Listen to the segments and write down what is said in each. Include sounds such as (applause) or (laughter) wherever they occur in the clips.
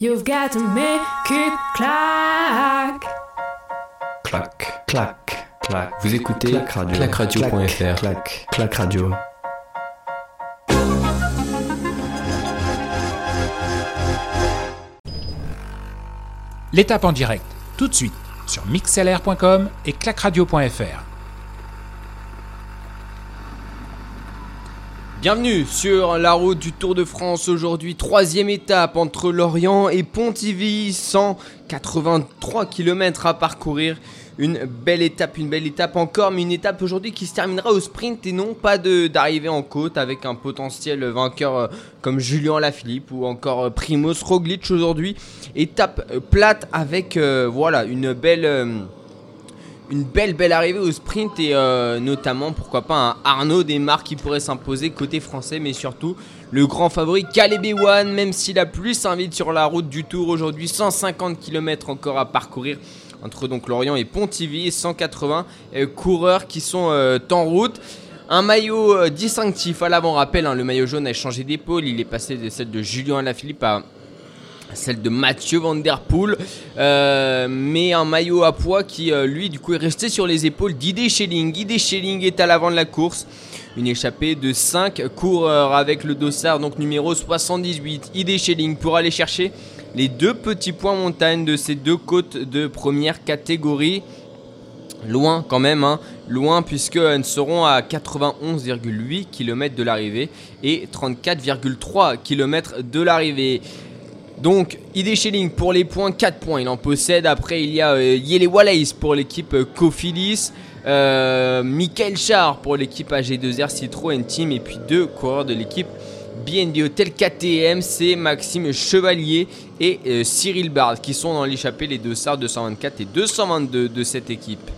You've got to make it clack. Clac, clac, clac. Vous écoutez Clac radio. clacradio.fr. Clac, clac radio. L'étape en direct, tout de suite, sur mixlr.com et clacradio.fr. Bienvenue sur la route du Tour de France aujourd'hui, troisième étape entre Lorient et Pontivy, 183 km à parcourir. Une belle étape, une belle étape encore, mais une étape aujourd'hui qui se terminera au sprint et non pas d'arriver en côte avec un potentiel vainqueur euh, comme Julien Lafilippe ou encore euh, Primoz Roglic aujourd'hui. Étape plate avec euh, voilà une belle une belle belle arrivée au sprint et euh, notamment pourquoi pas un Arnaud Desmar qui pourrait s'imposer côté français mais surtout le grand favori Caleb Ewan même si la pluie s'invite sur la route du Tour aujourd'hui 150 km encore à parcourir entre donc Lorient et Pontivy 180 euh, coureurs qui sont euh, en route. Un maillot distinctif à l'avant rappel hein, le maillot jaune a changé d'épaule il est passé de celle de Julien Lafilippe à celle de Mathieu Van Der Poel, euh, mais un maillot à poids qui, euh, lui, du coup, est resté sur les épaules d'Ide Schelling. Ide Schelling est à l'avant de la course. Une échappée de 5 coureurs avec le dossard, donc numéro 78. Ide Schelling pour aller chercher les deux petits points montagne de ces deux côtes de première catégorie. Loin quand même, hein, loin puisqu'elles seront à 91,8 km de l'arrivée et 34,3 km de l'arrivée. Donc, ID Schelling pour les points, 4 points, il en possède. Après, il y a euh, Yele Wallace pour l'équipe euh, Cofidis, euh, Michael Char pour l'équipe AG2R Citroën Team, et puis deux coureurs de l'équipe BNB Hotel KTM, c'est Maxime Chevalier et euh, Cyril Bard qui sont dans l'échappée, les deux SAR 224 et 222 de cette équipe.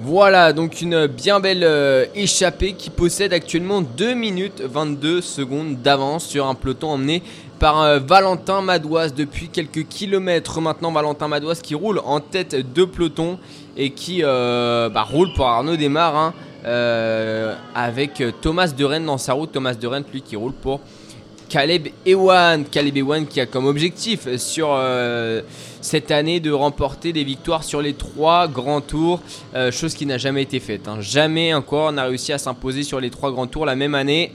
Voilà, donc une bien belle euh, échappée qui possède actuellement 2 minutes 22 secondes d'avance sur un peloton emmené par Valentin Madouas depuis quelques kilomètres maintenant. Valentin Madouas qui roule en tête de peloton et qui euh, bah, roule pour Arnaud Desmar hein, euh, avec Thomas de Rennes dans sa route. Thomas de Rennes, lui qui roule pour Caleb Ewan. Caleb Ewan qui a comme objectif sur euh, cette année de remporter des victoires sur les trois grands tours, chose qui n'a jamais été faite. hein. Jamais encore on a réussi à s'imposer sur les trois grands tours la même année.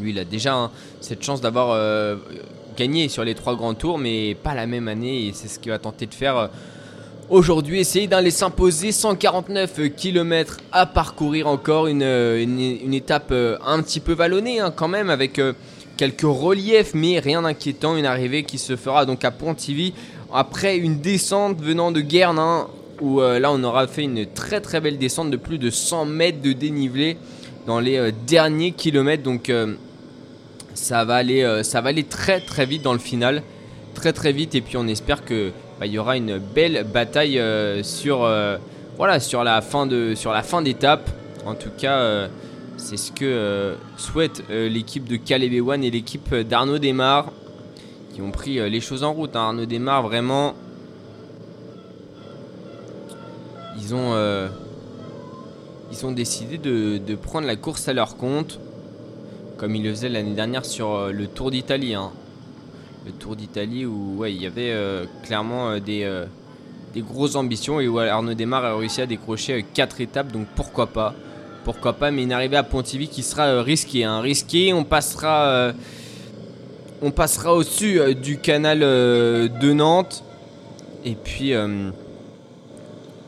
Lui, il a déjà hein, cette chance d'avoir euh, gagné sur les trois grands tours, mais pas la même année, et c'est ce qu'il va tenter de faire. euh, Aujourd'hui, essayer d'aller s'imposer 149 km à parcourir encore une, euh, étape un petit peu vallonnée hein, quand même avec quelques reliefs mais rien d'inquiétant. Une arrivée qui se fera donc à Pontivy après une descente venant de Guernes hein, où là on aura fait une très très belle descente de plus de 100 mètres de dénivelé dans les euh, derniers kilomètres. Donc euh, ça va aller, euh, ça va aller très très vite dans le final, très très vite. Et puis on espère que bah, y aura une belle bataille sur, la fin d'étape. En tout cas, c'est ce que souhaite l'équipe de Caleb Ewan et l'équipe d'Arnaud Desmar, qui ont pris les choses en route. hein. Arnaud Desmar, vraiment, ils ont, ils ont décidé de, de prendre la course à leur compte, comme ils le faisaient l'année dernière sur euh, le Tour d'Italie. hein. Le Tour d'Italie où ouais, il y avait euh, clairement euh, des, des grosses ambitions et où Arnaud Desmar a réussi à décrocher 4 étapes, donc pourquoi pas Pourquoi pas, mais une arrivée à Pontivy qui sera risquée. hein. Risquée, on passera, on passera au-dessus du canal de Nantes et puis...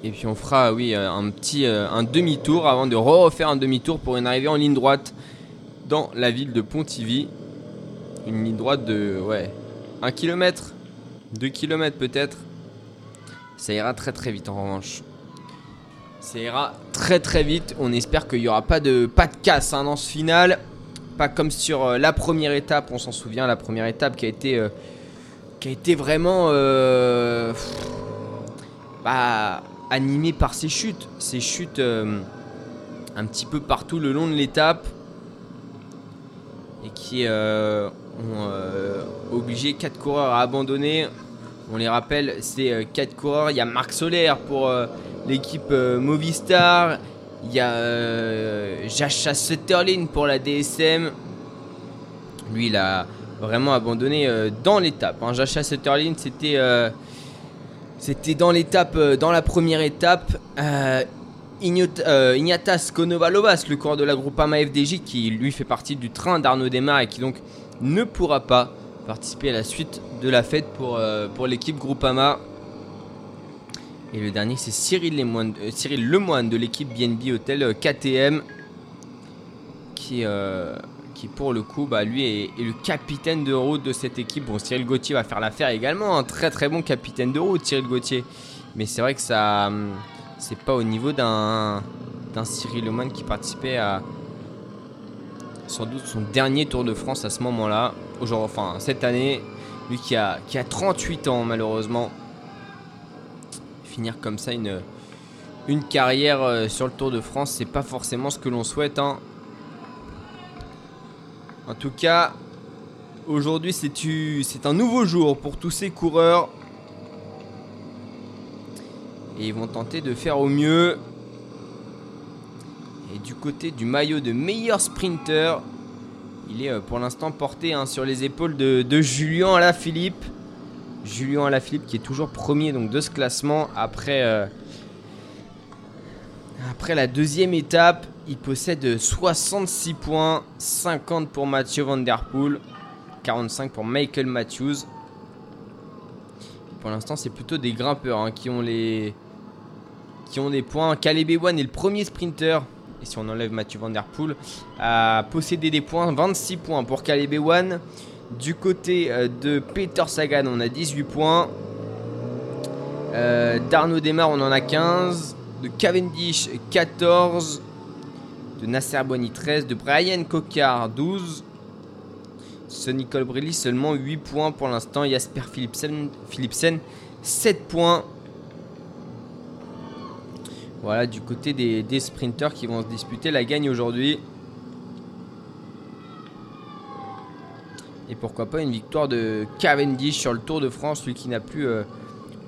et puis on fera oui euh, un petit euh, un demi-tour avant de refaire un demi-tour pour une arrivée en ligne droite dans la ville de Pontivy. Une ligne droite de ouais 1 km, 2 km peut-être. Ça ira très très vite en revanche. Ça ira très très vite. On espère qu'il n'y aura pas de pas de casse hein, dans ce final. Pas comme sur euh, la première étape, on s'en souvient, la première étape qui a été qui a été vraiment bah, animé par ces chutes. Ces chutes euh, un petit peu partout le long de l'étape. Et qui euh, ont euh, obligé 4 coureurs à abandonner. On les rappelle, c'est 4 coureurs. Il y a Marc Solaire pour l'équipe Movistar. Il y a Jacha Sutterlin pour la DSM. Lui, il a, vraiment abandonné dans l'étape. Hein. Jacha Sutterlin, c'était c'était dans l'étape, euh, dans la première étape. Euh, euh, Ignatas Konovalovas, le coureur de la Groupama FDJ, qui lui fait partie du train d'Arnaud Desmar et qui donc ne pourra pas participer à la suite de la fête pour, pour l'équipe Groupama. Et le dernier, c'est Cyril, Lemoine, de l'équipe BNB Hotel KTM, qui, qui pour le coup, bah, lui est, le capitaine de route de cette équipe. Bon, Cyril Gauthier va faire l'affaire également, un très très bon capitaine de route, Cyril Gauthier. Mais c'est vrai que ça, hum, c'est pas au niveau d'un d'un Cyril Lemoine qui participait à sans doute son dernier Tour de France à ce moment-là. Aujourd'hui, enfin cette année, lui qui a, qui a 38 ans malheureusement. Finir comme ça une, une carrière euh, sur le Tour de France, c'est pas forcément ce que l'on souhaite. hein. En tout cas, aujourd'hui c'est un nouveau jour pour tous ces coureurs. Et ils vont tenter de faire au mieux. Et du côté du maillot de meilleur sprinter, il est euh, pour l'instant porté hein, sur les épaules de, de Julien Alaphilippe. Julien Alaphilippe qui est toujours premier donc, de ce classement après, euh, après la deuxième étape. Il possède 66 points, 50 pour Mathieu Van Der Poel, 45 pour Michael Matthews. Pour l'instant, c'est plutôt des grimpeurs hein, qui ont les qui ont des points. Caleb Ewan est le premier sprinter. Et si on enlève Mathieu Van Der Poel, à posséder des points. 26 points pour Caleb Ewan. Du côté euh, de Peter Sagan, on a 18 points. Euh, D'Arnaud Desmar, on en a 15. De Cavendish, 14. Nasser Bonny, 13. De Brian Cocard, 12. Sonny Colbrelli, seulement 8 points pour l'instant. Jasper Philipsen, Philipsen 7 points. Voilà, du côté des, des sprinters qui vont se disputer la gagne aujourd'hui. Et pourquoi pas une victoire de Cavendish sur le Tour de France, lui qui n'a plus euh,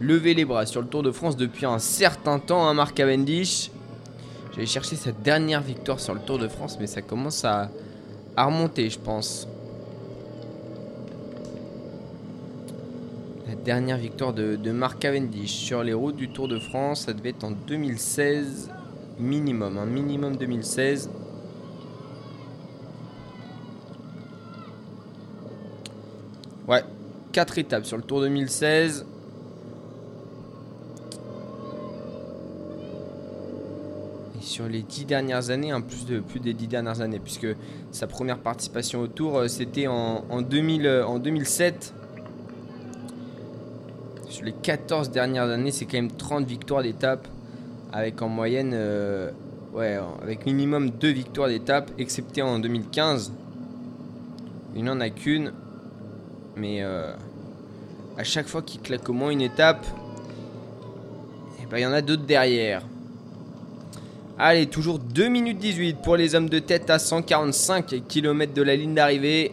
levé les bras sur le Tour de France depuis un certain temps, hein, Marc Cavendish. J'allais chercher sa dernière victoire sur le Tour de France, mais ça commence à, remonter, je pense. La dernière victoire de, Marc Cavendish sur les routes du Tour de France, ça devait être en 2016 minimum, un minimum 2016. Ouais, 4 étapes sur le Tour 2016. Sur les 10 dernières années, un plus, de, plus des 10 dernières années, puisque sa première participation au Tour, euh, c'était en, en, 2000, euh, 2007. Sur les 14 dernières années, c'est quand même 30 victoires d'étape, avec en moyenne, euh, ouais, avec minimum 2 victoires d'étape, excepté en 2015. Il n'en a qu'une, mais à chaque fois qu'il claque au moins une étape, eh ben, il y en a d'autres derrière. Allez, toujours 2 minutes 18 pour les hommes de tête à 145 km de la ligne d'arrivée.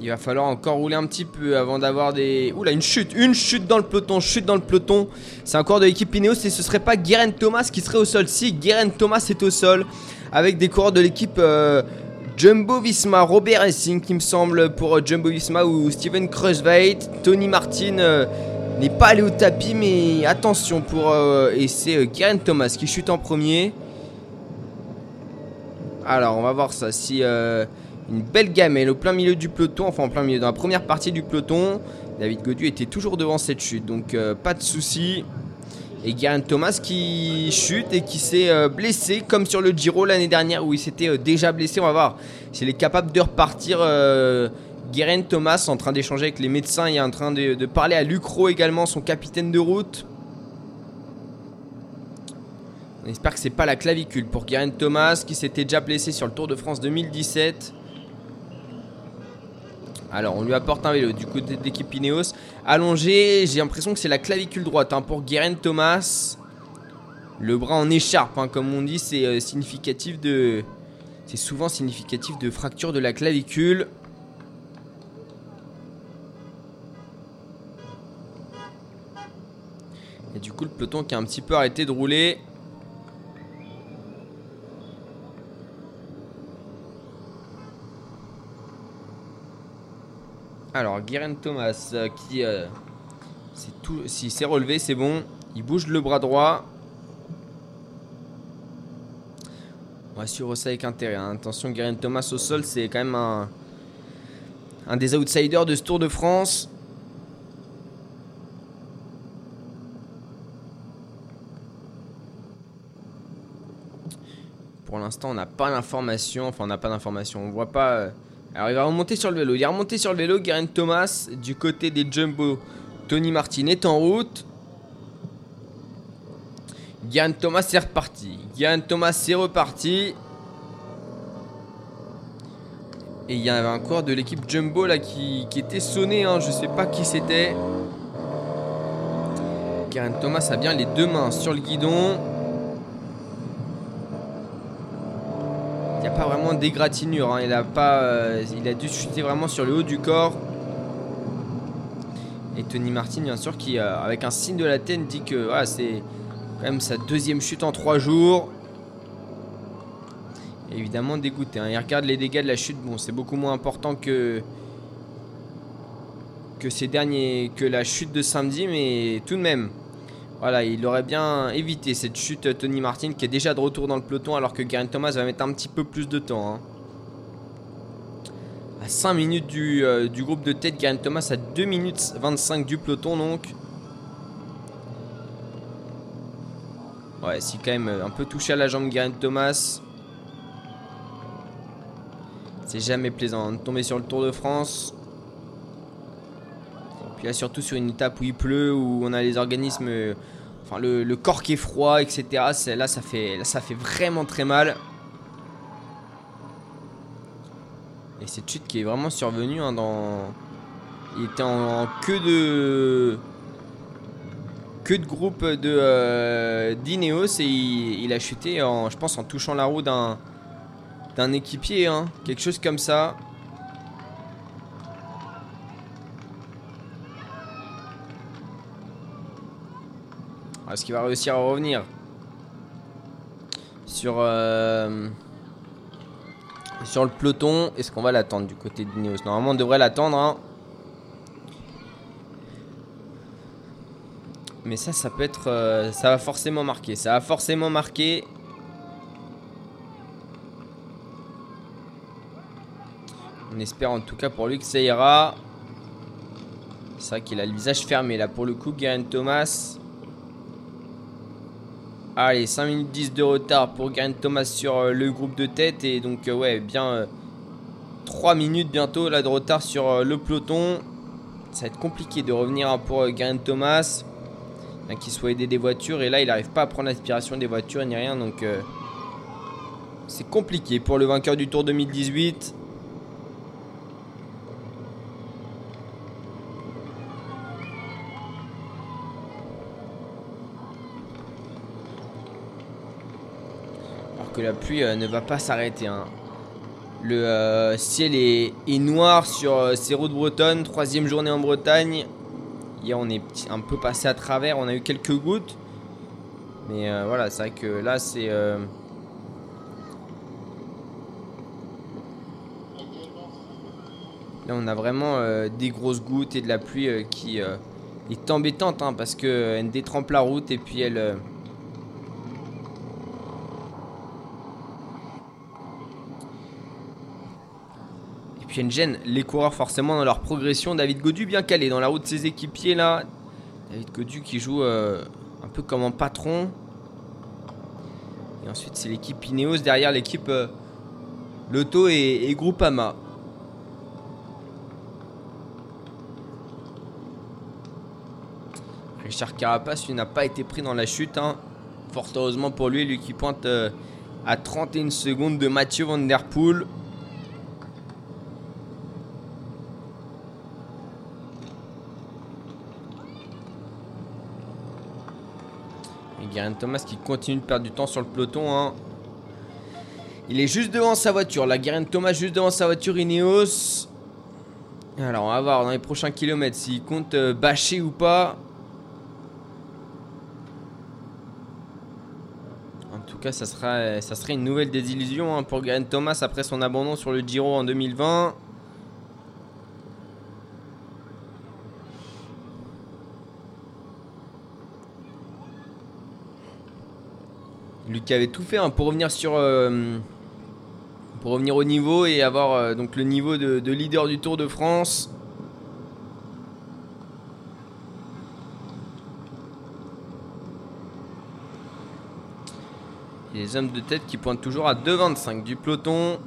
Il va falloir encore rouler un petit peu avant d'avoir des... Oula, une chute, une chute dans le peloton, chute dans le peloton. C'est encore de l'équipe Ineos et ce serait pas Guerin Thomas qui serait au sol. Si, Guerin Thomas est au sol avec des coureurs de l'équipe euh, Jumbo Visma, Robert Racing qui me semble pour euh, Jumbo Visma ou Steven Kruisweit, Tony Martin euh, n'est pas allé au tapis mais attention pour... euh, et c'est euh, Thomas qui chute en premier. Alors, on va voir ça. Si... euh, une belle gamelle au plein milieu du peloton, enfin en plein milieu, dans la première partie du peloton. David Godu était toujours devant cette chute, donc euh, pas de souci. Et Guerin Thomas qui chute et qui s'est blessé, comme sur le Giro l'année dernière où il s'était déjà blessé. On va voir s'il est capable de repartir. Guerin Thomas en train d'échanger avec les médecins et en train de, parler à Lucro également, son capitaine de route. On espère que c'est pas la clavicule pour Guerin Thomas qui s'était déjà blessé sur le Tour de France 2017. Alors, on lui apporte un vélo du côté de l'équipe Ineos. Allongé, j'ai l'impression que c'est la clavicule droite hein, pour Guerin Thomas. Le bras en écharpe, hein, comme on dit, c'est euh, significatif de. C'est souvent significatif de fracture de la clavicule. Et du coup, le peloton qui a un petit peu arrêté de rouler. Alors, Guerin Thomas euh, qui euh, s'est relevé, c'est bon. Il bouge le bras droit. On va suivre ça avec intérêt. hein. Attention, Guerin Thomas au sol, c'est quand même un, un des outsiders de ce Tour de France. Pour l'instant, on n'a pas d'information. Enfin, on n'a pas d'information. On voit pas. euh, Alors, il va remonter sur le vélo. Il est remonté sur le vélo. Guerin Thomas, du côté des Jumbo, Tony Martin est en route. Guerin Thomas, c'est reparti. Guerin Thomas, c'est reparti. Et il y avait un coureur de l'équipe Jumbo là qui, était sonné. Hein. Je sais pas qui c'était. Guerin Thomas a bien les deux mains sur le guidon. N'y a pas vraiment d'égratignure. hein. Il, a euh, il a dû chuter vraiment sur le haut du corps. Et Tony Martin, bien sûr, qui, euh, avec un signe de la tête, dit que c'est quand même sa deuxième chute en trois jours. Évidemment dégoûté. hein. Il regarde les dégâts de la chute. Bon, c'est beaucoup moins important que que ces derniers, que la chute de samedi, mais tout de même. Voilà, il aurait bien évité cette chute Tony Martin qui est déjà de retour dans le peloton alors que Geraint Thomas va mettre un petit peu plus de temps. hein. À 5 minutes du, euh, du groupe de tête, Geraint Thomas à 2 minutes 25 du peloton donc. Ouais, si quand même un peu touché à la jambe Geraint Thomas. C'est jamais plaisant de tomber sur le Tour de France. Surtout sur une étape où il pleut, où on a les organismes, euh, enfin le, corps qui est froid, etc. Là, ça fait, là, ça fait vraiment très mal. Et cette chute qui est vraiment survenue hein, dans. Il était en, queue de. queue de groupe de euh, d'Ineos et il, il a chuté, en, je pense, en touchant la roue d'un d'un équipier, hein, quelque chose comme ça. Est-ce qu'il va réussir à revenir sur, euh, sur le peloton Est-ce qu'on va l'attendre du côté de Neos? Normalement, on devrait l'attendre. hein. Mais ça, ça peut être. euh, ça va forcément marquer. Ça va forcément marquer. On espère en tout cas pour lui que ça ira. C'est vrai qu'il a le visage fermé là pour le coup, Geraint Thomas. Allez, 5 minutes 10 de retard pour Geraint Thomas sur euh, le groupe de tête. Et donc, euh, ouais, bien euh, 3 minutes bientôt là de retard sur euh, le peloton. Ça va être compliqué de revenir hein, pour euh, Geraint Thomas. Qu'il soit aidé des voitures. Et là, il n'arrive pas à prendre l'aspiration des voitures ni rien. Donc, euh, c'est compliqué pour le vainqueur du Tour 2018. La pluie euh, ne va pas s'arrêter. hein. Le euh, ciel est, noir sur euh, ces routes bretonnes. Troisième journée en Bretagne. Hier, on est un peu passé à travers. On a eu quelques gouttes. Mais voilà, c'est vrai que là, c'est. Là, on a vraiment des grosses gouttes et de la pluie qui est embêtante hein, parce que euh, elle détrempe la route et puis elle. Les coureurs forcément dans leur progression. David Godu bien calé dans la route de ses équipiers là. David Godu qui joue euh, un peu comme un patron. Et ensuite c'est l'équipe Ineos derrière l'équipe euh, Lotto et, Groupama. Richard Carapace lui n'a pas été pris dans la chute. hein. Fort heureusement pour lui, lui qui pointe euh, à 31 secondes de Mathieu Van Der Poel. Thomas qui continue de perdre du temps sur le peloton. hein. Il est juste devant sa voiture. Là, Geraint Thomas juste devant sa voiture Ineos. Alors, on va voir dans les prochains kilomètres s'il compte euh, bâcher ou pas. En tout cas, ça, sera, serait une nouvelle désillusion hein, pour Geraint Thomas après son abandon sur le Giro en 2020. Qui avait tout fait hein, pour revenir sur. euh, pour revenir au niveau et avoir euh, donc le niveau de, de leader du Tour de France. Les hommes de tête qui pointent toujours à 2,25 du peloton.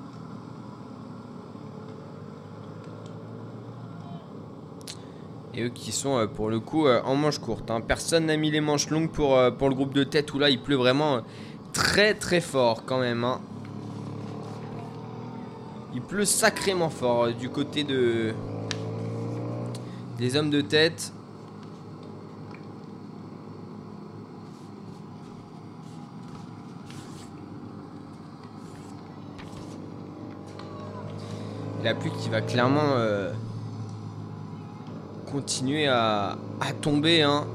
Et eux qui sont euh, pour le coup en manche courte. hein. Personne n'a mis les manches longues pour, le groupe de tête où là il pleut vraiment très très fort quand même. hein. Il pleut sacrément fort euh, du côté de des hommes de tête. La pluie qui va clairement euh, continuer à, tomber. Hein.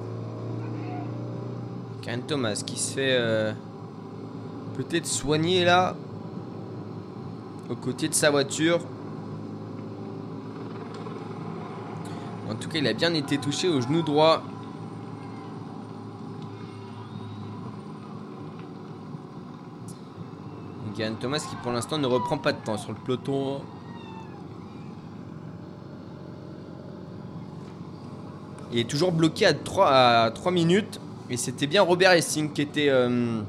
Karen Thomas qui se fait euh, peut-être soigner là aux côtés de sa voiture. En tout cas, il a bien été touché au genou droit. Karen Thomas qui pour l'instant ne reprend pas de temps sur le peloton. Il est toujours bloqué à 3, à 3 minutes. Et c'était bien Robert Essing qui était, euh,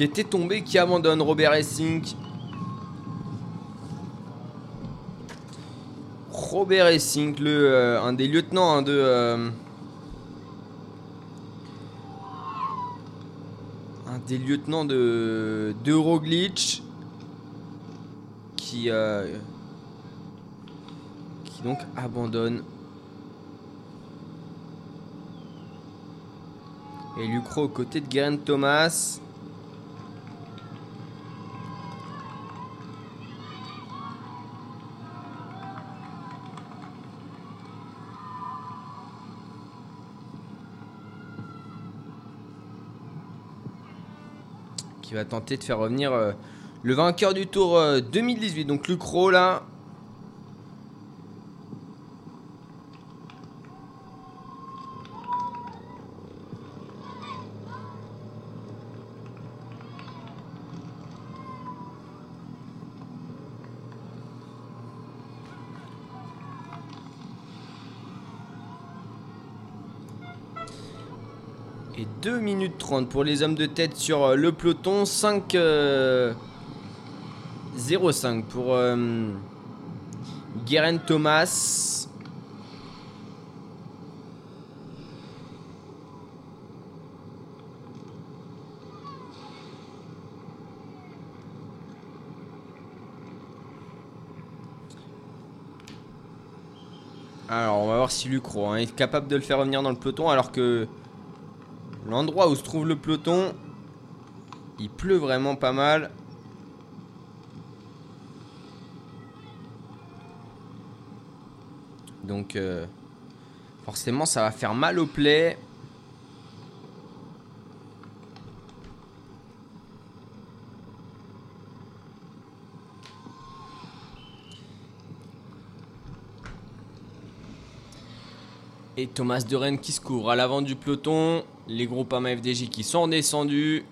qui était tombé, qui abandonne Robert Essing. Robert Essing, le, euh, un des lieutenants de... euh, un des lieutenants de, de Roglic qui, euh, qui donc abandonne. Et Lucro aux côtés de Geraint Thomas. Qui va tenter de faire revenir euh, le vainqueur du tour euh, 2018. Donc Lucro là. Et 2 minutes 30 pour les hommes de tête sur euh, le peloton. 5 euh, 0,5 pour euh, Geraint Thomas. Alors, on va voir si Lucro hein, est capable de le faire revenir dans le peloton alors que L'endroit où se trouve le peloton, il pleut vraiment pas mal. Donc euh, forcément ça va faire mal au play. Thomas de Rennes qui se couvre à l'avant du peloton. Les groupes AMA FDJ qui sont descendus.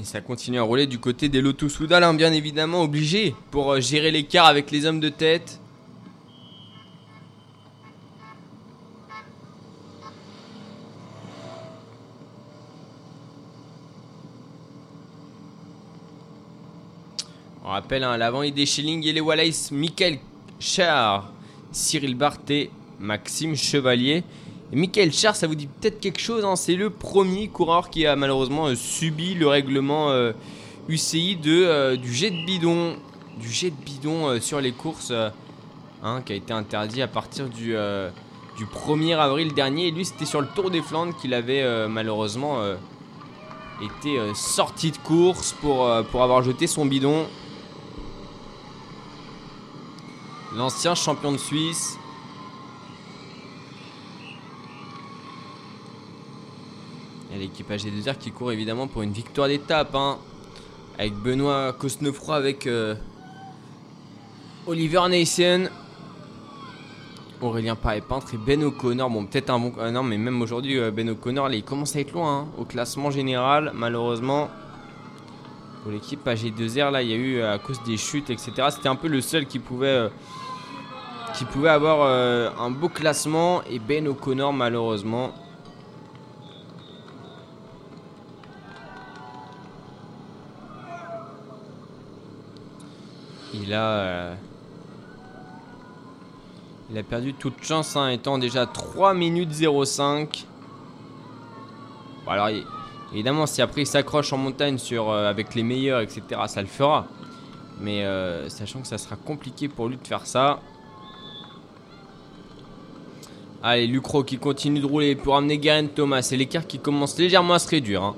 Et ça continue à rouler du côté des Lotus Soudal, hein, bien évidemment, obligé pour euh, gérer l'écart avec les hommes de tête. Rappelle, hein, l'avant, il Schilling les Wallace, Michael Char, Cyril Barthé, Maxime Chevalier. Et Michael Char, ça vous dit peut-être quelque chose, hein, c'est le premier coureur qui a malheureusement euh, subi le règlement euh, UCI de, euh, du jet de bidon, du jet de bidon euh, sur les courses, euh, hein, qui a été interdit à partir du, euh, du 1er avril dernier. Et lui, c'était sur le Tour des Flandres qu'il avait euh, malheureusement euh, été euh, sorti de course pour, euh, pour avoir jeté son bidon. L'ancien champion de Suisse. Il y a l'équipage des deux airs qui court évidemment pour une victoire d'étape. hein. Avec Benoît Cosnefroy, avec euh, Oliver Nassen. Aurélien Paré-Peintre et Ben O'Connor. Bon, peut-être un bon. euh, non, mais même aujourd'hui, euh, Ben O'Connor, il commence à être loin hein, au classement général, malheureusement. Pour l'équipe AG2R, là, il y a eu, à cause des chutes, etc. C'était un peu le seul qui pouvait, qui pouvait avoir euh, un beau classement. Et Ben O'Connor, malheureusement. Il a. euh, il a perdu toute chance, hein, étant déjà 3 minutes 05. Bon, alors, évidemment, si après il s'accroche en montagne sur, euh, avec les meilleurs, etc., ça le fera. Mais sachant que ça sera compliqué pour lui de faire ça. Allez, Lucro qui continue de rouler pour amener Garen Thomas. C'est l'écart qui commence légèrement à se réduire. hein.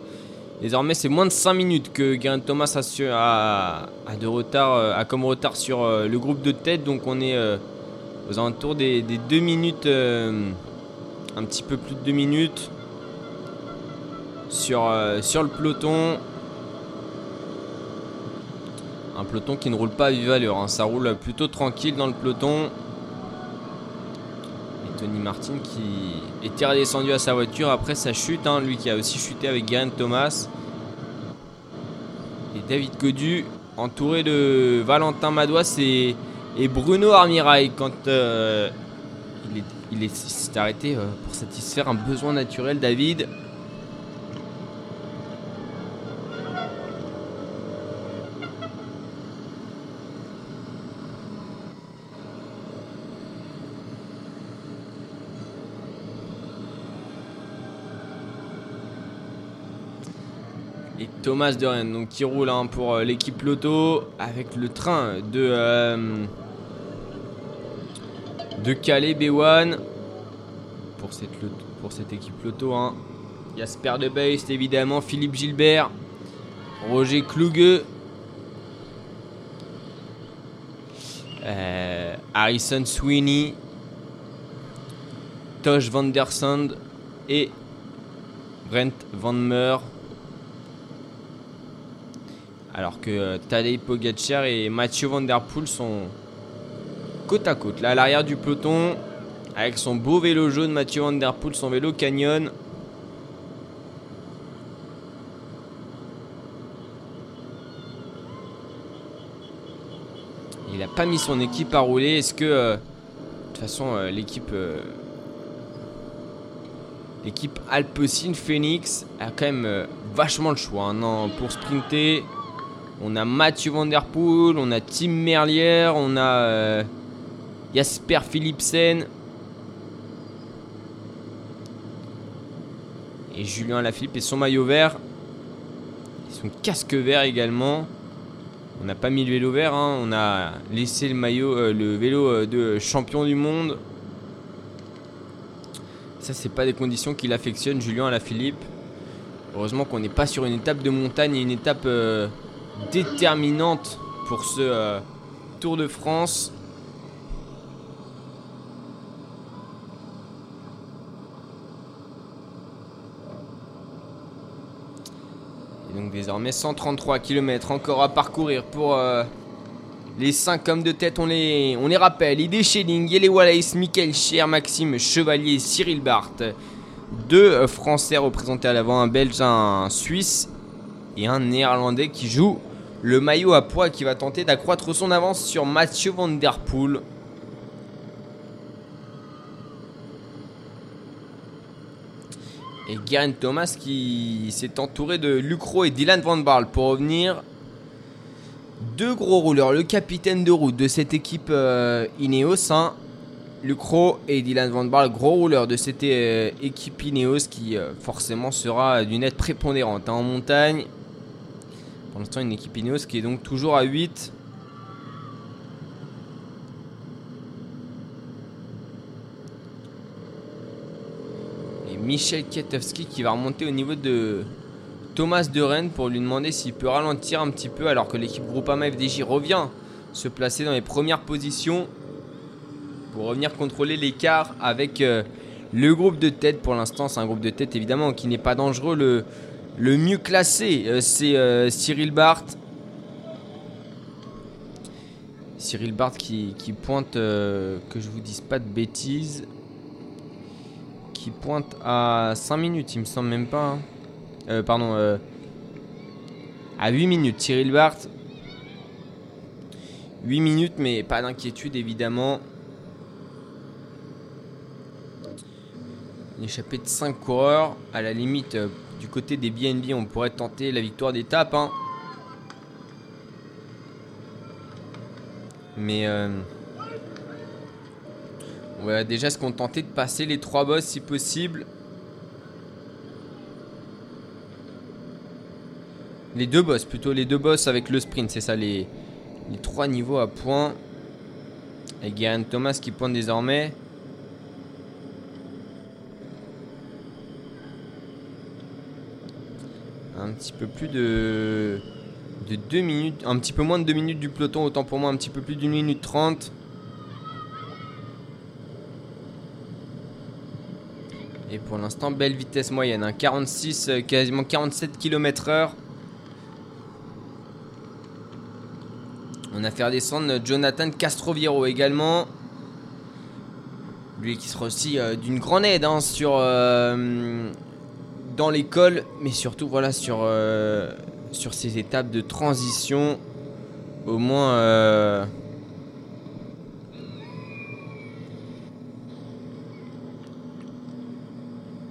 Désormais, c'est moins de 5 minutes que Garen Thomas a, de retard, euh, a comme retard sur euh, le groupe de tête. Donc, on est euh, aux alentours des, 2 minutes, un petit peu plus de 2 minutes sur, sur le peloton. Un peloton qui ne roule pas à vive allure, hein. ça roule plutôt tranquille dans le peloton. Martin qui était redescendu à sa voiture après sa chute, hein. lui qui a aussi chuté avec Garen Thomas. Et David Codu entouré de Valentin Madouas et, Bruno Armirail quand euh, il est- il est- s'est arrêté euh, pour satisfaire un besoin naturel David. Thomas de qui roule hein, pour euh, l'équipe Loto avec le train de euh, Calais B1 pour cette pour cette équipe Loto. Hein. Jasper de Beist évidemment, Philippe Gilbert, Roger Kluge, euh, Harrison Sweeney, Tosh Van Der Sand et Brent Van Meer. Alors que euh, Tadej Pogacar et Mathieu Van Poel sont côte à côte. Là, à l'arrière du peloton, avec son beau vélo jaune, Mathieu Van Poel, son vélo Canyon. Il a pas mis son équipe à rouler. Est-ce que, euh, de toute façon, euh, l'équipe, l'équipe Alpecin Phoenix a quand même vachement le choix. hein. Non, pour sprinter, on a Mathieu Van on a Tim Merlier, on a euh, Jasper Philipsen. Et Julien Lafilippe et son maillot vert. Et son casque vert également. On n'a pas mis le vélo vert, hein, on a laissé le maillot, euh, le vélo euh, de champion du monde. Ça, c'est pas des conditions qu'il affectionne, Julien Alaphilippe. Heureusement qu'on n'est pas sur une étape de montagne et une étape déterminante pour ce euh, Tour de France. Et donc désormais 133 km encore à parcourir pour euh, les 5 hommes de tête. On les, on les rappelle. Idé Schelling, Yele Wallace, Michael Scher, Maxime Chevalier, Cyril Barthes. Deux euh, Français représentés à l'avant, un Belge, un Suisse et un Néerlandais qui joue le maillot à poids qui va tenter d'accroître son avance sur Mathieu Van Der Poel. Et Garen Thomas qui s'est entouré de Lucro et Dylan Van Barle pour revenir. Deux gros rouleurs, le capitaine de route de cette équipe euh, Ineos, hein, Lucro et Dylan Van Barle, gros rouleurs de cette euh, équipe Ineos qui euh, forcément sera d'une aide prépondérante hein, en montagne. Pour l'instant, une équipe Ineos qui est donc toujours à 8. Et Michel Kiatowski qui va remonter au niveau de Thomas de Rennes pour lui demander s'il peut ralentir un petit peu alors que l'équipe Groupama FDJ revient se placer dans les premières positions pour revenir contrôler l'écart avec euh, le groupe de tête. Pour l'instant, c'est un groupe de tête évidemment qui n'est pas dangereux. Le, le mieux classé, euh, c'est euh, Cyril Barthes. Cyril Barth qui, qui pointe, euh, que je vous dise pas de bêtises, qui pointe à 5 minutes, il me semble même pas. hein. Euh, pardon, euh, à 8 minutes. Cyril Barth, 8 minutes, mais pas d'inquiétude évidemment. Une échappée de 5 coureurs. À la limite, du côté des BNB, on pourrait tenter la victoire d'étape. hein. Mais euh, on va déjà se contenter de passer les trois boss si possible. Les deux boss, plutôt les deux boss avec le sprint, c'est ça, les, trois niveaux à points. Et Guérin Thomas qui pointe désormais. Un petit peu plus de de 2 minutes, un petit peu moins de 2 minutes du peloton, autant pour moi un petit peu plus d'une minute 30. Et pour l'instant, belle vitesse moyenne, hein, 46, euh, quasiment 47 km heure. On a fait descendre Jonathan Castroviero également. Lui qui sera aussi euh, d'une grande aide hein, sur, euh, dans l'école, mais surtout voilà sur, euh, sur ces étapes de transition. Au moins. euh,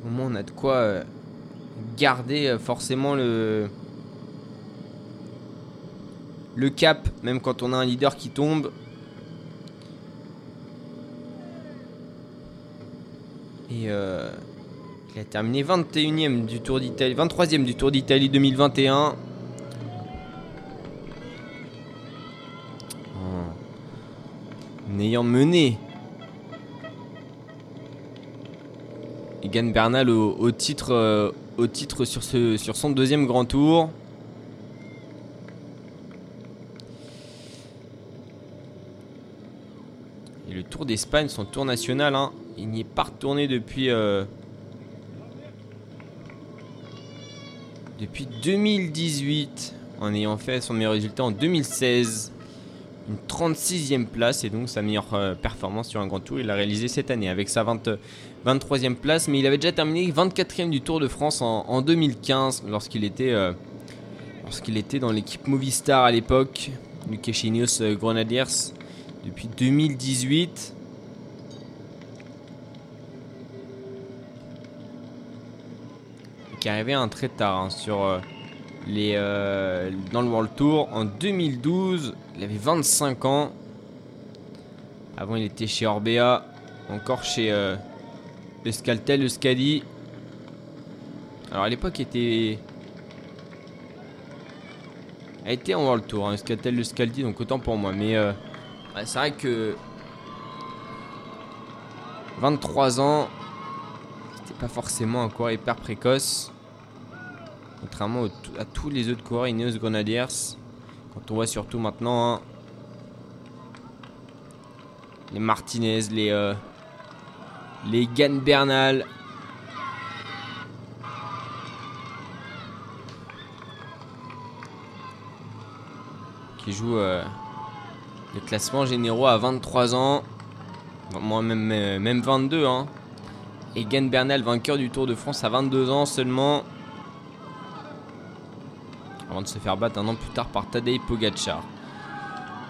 Au moins on a de quoi euh, garder forcément le. Le cap, même quand on a un leader qui tombe. Et euh, il a terminé 21ème du Tour d'Italie, 23ème du Tour d'Italie 2021. En ayant mené Egan Bernal au, au titre, euh, au titre sur, ce, sur son deuxième grand tour. Et le Tour d'Espagne, son tour national, hein, il n'y est pas retourné depuis, euh, depuis 2018, en ayant fait son meilleur résultat en 2016. Une 36e place et donc sa meilleure euh, performance sur un grand tour. Il l'a réalisé cette année avec sa 20, 23e place, mais il avait déjà terminé 24e du Tour de France en, en 2015 lorsqu'il était, euh, lorsqu'il était dans l'équipe Movistar à l'époque, du Ineos euh, Grenadiers. Depuis 2018, qui est arrivé un très tard hein, sur euh, les, euh, dans le World Tour en 2012. Il avait 25 ans. Avant, il était chez Orbea, encore chez euh, Euskaltel, Euskadi. Alors à l'époque, il était. En World Tour, hein, Euskaltel, Euskadi, donc autant pour moi. Mais c'est vrai que 23 ans, pas forcément un coureur hyper précoce. Contrairement à tous les autres coureurs Ineos Grenadiers. Quand on voit surtout maintenant hein, les Martinez, les, euh, les Gann Bernal. Qui jouent euh, le classement généraux à 23 ans. Moi, même, euh, même 22. Hein. Et Gann Bernal, vainqueur du Tour de France à 22 ans seulement. Avant de se faire battre un an plus tard par Tadej Pogacar.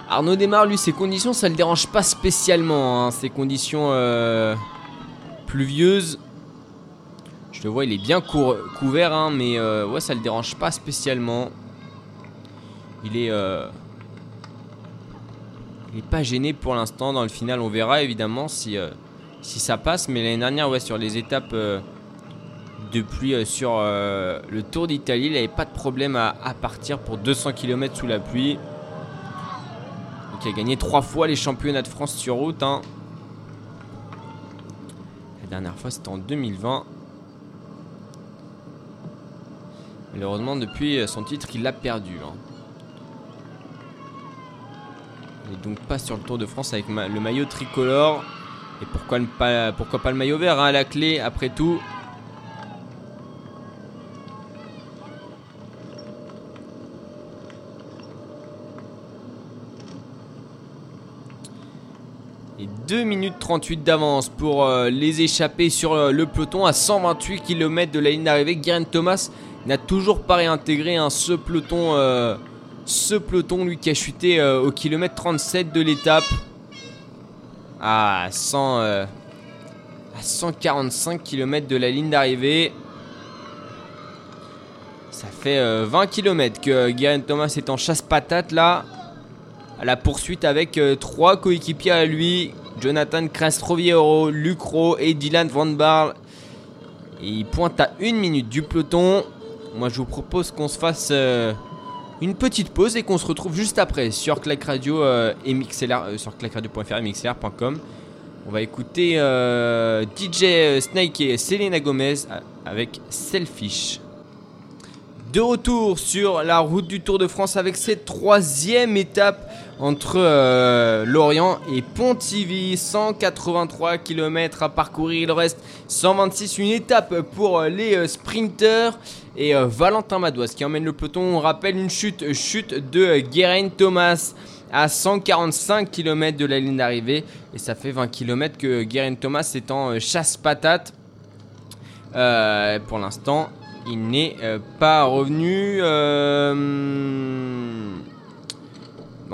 Arnaud démarre, lui, ses conditions, ça le dérange pas spécialement. hein. Ces conditions euh, pluvieuses. Je le vois, il est bien couvert, hein, mais euh, ouais, ça le dérange pas spécialement. Il est. euh, il est pas gêné pour l'instant. Dans le final, on verra évidemment si, euh, si ça passe. Mais l'année dernière, ouais, sur les étapes euh, de pluie euh, sur euh, le Tour d'Italie, il n'avait pas de problème à, partir pour 200 km sous la pluie. Donc il a gagné trois fois les championnats de France sur route. hein. La dernière fois, c'était en 2020. Malheureusement, depuis son titre, il l'a perdu. hein. Il n'est donc pas sur le Tour de France avec le maillot tricolore. Et pourquoi, pas, pourquoi pas le maillot vert hein, à la clé, après tout Et 2 minutes 38 d'avance pour euh, les échapper sur euh, le peloton à 128 km de la ligne d'arrivée. Guerin Thomas n'a toujours pas réintégré hein, ce peloton. euh, ce peloton, lui qui a chuté au kilomètre 37 de l'étape. À 100, euh, 145 km de la ligne d'arrivée. Ça fait euh, 20 km que Guerin Thomas est en chasse-patate là. À la poursuite avec euh, trois coéquipiers à lui. Jonathan Castroviero, Lucro et Dylan Van Barl. Il pointe à une minute du peloton. Moi je vous propose qu'on se fasse euh, une petite pause et qu'on se retrouve juste après sur Clac Radio euh, et euh, mixlr.com. On va écouter euh, DJ Snake et Selena Gomez euh, avec Selfish. De retour sur la route du Tour de France avec cette troisième étape entre euh, Lorient et Pontivy. 183 km à parcourir, il reste 126. Une étape pour euh, les euh, sprinters et Valentin Madouas qui emmène le peloton. On rappelle une chute, chute de Guérin Thomas à 145 km de la ligne d'arrivée. Et ça fait 20 km que Guérin Thomas est en chasse-patate. Pour l'instant, il n'est pas revenu.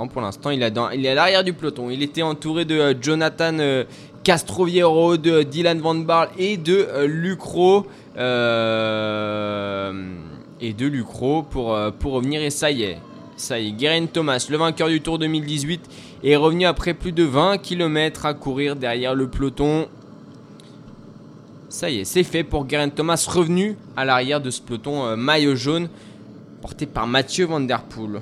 Euh, pour l'instant, il, est à l'arrière du peloton. Il était entouré de euh, Jonathan euh, Castroviero, de Dylan Van Barl et de euh, Lucro. euh, Et de Lucro pour, euh, pour revenir. Et ça y est. Ça y est, Guerin Thomas, le vainqueur du Tour 2018, est revenu après plus de 20 km à courir derrière le peloton. Ça y est, c'est fait pour Geraint Thomas, revenu à l'arrière de ce peloton euh, maillot jaune, porté par Mathieu Van Der Poel.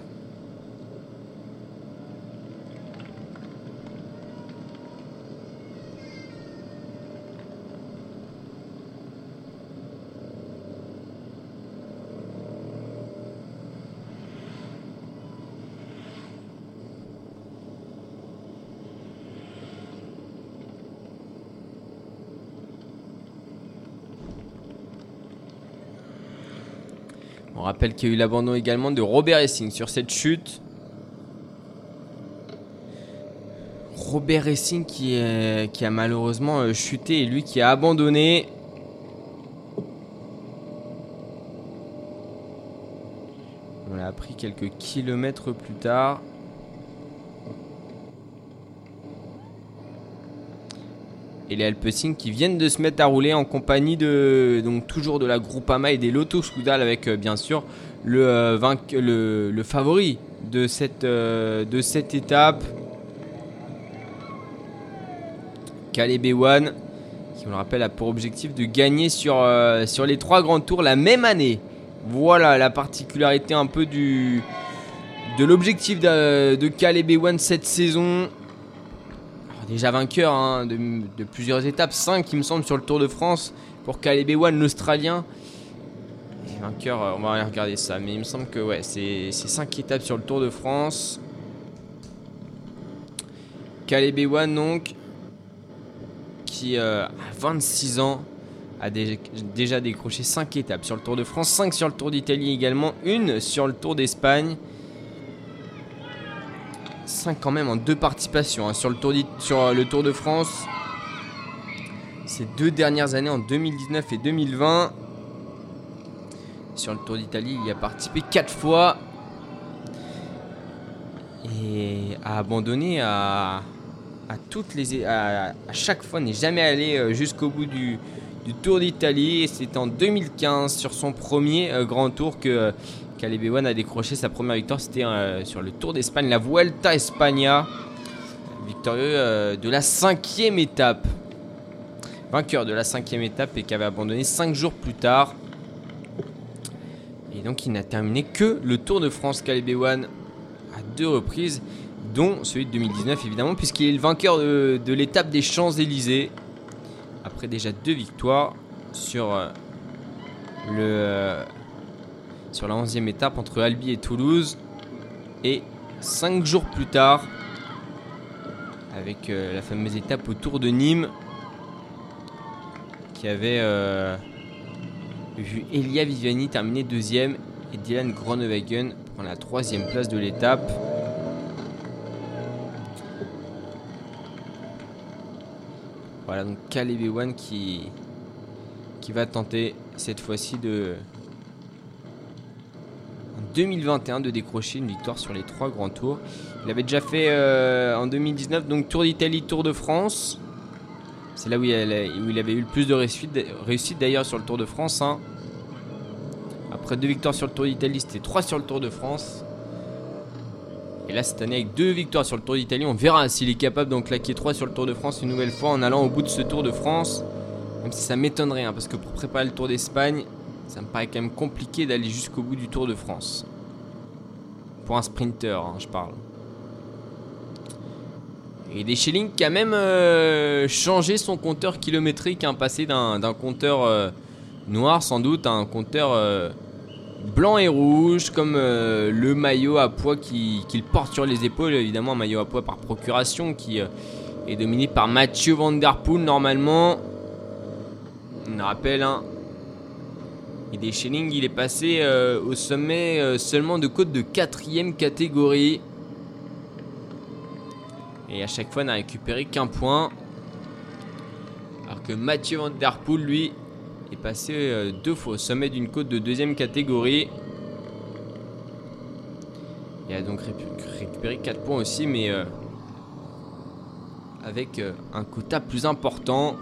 Rappelle qu'il y a eu l'abandon également de Robert Racing sur cette chute. Robert Racing qui, qui a malheureusement euh, chuté et lui qui a abandonné. On l'a appris quelques kilomètres plus tard. Et les Alpecin qui viennent de se mettre à rouler en compagnie de donc toujours de la Groupama et des Lotto Soudal avec euh, bien sûr le, euh, le, le favori de cette, euh, de cette étape. Caleb Ewan qui on le rappelle a pour objectif de gagner sur, sur les trois grands tours la même année. Voilà la particularité un peu du de l'objectif de, de Caleb Ewan cette saison. Déjà vainqueur hein, de, plusieurs étapes, 5 il me semble sur le Tour de France pour Caleb Ewan l'Australien. Vainqueur, euh, on va regarder ça, mais il me semble que ouais, c'est 5 étapes sur le Tour de France. Caleb Ewan donc, qui euh, à 26 ans a dé- déjà décroché 5 étapes sur le Tour de France, 5 sur le Tour d'Italie également, une sur le Tour d'Espagne. 5 quand même en deux participations hein, sur, euh, le Tour de France. Ces deux dernières années en 2019 et 2020. Sur le Tour d'Italie, il a participé 4 fois. Et a abandonné à, toutes les à, à chaque fois n'est jamais allé euh, jusqu'au bout du, Tour d'Italie c'est en 2015 sur son premier euh, grand tour que Caleb Ewan a décroché sa première victoire c'était euh, sur le Tour d'Espagne la Vuelta España. Victorieux euh, de la cinquième étape. Vainqueur de la cinquième étape et qui avait abandonné 5 jours plus tard. Et donc il n'a terminé que le Tour de France Caleb Ewan à deux reprises dont celui de 2019 évidemment, puisqu'il est le vainqueur de, l'étape des Champs-Élysées, après déjà deux victoires sur, euh, le, sur la 11e étape entre Albi et Toulouse, et cinq jours plus tard, avec euh, la fameuse étape autour de Nîmes, qui avait euh, vu Elia Viviani terminer deuxième et Dylan Groenewegen prendre la troisième place de l'étape. Voilà, donc Caleb Ewan qui, qui va tenter cette fois-ci de. En 2021 de décrocher une victoire sur les trois grands tours. Il avait déjà fait euh, en 2019 donc Tour d'Italie, Tour de France. C'est là où il, où il, avait eu le plus de réussite, d'ailleurs sur le Tour de France. hein. Après deux victoires sur le Tour d'Italie, c'était trois sur le Tour de France. Et là, cette année, avec deux victoires sur le Tour d'Italie, on verra s'il est capable d'en claquer trois sur le Tour de France une nouvelle fois en allant au bout de ce Tour de France. Même si ça m'étonnerait, hein, parce que pour préparer le Tour d'Espagne, ça me paraît quand même compliqué d'aller jusqu'au bout du Tour de France. Pour un sprinter, hein, je parle. Et Deschelling qui a même euh, changé son compteur kilométrique, hein, passé d'un compteur euh, noir sans doute à un compteur euh, blanc et rouge, comme le maillot à poids qu'il porte sur les épaules, évidemment un maillot à poids par procuration qui est dominé par Mathieu Van Der Poel normalement. On rappelle, hein. Et Deschelling, il est passé au sommet seulement de côte de 4ème catégorie. Et à chaque fois n'a récupéré qu'un point. Alors que Mathieu Van Der Poel, lui, est passé euh, deux fois au sommet d'une côte de deuxième catégorie. Il a donc récupéré 4 points aussi, mais euh, avec euh, un quota plus important.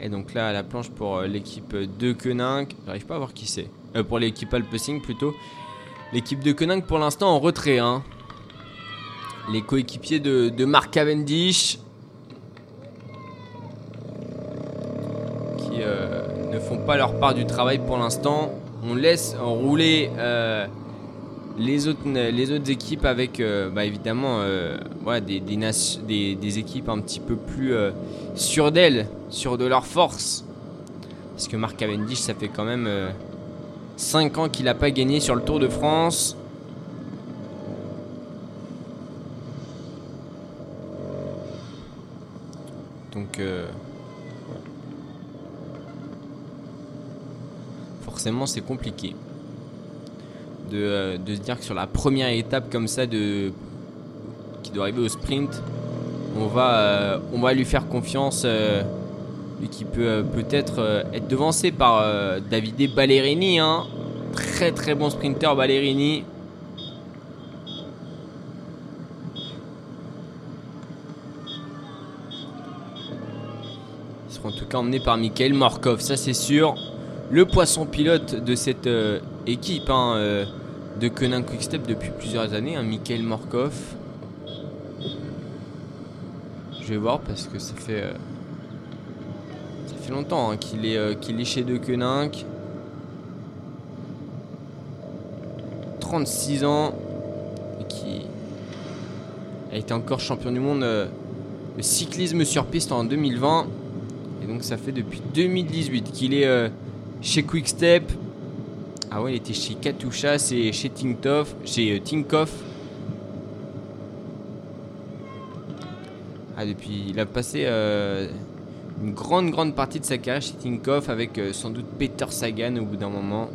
Et donc là, la planche pour l'équipe de Koenig. J'arrive pas à voir qui c'est. pour l'équipe Alpecin plutôt. L'équipe de Koenig pour l'instant en retrait. Hein les coéquipiers de, Mark Cavendish qui euh, ne font pas leur part du travail pour l'instant. On laisse rouler euh, les, autres, équipes avec euh, bah, évidemment des, des, équipes un petit peu plus sûres d'elles, sûres de leur force. Parce que Mark Cavendish, ça fait quand même 5 ans qu'il n'a pas gagné sur le Tour de France. Donc forcément c'est compliqué euh, de, se dire que sur la première étape comme ça de qui doit arriver au sprint, on va, euh, on va lui faire confiance. Euh, lui qui peut peut-être être devancé par Davide Ballerini. Hein. Très très bon sprinter Ballerini. en tout cas emmené par Mikhail Morkov, ça c'est sûr. Le poisson pilote de cette euh, équipe hein, euh, de Quick Quickstep depuis plusieurs années, hein, Mikhail Morkov. Je vais voir parce que ça fait euh, ça fait longtemps hein, qu'il est qu'il est chez De Koenig. 36 ans et qui a été encore champion du monde de cyclisme sur piste en 2020 donc ça fait depuis 2018 qu'il est chez Quickstep. Ah ouais, il était chez Katusha, c'est chez Tinkoff, chez euh, Tinkoff. Ah, depuis, il a passé euh, une grande, grande partie de sa carrière chez Tinkoff avec sans doute Peter Sagan au bout d'un moment.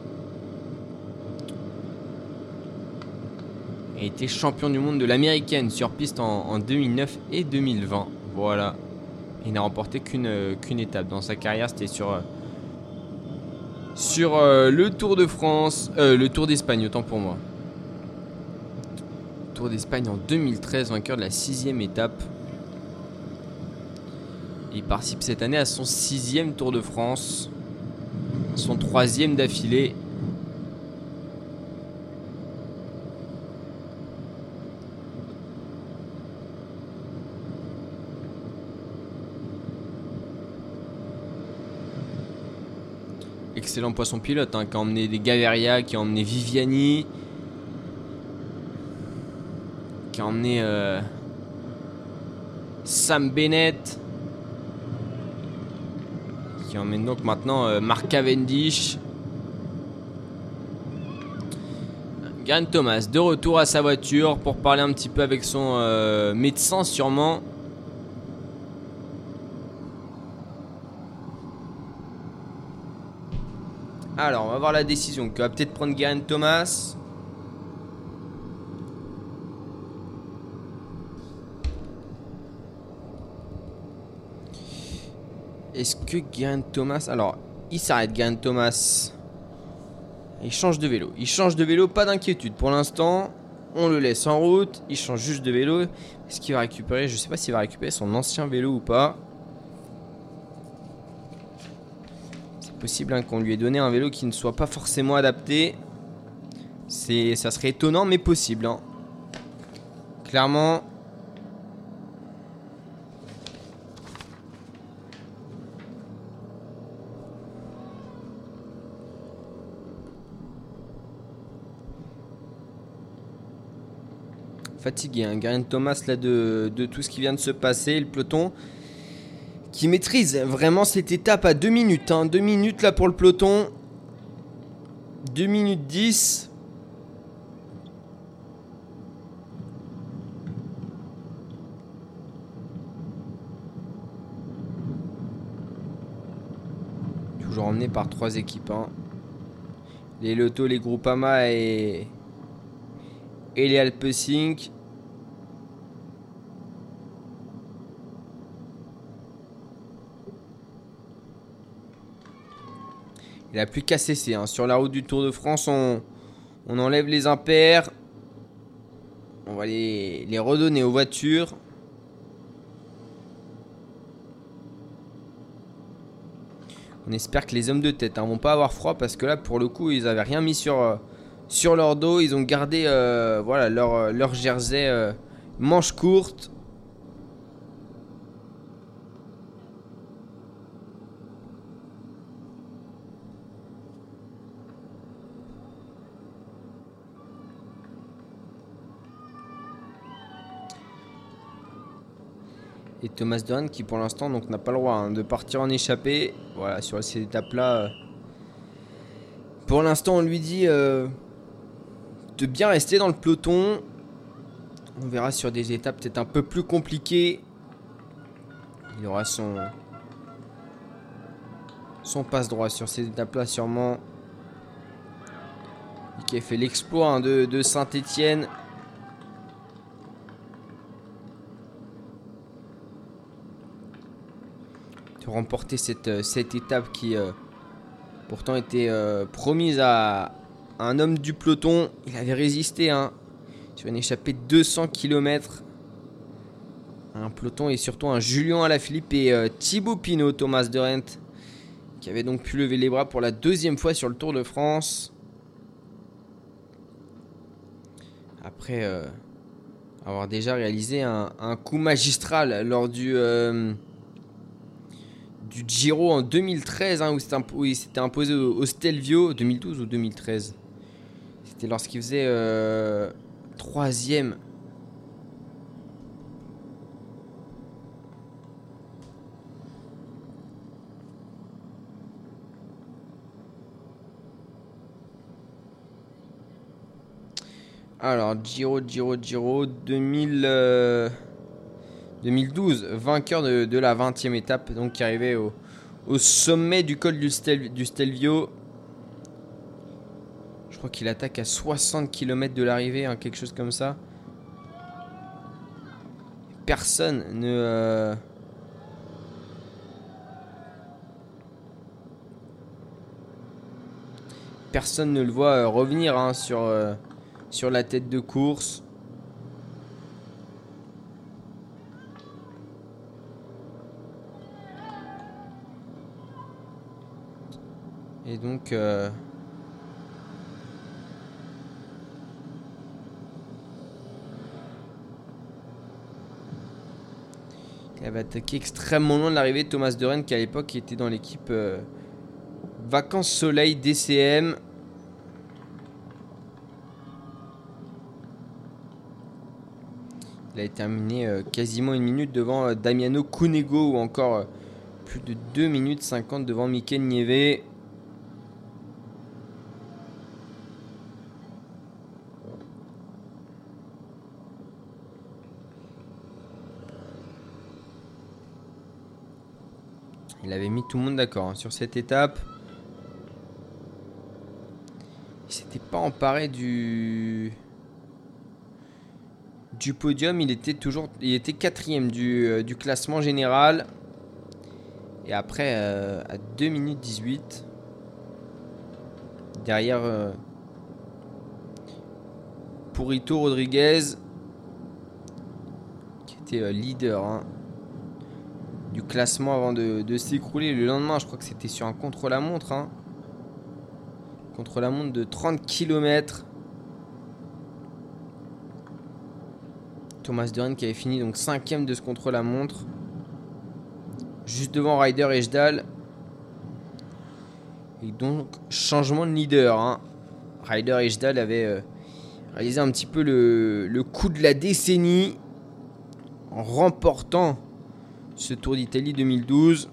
Il été champion du monde de l'américaine sur piste en, en 2009 et 2020. Voilà. Il n'a remporté qu'une euh, qu'une étape dans sa carrière. C'était sur, euh, sur euh, le Tour de France, le Tour d'Espagne, autant pour moi. Tour d'Espagne en 2013, vainqueur de la sixième étape. Il participe cette année à son sixième Tour de France, son troisième d'affilée excellent poisson pilote hein, qui a emmené des Gaviria, qui a emmené Viviani, qui a emmené euh, Sam Bennett, qui emmène donc maintenant euh, Mark Cavendish. Garen Thomas de retour à sa voiture pour parler un petit peu avec son euh, médecin sûrement. Alors, on va voir la décision. Que va peut-être prendre Garen Thomas. Est-ce que Garen Thomas... Alors, il s'arrête Garen Thomas. Il change de vélo. Il change de vélo, pas d'inquiétude pour l'instant. On le laisse en route. Il change juste de vélo. Est-ce qu'il va récupérer? Je ne sais pas s'il va récupérer son ancien vélo ou pas. Possible hein, qu'on lui ait donné un vélo qui ne soit pas forcément adapté. C'est, ça serait étonnant, mais possible. hein. Clairement. Fatigué, hein. Geraint Thomas là de, de tout ce qui vient de se passer, le peloton qui maîtrise vraiment cette étape à 2 minutes. 2 minutes là pour le peloton. 2 minutes 10. Toujours emmené par trois équipes. hein. Les Lotto, les Groupama et, et les Alpesync. Il a plus qu'à cesser. hein. Sur la route du Tour de France, on, enlève les impairs. On va les, redonner aux voitures. On espère que les hommes de tête ne vont pas avoir froid parce que là, pour le coup, ils avaient rien mis sur, euh, sur leur dos. Ils ont gardé euh, voilà, leur, euh, jersey manche courte. Et Thomas Dohan qui pour l'instant n'a pas le droit hein, de partir en échappée. Voilà, sur cette étape-là. euh, Pour l'instant, on lui dit euh, de bien rester dans le peloton. On verra sur des étapes peut-être un peu plus compliquées. Il aura son son passe droit sur ces étapes-là sûrement. Qui a fait l'exploit hein, de, de Saint-Étienne. Remporter cette, euh, cette étape qui euh, pourtant était euh, promise à un homme du peloton. Il avait résisté hein, sur une échappée de 200 km. Un peloton et surtout un Julien Alaphilippe et Thibaut Pinot, Thomas de qui avait donc pu lever les bras pour la deuxième fois sur le Tour de France. Après avoir déjà réalisé un, coup magistral lors du, du Giro en 2013, hein, où il s'était imposé au, Stelvio, 2012 ou 2013. C'était lorsqu'il faisait euh, troisième. Alors, Giro, Giro, Giro, 2000, euh, 2012, vainqueur de, la 20e étape, donc qui arrivait au, au sommet du col du, Stel- du Stelvio. Je crois qu'il attaque à 60 km de l'arrivée, hein, quelque chose comme ça. Personne ne... euh, Personne ne le voit euh, revenir hein, euh, sur la tête de course. Et donc... euh, Il avait attaqué extrêmement loin de l'arrivée de Thomas de Rennes qui à l'époque était dans l'équipe euh, Vacances Soleil DCM. Il a terminé euh, quasiment une minute devant euh, Damiano Cunego ou encore plus de 2 minutes 50 devant Mikel Nieve. Il avait mis tout le monde d'accord hein, sur cette étape. Il s'était pas emparé du podium. Il était toujours, il était quatrième du, euh, classement général. Et après, euh, à 2 minutes 18, derrière euh, Purito Rodriguez, qui était euh, leader hein, du classement avant de, s'écrouler. Le lendemain, je crois que c'était sur un contre-la-montre. hein. Contre-la-montre de 30 km. Thomas Duren qui avait fini donc cinquième de ce contre-la-montre. Juste devant Ryder et. Et donc, changement de leader. Hein. Ryder et Jdal avaient euh, réalisé un petit peu le coup de la décennie en remportant ce Tour d'Italie 2012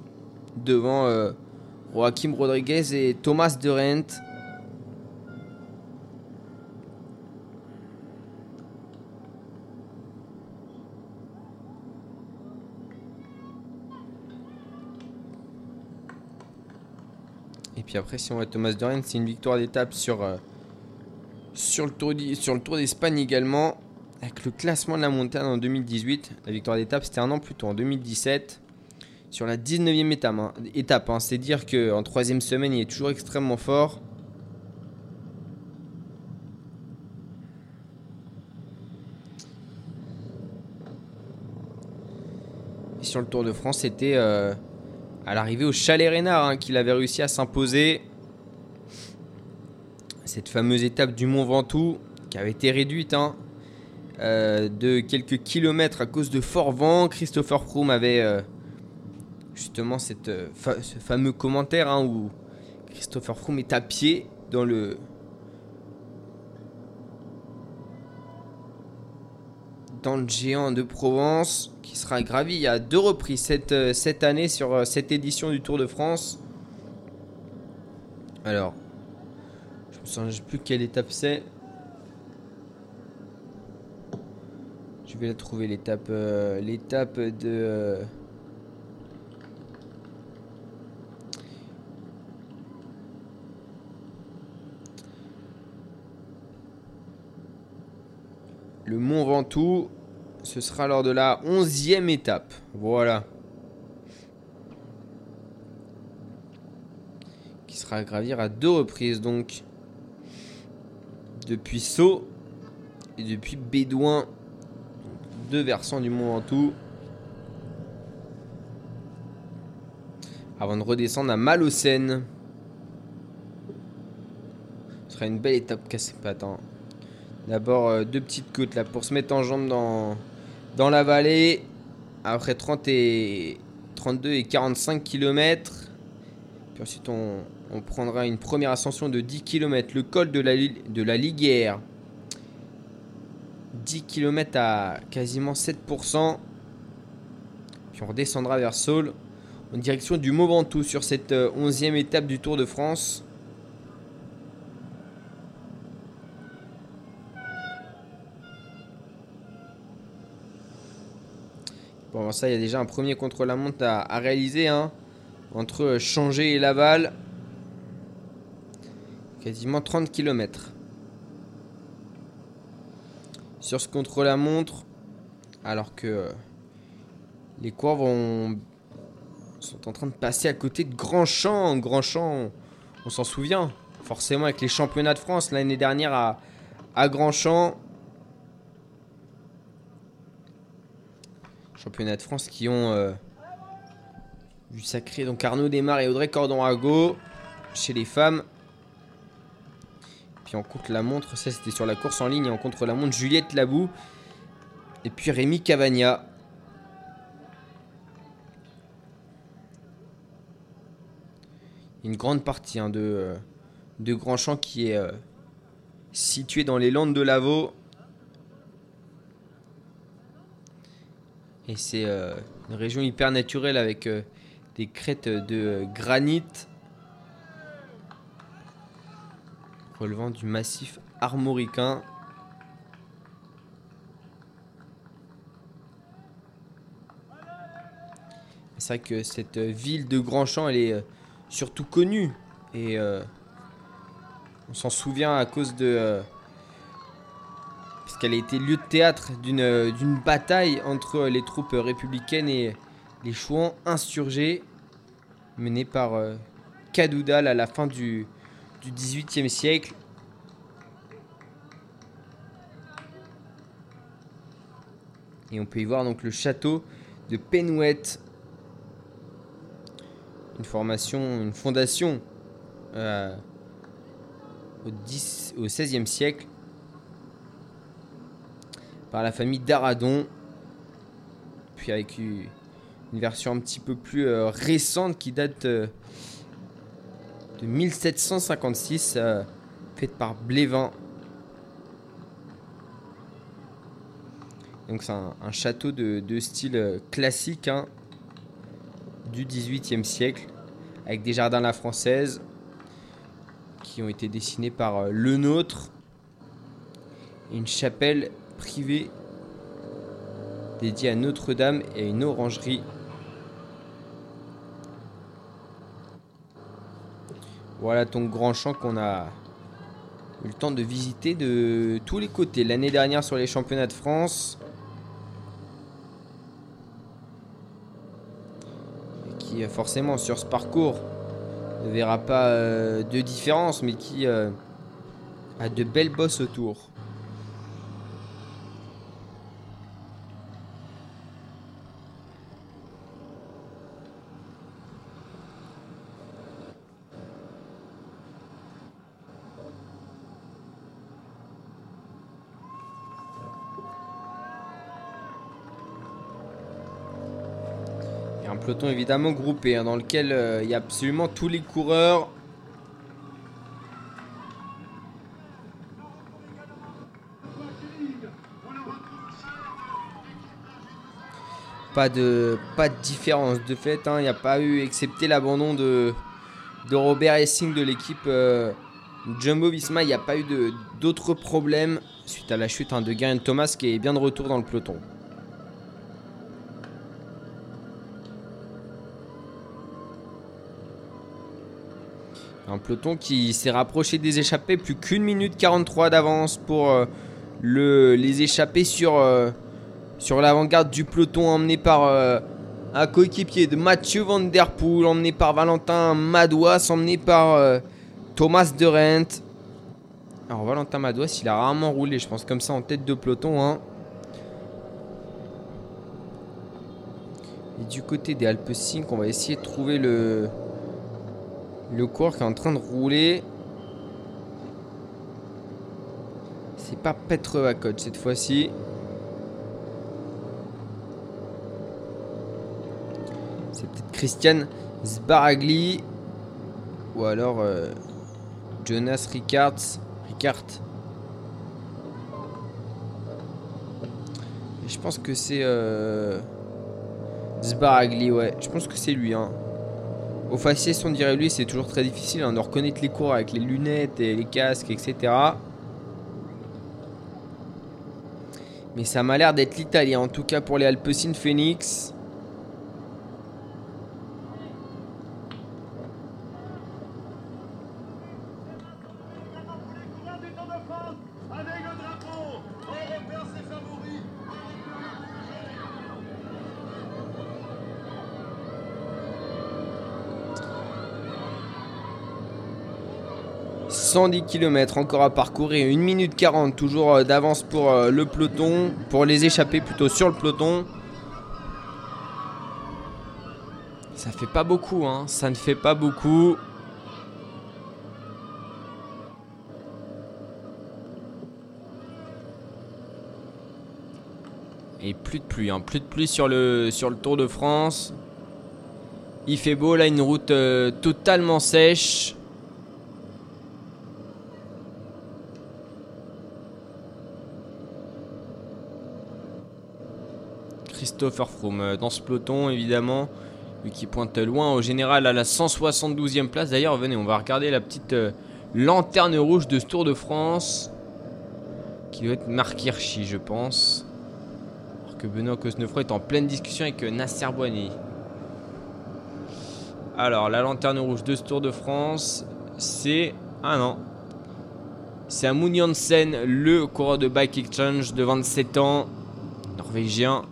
devant euh, Joaquim Rodriguez et Thomas de. Et puis après, si on voit Thomas de c'est une victoire d'étape sur, euh, sur le Tour d'Espagne également. Avec le classement de la montagne en 2018, la victoire d'étape c'était un an plus tôt, en 2017, sur la 19e étape. hein, hein. C'est dire qu'en troisième semaine, il est toujours extrêmement fort. Et sur le Tour de France, c'était euh, à l'arrivée au Chalet Reynard hein, qu'il avait réussi à s'imposer. Cette fameuse étape du Mont Ventoux qui avait été réduite hein, euh, de quelques kilomètres à cause de fort vent. Christopher Froome avait euh, justement cette, euh, ce fameux commentaire hein, où Christopher Froome est à pied dans le dans le géant de Provence qui sera gravi à deux reprises cette, année sur cette édition du Tour de France. Alors, je me souviens plus quelle étape c'est. Je vais trouver l'étape euh, l'étape de euh, le Mont Ventoux. Ce sera lors de la onzième étape. Voilà. Qui sera à gravir à deux reprises donc. Depuis Sceaux et depuis Bédouin. Deux versants du Mont Ventoux. Avant de redescendre à Malocène. Ce sera une belle étape cassée pattes. hein. D'abord euh, deux petites côtes là pour se mettre en jambe dans, la vallée. Après 30 et 32 et 45 km. Puis ensuite on, prendra une première ascension de 10 km. Le col de la, de la. 10 km à quasiment 7%. Puis on redescendra vers Saul en direction du Mont Ventoux sur cette euh, 11e étape du Tour de France. Bon, ça, il y a déjà un premier contre-la-montre à, réaliser hein, entre euh, Changer et Laval. Quasiment 30 km. Sur ce contre-la-montre, alors que euh, les coureurs sont en train de passer à côté de Grandchamp. Grandchamp, on, on s'en souvient, forcément avec les championnats de France l'année dernière à, à Grandchamp. Championnats de France qui ont euh, vu sacré donc Arnaud Desmar et Audrey Cordon-Rago chez les femmes. Puis en contre-la-montre, ça c'était sur la course en ligne, et en contre-la-montre, Juliette Labou et puis Rémi Cavagna. Une grande partie hein, de, euh, de Grandchamp qui est euh, située dans les Landes de Lavaux. Et c'est euh, une région hyper naturelle avec des crêtes de granit relevant du massif armoricain. C'est vrai que cette euh, ville de Grandchamp, elle est euh, surtout connue. Et euh, on s'en souvient à cause de... euh, parce qu'elle a été lieu de théâtre d'une bataille entre les troupes républicaines et les chouans insurgés. mené par euh, Cadoudal à la fin du, du 18e siècle. Et on peut y voir donc le château de Penouette. Une formation, une fondation euh, au, 10, au 16e siècle par la famille d'Aradon. Puis avec une, une version un petit peu plus euh, récente qui date euh, de 1756, euh, faite par Blévin. Donc c'est un, château de, style euh, classique hein, du 18e siècle, avec des jardins à la française qui ont été dessinés par euh, Le Nôtre une chapelle privée dédiée à Notre-Dame et à une orangerie. Voilà ton grand champ qu'on a eu le temps de visiter de tous les côtés. L'année dernière sur les championnats de France. Et qui euh, forcément sur ce parcours ne verra pas euh, de différence, mais qui euh, a de belles bosses autour. Évidemment groupé hein, dans lequel euh, il y a absolument tous les coureurs. Pas de, pas de différence de fait, hein, il n'y a pas eu, excepté l'abandon de, Robert Hessing de l'équipe euh, Jumbo Visma, il n'y a pas eu d'autres problèmes suite à la chute hein, de Geraint Thomas qui est bien de retour dans le peloton. Un peloton qui s'est rapproché des échappés, plus qu'une minute 43 d'avance pour euh, le, les échappés sur, euh, sur l'avant-garde du peloton emmené par euh, un coéquipier de Mathieu Van Der Poel, emmené par Valentin Madouas, emmené par Thomas De Rent. Alors Valentin Madouas, il a rarement roulé, je pense, comme ça en tête de peloton. hein. Et du côté des Alpes 5, on va essayer de trouver le, le coureur qui est en train de rouler. C'est pas Petre Vakot cette fois-ci. C'est peut-être Christian Sbaragli. Ou alors euh, Jonas Rickards. Ricard. Je pense que c'est euh, ouais. Je pense que c'est lui, hein. Au faciès, on dirait lui, c'est toujours très difficile hein, de reconnaître les cours avec les lunettes et les casques, etc. Mais ça m'a l'air d'être l'italien, en tout cas pour les Alpecin Phoenix. 110 km encore à parcourir, 1 minute 40 toujours euh, d'avance pour euh, le peloton, pour les échapper plutôt sur le peloton. Ça fait pas beaucoup, hein, ça ne fait pas beaucoup. Et plus de pluie, hein, plus de pluie sur le, Tour de France. Il fait beau, là une route euh, totalement sèche. Christopher Froome. Euh, dans ce peloton évidemment lui qui pointe loin au général à la 172e place. D'ailleurs venez on va regarder la petite euh, lanterne rouge de ce Tour de France qui doit être Marc Hirschi je pense. Alors que Benoît Cosnefroy est en pleine discussion avec euh, Nasser Boigny alors la lanterne rouge de ce Tour de France c'est ah non c'est Amund Janssen le coureur de Bike Exchange de 27 ans norvégien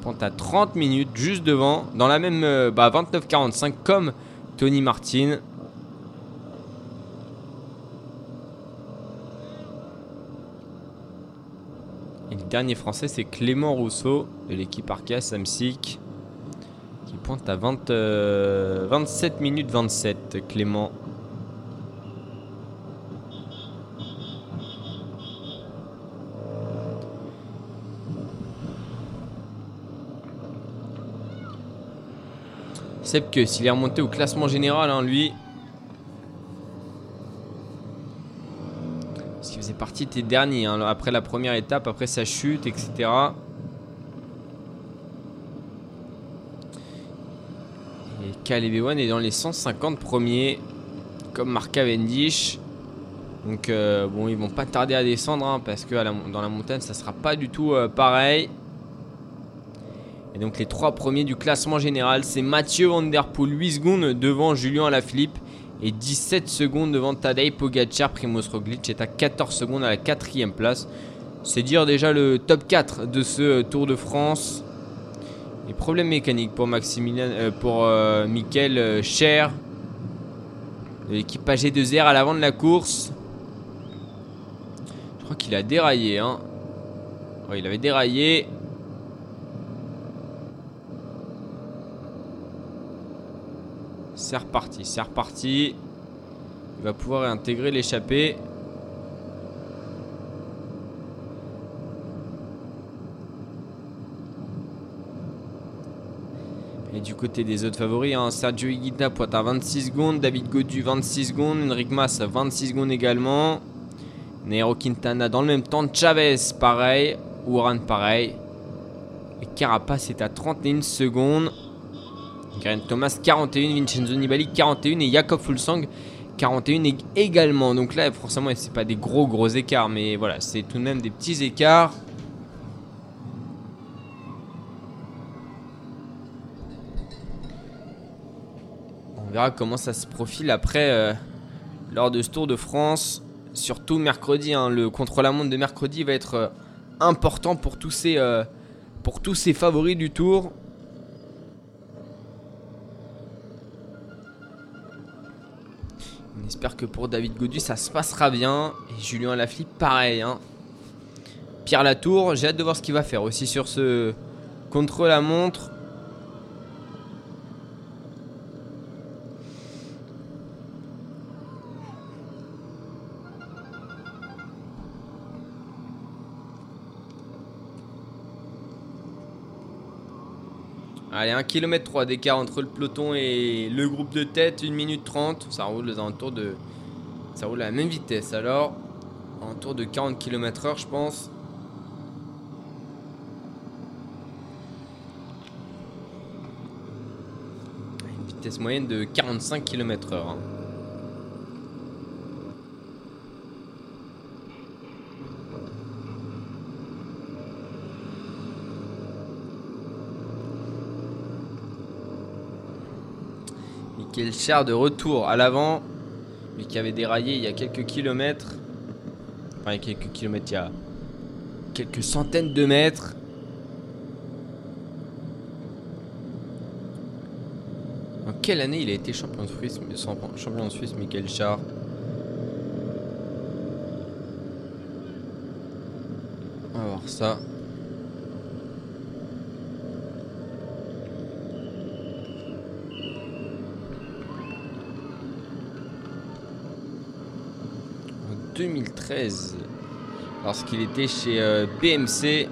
pointe à 30 minutes juste devant, dans la même euh, bah, 29-45 comme Tony Martin. Et le dernier français, c'est Clément Rousseau de l'équipe Arkea Samsic qui pointe à 20, euh, 27 minutes 27. Clément. Seb que s'il est remonté au classement général, hein, lui. Parce qu'il faisait partie des derniers, hein, après la première étape, après sa chute, etc. Et Caleb Ewan est dans les 150 premiers, comme Mark Cavendish. Donc euh, bon, ils vont pas tarder à descendre, hein, parce que dans la montagne, ça sera pas du tout euh, pareil. Et donc les trois premiers du classement général, c'est Mathieu Van Der Poel, 8 secondes devant Julien Alaphilippe et 17 secondes devant Tadej Pogacar. Primoz Roglic est à 14 secondes à la quatrième place. C'est dire déjà le top 4 de ce euh, Tour de France. Et problème mécanique pour Maximilien, euh, pour euh, Michael Cher de l'équipe AG2R à l'avant de la course. Je crois qu'il a déraillé. Hein. Il avait déraillé. C'est reparti, c'est reparti. Il va pouvoir intégrer l'échappée. Et du côté des autres favoris, hein, Sergio Higuita pointe à 26 secondes, David Godu 26 secondes, Enric Mas à 26 secondes également. Nairo Quintana dans le même temps, Chavez pareil, Ouran pareil. Et Carapace est à 31 secondes. Geraint Thomas 41, Vincenzo Nibali 41 et Jakob Fulsang 41 ég- également. Donc là, forcément, c'est pas des gros gros écarts, mais voilà, c'est tout de même des petits écarts. On verra comment ça se profile après euh, lors de ce Tour de France. Surtout mercredi, hein, le contre-la-montre de mercredi va être euh, important pour tous ces, euh, pour tous ces favoris du Tour. On espère que pour David Godu ça se passera bien. Et Julien Lafilippe pareil. hein. Pierre Latour, j'ai hâte de voir ce qu'il va faire aussi sur ce contre-la-montre. Allez, 1 km 3 d'écart entre le peloton et le groupe de tête, 1 minute 30. Ça roule aux alentours de. Ça roule à la même vitesse alors. En tour de 40 km/h, je pense. Une vitesse moyenne de 45 km/h. hein. Michael Char de retour à l'avant. Lui qui avait déraillé il y a quelques kilomètres. Enfin, il y a quelques kilomètres, il y a quelques centaines de mètres. En quelle année il a été champion de Suisse, champion de Suisse Michael Char On va voir ça. En 2013, lorsqu'il était chez BMC.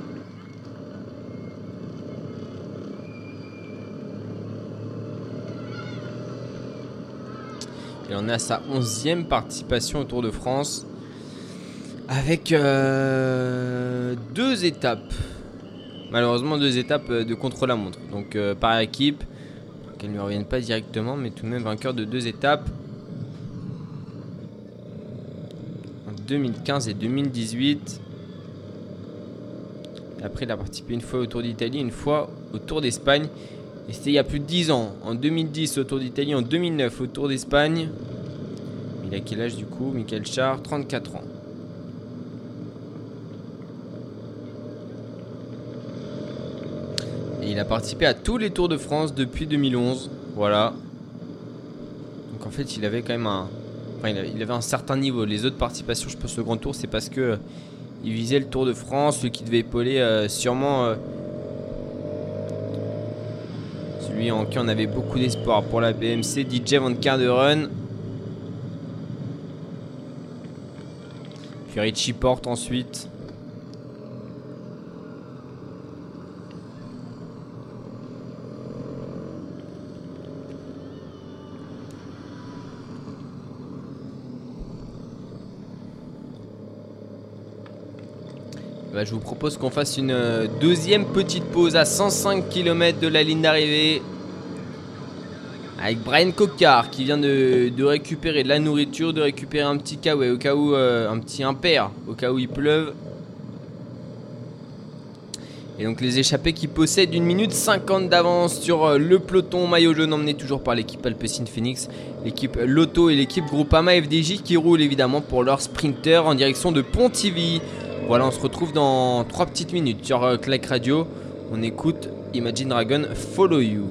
Il en est à sa 11e participation au Tour de France. Avec euh, deux étapes. Malheureusement, deux étapes euh, de contre-la-montre. Donc euh, par équipe. Qu'elles ne lui reviennent pas directement, mais tout de même vainqueur de deux étapes. En 2015 et 2018. Et après, il a participé une fois au Tour d'Italie, une fois au Tour d'Espagne. Et c'était il y a plus de 10 ans. En 2010 au Tour d'Italie, en 2009 au Tour d'Espagne. Il a quel âge du coup Michael Char? 34 ans. Et il a participé à tous les Tours de France depuis 2011. Voilà. Donc en fait, il avait quand même un, il avait, un certain niveau. Les autres participations, je pense, au Grand Tour, c'est parce que euh, il visait le Tour de France, celui qui devait épauler euh, sûrement euh, celui en qui on avait beaucoup d'espoir pour la BMC, DJ Van Karderen. Puis Richie Porte ensuite. Bah, je vous propose qu'on fasse une euh, deuxième petite pause à 105 km de la ligne d'arrivée. Avec Brian Cocard qui vient de, récupérer de la nourriture, de récupérer un petit kawaii au cas où, euh, un petit impair, au cas où il pleuve. Et donc les échappés qui possèdent une minute 50 d'avance sur euh, le peloton maillot jaune emmené toujours par l'équipe Alpecin Phoenix, l'équipe Lotto et l'équipe Groupama FDJ qui roulent évidemment pour leur sprinter en direction de Pontivy. Voilà, on se retrouve dans 3 petites minutes sur euh, Clack Radio. On écoute Imagine Dragon Follow. You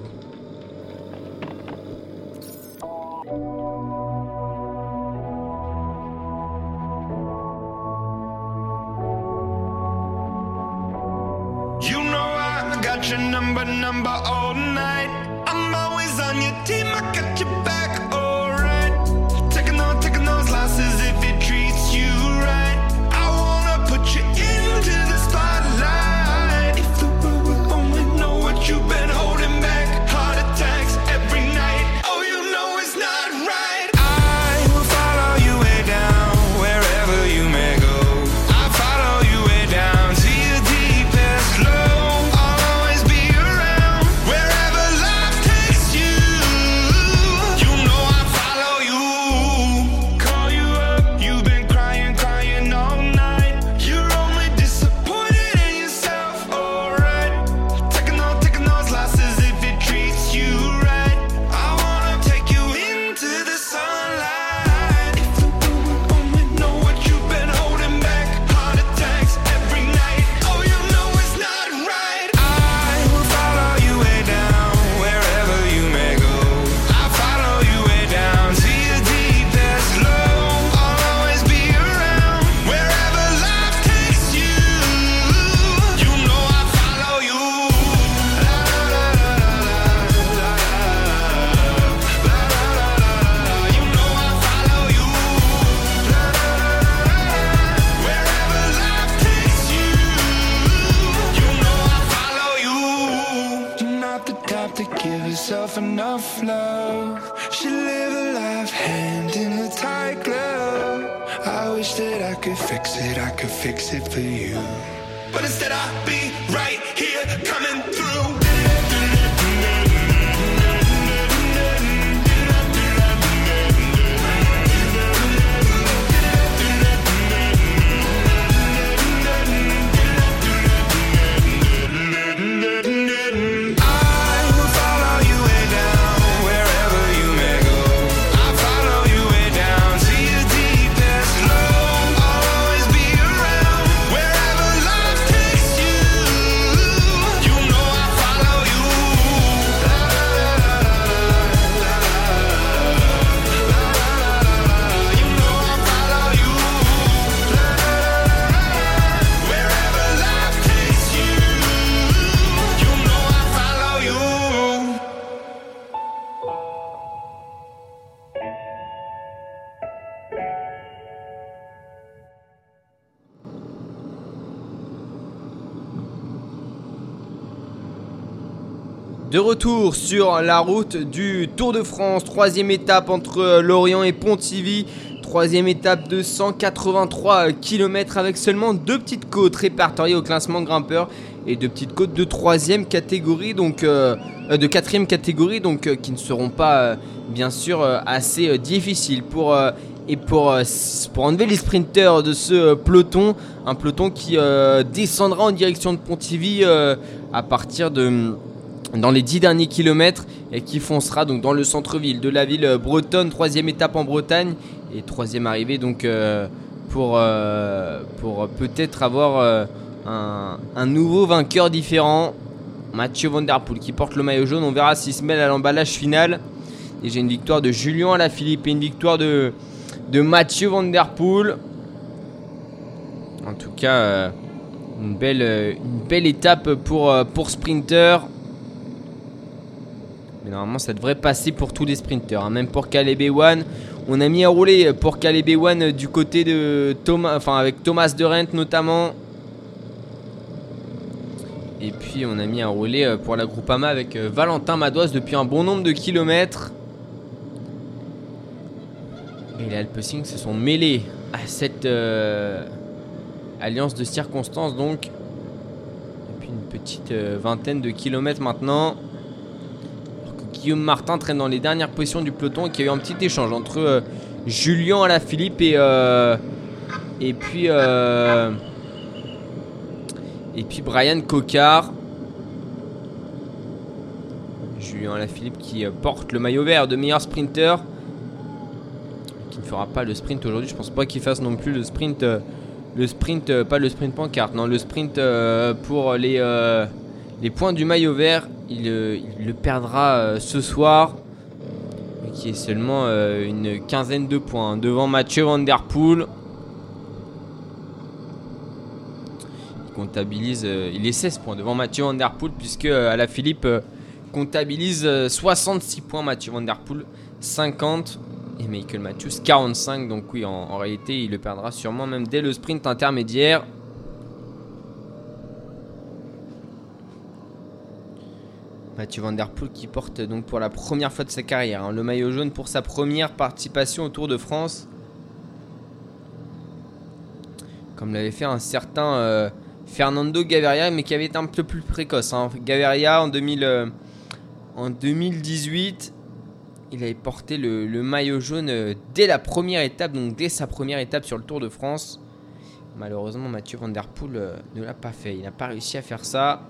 retour sur la route du Tour de France, troisième étape entre Lorient et Pontivy. Troisième étape de 183 km avec seulement deux petites côtes répertoriées au classement grimpeur et deux petites côtes de troisième catégorie, donc euh, de quatrième catégorie, donc euh, qui ne seront pas euh, bien sûr assez difficiles pour et pour, pour enlever les sprinteurs de ce peloton, un peloton qui descendra en direction de Pontivy à partir de dans les 10 derniers kilomètres et qui foncera donc dans le centre-ville de la ville euh, bretonne, troisième étape en Bretagne et troisième arrivée donc euh, pour, euh, pour peut-être avoir un, un nouveau vainqueur différent. Mathieu Van Der Poel qui porte le maillot jaune, on verra s'il se mêle à l'emballage final. Déjà une victoire de Julien Alaphilippe et une victoire de, de Mathieu Van Der Poel. En tout cas, une, belle, une belle étape pour, pour Sprinter. Normalement, ça devrait passer pour tous les sprinters. hein. Même pour Caleb Ewan. On a mis à rouler pour Caleb Ewan du côté de Thomas, enfin avec Thomas de Rent notamment. Et puis on a mis à rouler euh, pour la Groupama avec euh, Valentin Madoise depuis un bon nombre de kilomètres. Et les Alpecin se sont mêlés à cette euh, alliance de circonstances donc. Depuis une petite euh, vingtaine de kilomètres maintenant. Guillaume Martin traîne dans les dernières positions du peloton et qu'il a eu un petit échange entre euh, Julien Alaphilippe et, euh, et puis. euh, et puis Brian Cocard. Julien Alaphilippe qui porte le maillot vert de meilleur sprinter. Qui ne fera pas le sprint aujourd'hui. Je pense pas qu'il fasse non plus le sprint. le sprint, pas le sprint pancarte, non, le sprint pour les, les points du maillot vert. Il, euh, le perdra euh, ce soir. Qui est seulement euh, une quinzaine de points hein, devant Mathieu Van. Il comptabilise, il est 16 points devant Mathieu Van Der Poel puisque Alaphilippe euh, comptabilise euh, 66 points Mathieu Van Der Poel 50 et Michael Matthews 45 donc oui en réalité il le perdra sûrement même dès le sprint intermédiaire Mathieu Van Der Poel qui porte donc pour la première fois de sa carrière hein, le maillot jaune pour sa première participation au Tour de France comme l'avait fait un certain euh, Fernando Gaviria, mais qui avait été un peu plus précoce. hein. Gaviria, en, 2000, euh, 2018, il avait porté le, maillot jaune euh, dès la première étape, donc dès sa première étape sur le Tour de France. Malheureusement, Mathieu Van Der Poel ne l'a pas fait. Il n'a pas réussi à faire ça.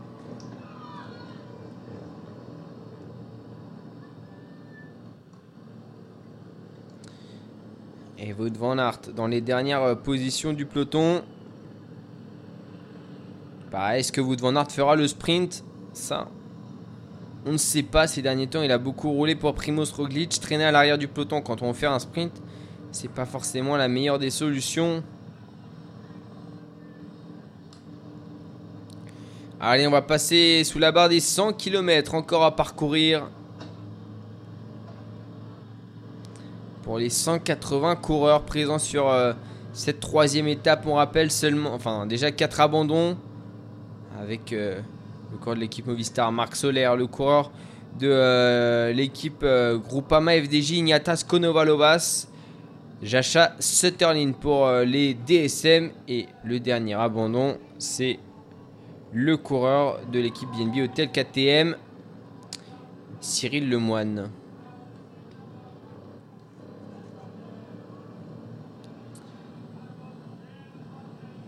Et Wout Van Aert dans les dernières euh, positions du peloton. Pareil, est-ce que Wout Van Aert fera le sprint? Ça, on ne sait pas. Ces derniers temps, il a beaucoup roulé pour Primoz Roglic. Traîner à l'arrière du peloton quand on fait un sprint, c'est pas forcément la meilleure des solutions. Allez, on va passer sous la barre des 100 km encore à parcourir. Pour les 180 coureurs présents sur euh, cette troisième étape, on rappelle seulement, enfin déjà 4 abandons avec euh, le coureur de l'équipe Movistar, Marc Soler, le coureur de euh, l'équipe Groupama FDJ, Ignatas Konovalovas, Jacha Sutterlin pour les DSM et le dernier abandon, c'est le coureur de l'équipe BNB Hotel KTM, Cyril Lemoine.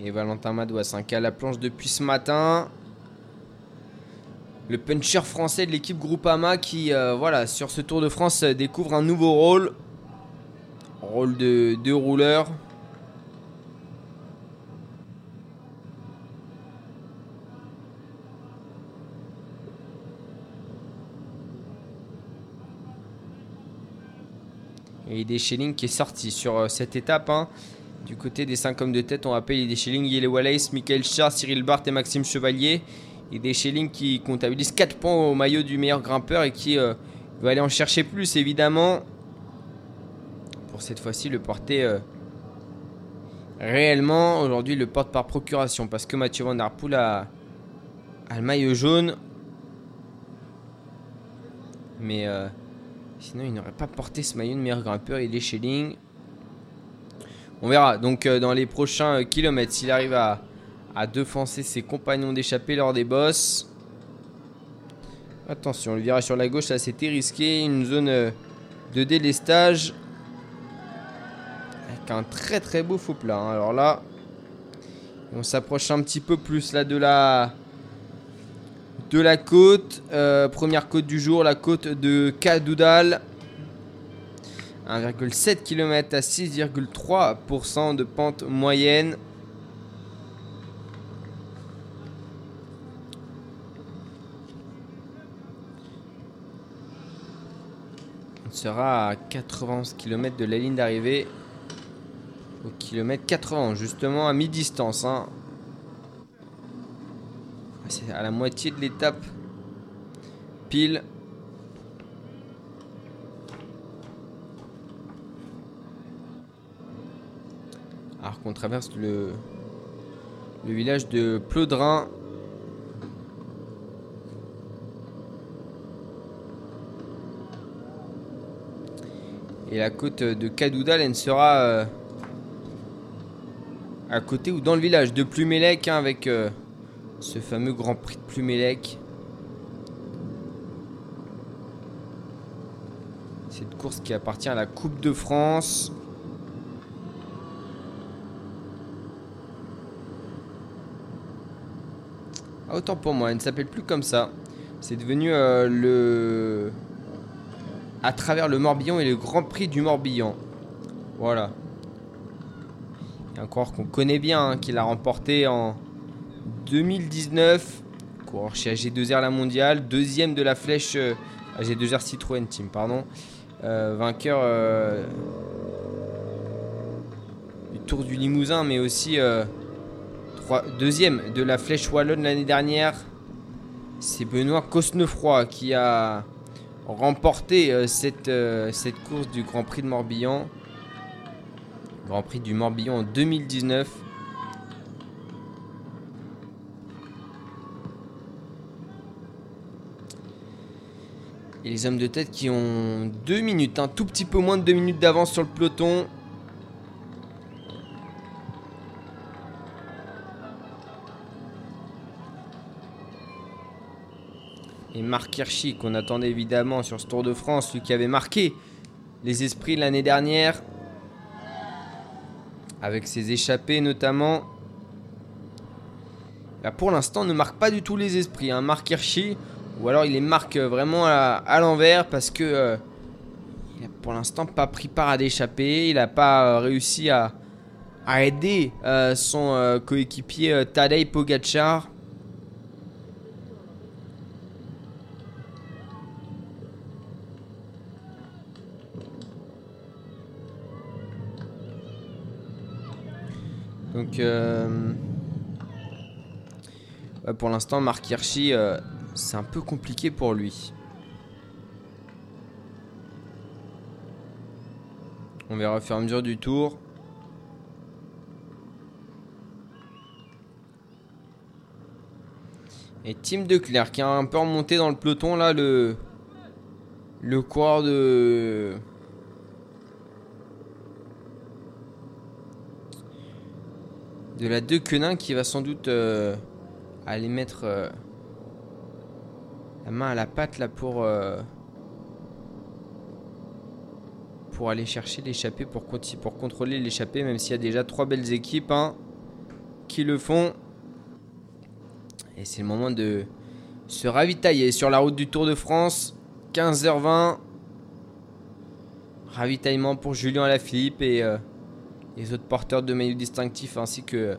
Et Valentin Madouas, un cas à la planche depuis ce matin. Le puncher français de l'équipe Groupama qui, euh, voilà, sur ce Tour de France, euh, découvre un nouveau rôle. Rôle de, rouleur. Et Deschelling qui est sorti sur euh, cette étape. hein. Du côté des 5 hommes de tête, on rappelle Deschelling, Yele Wallace, Michael Char, Cyril Barth et Maxime Chevalier. Et Deschelling qui comptabilise 4 points au maillot du meilleur grimpeur et qui euh, va aller en chercher plus évidemment. Pour cette fois-ci le porter euh, réellement. Aujourd'hui il le porte par procuration parce que Mathieu Van Der a, le maillot jaune. Mais euh, sinon il n'aurait pas porté ce maillot de meilleur grimpeur et Deschelling. On verra donc euh, dans les prochains euh, kilomètres s'il arrive à, à ses compagnons d'échappée lors des bosses. Attention, le virage sur la gauche, là c'était risqué. Une zone euh, de délestage. Avec un très très beau faux plat. hein. Alors là, on s'approche un petit peu plus là de la, de la côte. Première côte du jour, la côte de Cadoudal. 1,7 km à 6,3% de pente moyenne. On sera à 91 km de la ligne d'arrivée. Au kilomètre 80, justement à mi-distance. hein. C'est à la moitié de l'étape. Pile. Alors qu'on traverse le, le village de Plodrin. Et la côte de Cadoudal, elle sera euh, à côté ou dans le village de Plumélec, hein, avec euh, ce fameux Grand Prix de Plumélec. Cette course qui appartient à la Coupe de France. Autant pour moi, elle ne s'appelle plus comme ça. C'est devenu euh, le. À travers le Morbihan et le Grand Prix du Morbihan. Voilà. Et encore qu'on connaît bien, hein, qu'il a remporté en 2019. Coureur chez AG2R la mondiale. Deuxième de la flèche euh, AG2R Citroën Team, pardon. Euh, vainqueur du Tour du Limousin, mais aussi deuxième de la flèche wallonne l'année dernière. C'est Benoît Cosnefroy qui a remporté euh, cette, euh, cette course du Grand Prix de Morbihan. Grand Prix du Morbihan en 2019. Et les hommes de tête qui ont deux minutes, un tout petit peu moins de deux minutes d'avance sur le peloton. Et Marc Hirschi, qu'on attendait évidemment sur ce Tour de France, lui qui avait marqué les esprits l'année dernière, avec ses échappées notamment. Pour l'instant, ne marque pas du tout les esprits. Hein. Marc Hirschi, ou alors il les marque euh, vraiment à, l'envers parce que euh, il a pour l'instant pas pris part à d'échappées. Il n'a pas euh, réussi à, aider euh, son euh, coéquipier euh, Tadej Pogacar. Donc, euh, pour l'instant, Marc Hirschi, euh, c'est un peu compliqué pour lui. On verra au fur et à mesure du tour. Et Tim Declerc qui a un peu remonté dans le peloton là, le, le coureur de. De la De Quenin qui va sans doute euh, aller mettre euh, la main à la patte là pour. euh, pour aller chercher l'échappée, pour, contrôler l'échappée, même s'il y a déjà trois belles équipes hein, qui le font. Et c'est le moment de se ravitailler sur la route du Tour de France. 15h20. Ravitaillement pour Julien Alaphilippe et les autres porteurs de maillots distinctifs ainsi que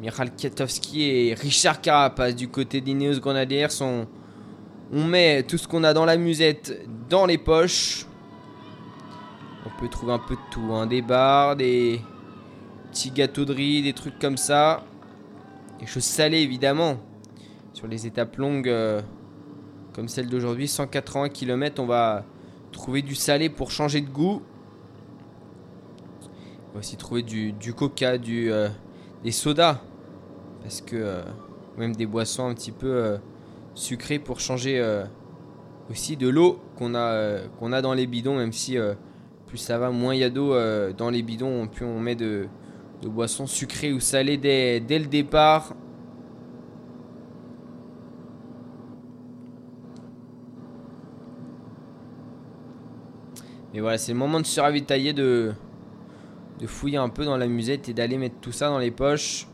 Michal Kwiatkowski et Richard Carapace du côté d'Ineos Grenadiers. On, on met tout ce qu'on a dans la musette dans les poches. On peut trouver un peu de tout, hein, des bars, des petits gâteaux de riz, des trucs comme ça. Des choses salées évidemment. Sur les étapes longues euh, comme celle d'aujourd'hui, 180 km, on va trouver du salé pour changer de goût. Va aussi trouver du, du coca, du, euh, des sodas. Parce que euh, même des boissons un petit peu euh, sucrées pour changer aussi de l'eau qu'on a, a dans les bidons, même si plus ça va, moins il y a d'eau dans les bidons, plus on met de, de boissons sucrées ou salées dès, dès le départ. Mais voilà, c'est le moment de se ravitailler, de, de fouiller un peu dans la musette et d'aller mettre tout ça dans les poches.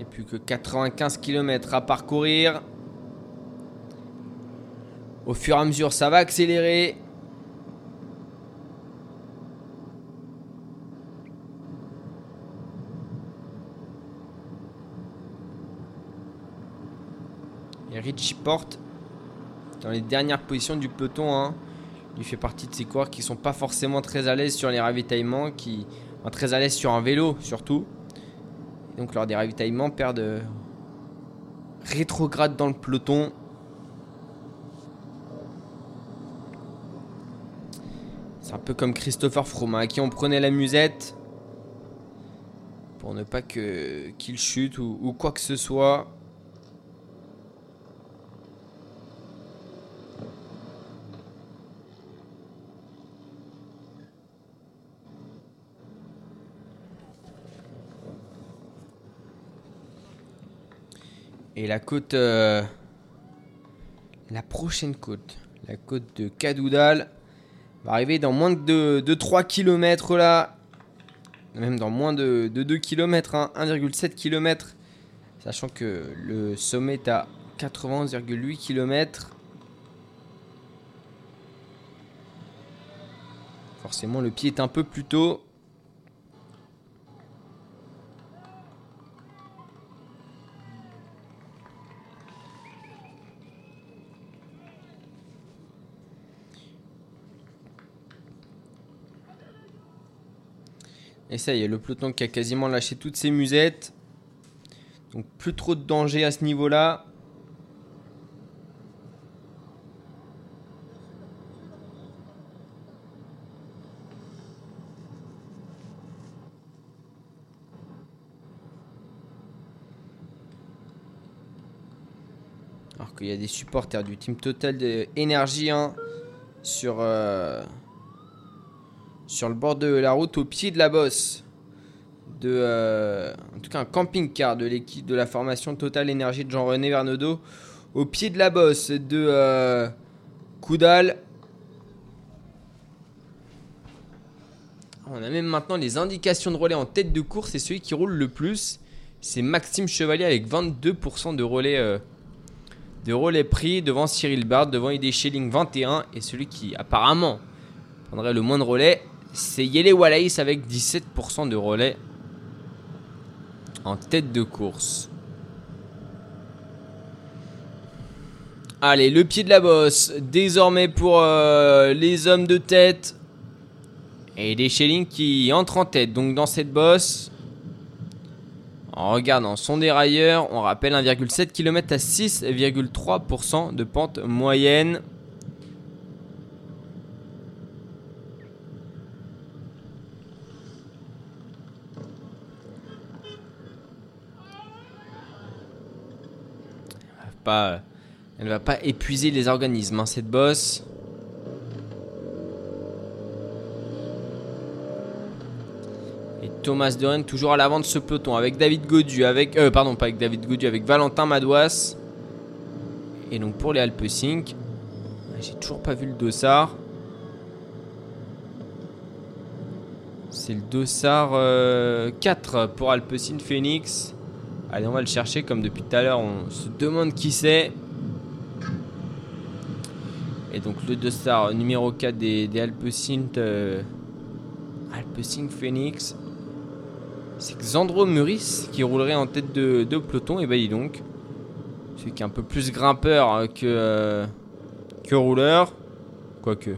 Et plus que 95 km à parcourir. Au fur et à mesure, ça va accélérer. Richie Porte, dans les dernières positions du peloton, hein, il fait partie de ces coureurs qui sont pas forcément très à l'aise sur les ravitaillements, qui sont très à l'aise sur un vélo surtout. Et donc lors des ravitaillements, perdent euh, rétrograde dans le peloton. C'est un peu comme Christopher Froome, hein, à qui on prenait la musette pour ne pas que qu'il chute ou, ou quoi que ce soit. Et la côte. euh, la prochaine côte, la côte de Cadoudal, va arriver dans moins de, de 3 km là. Même dans moins de, de 2 km, 1,7 km. Sachant que le sommet est à 80,8 km. Forcément, le pied est un peu plus tôt. Et ça y est, le peloton qui a quasiment lâché toutes ses musettes. Donc plus trop de danger à ce niveau-là. Alors qu'il y a des supporters du team Total de hein, sur, euh, sur le bord de la route au pied de la bosse de euh, en tout cas un camping-car de l'équipe de la formation Total Énergie de Jean-René Vernodo au pied de la bosse de euh, Coudal. On a même maintenant les indications de relais en tête de course et celui qui roule le plus, c'est Maxime Chevalier avec 22% de relais euh, de relais pris devant Cyril Bard, devant ID Schelling 21 et celui qui apparemment prendrait le moins de relais, c'est Yele Wallace avec 17% de relais en tête de course. Allez, le pied de la bosse, désormais pour euh, les hommes de tête. Et des Schelling qui entrent en tête, donc dans cette bosse. En regardant son dérailleur, on rappelle 1,7 km à 6,3% de pente moyenne. Pas, elle ne va pas épuiser les organismes, hein, cette bosse. Et Thomas Doren toujours à l'avant de ce peloton avec David Godu, avec euh, pardon pas avec David Godu, avec Valentin Madouas. Et donc pour les Alpesink, j'ai toujours pas vu le dossard. C'est le dossard euh, 4 pour Alpecin Phoenix. Allez, on va le chercher comme depuis tout à l'heure. On se demande qui c'est. Et donc le dossard numéro 4 des, des Alpecin euh, Phoenix. C'est Xandro Muris qui roulerait en tête de, peloton. Et bah, dis donc. Celui qui est un peu plus grimpeur euh, que, euh, que rouleur. Quoique.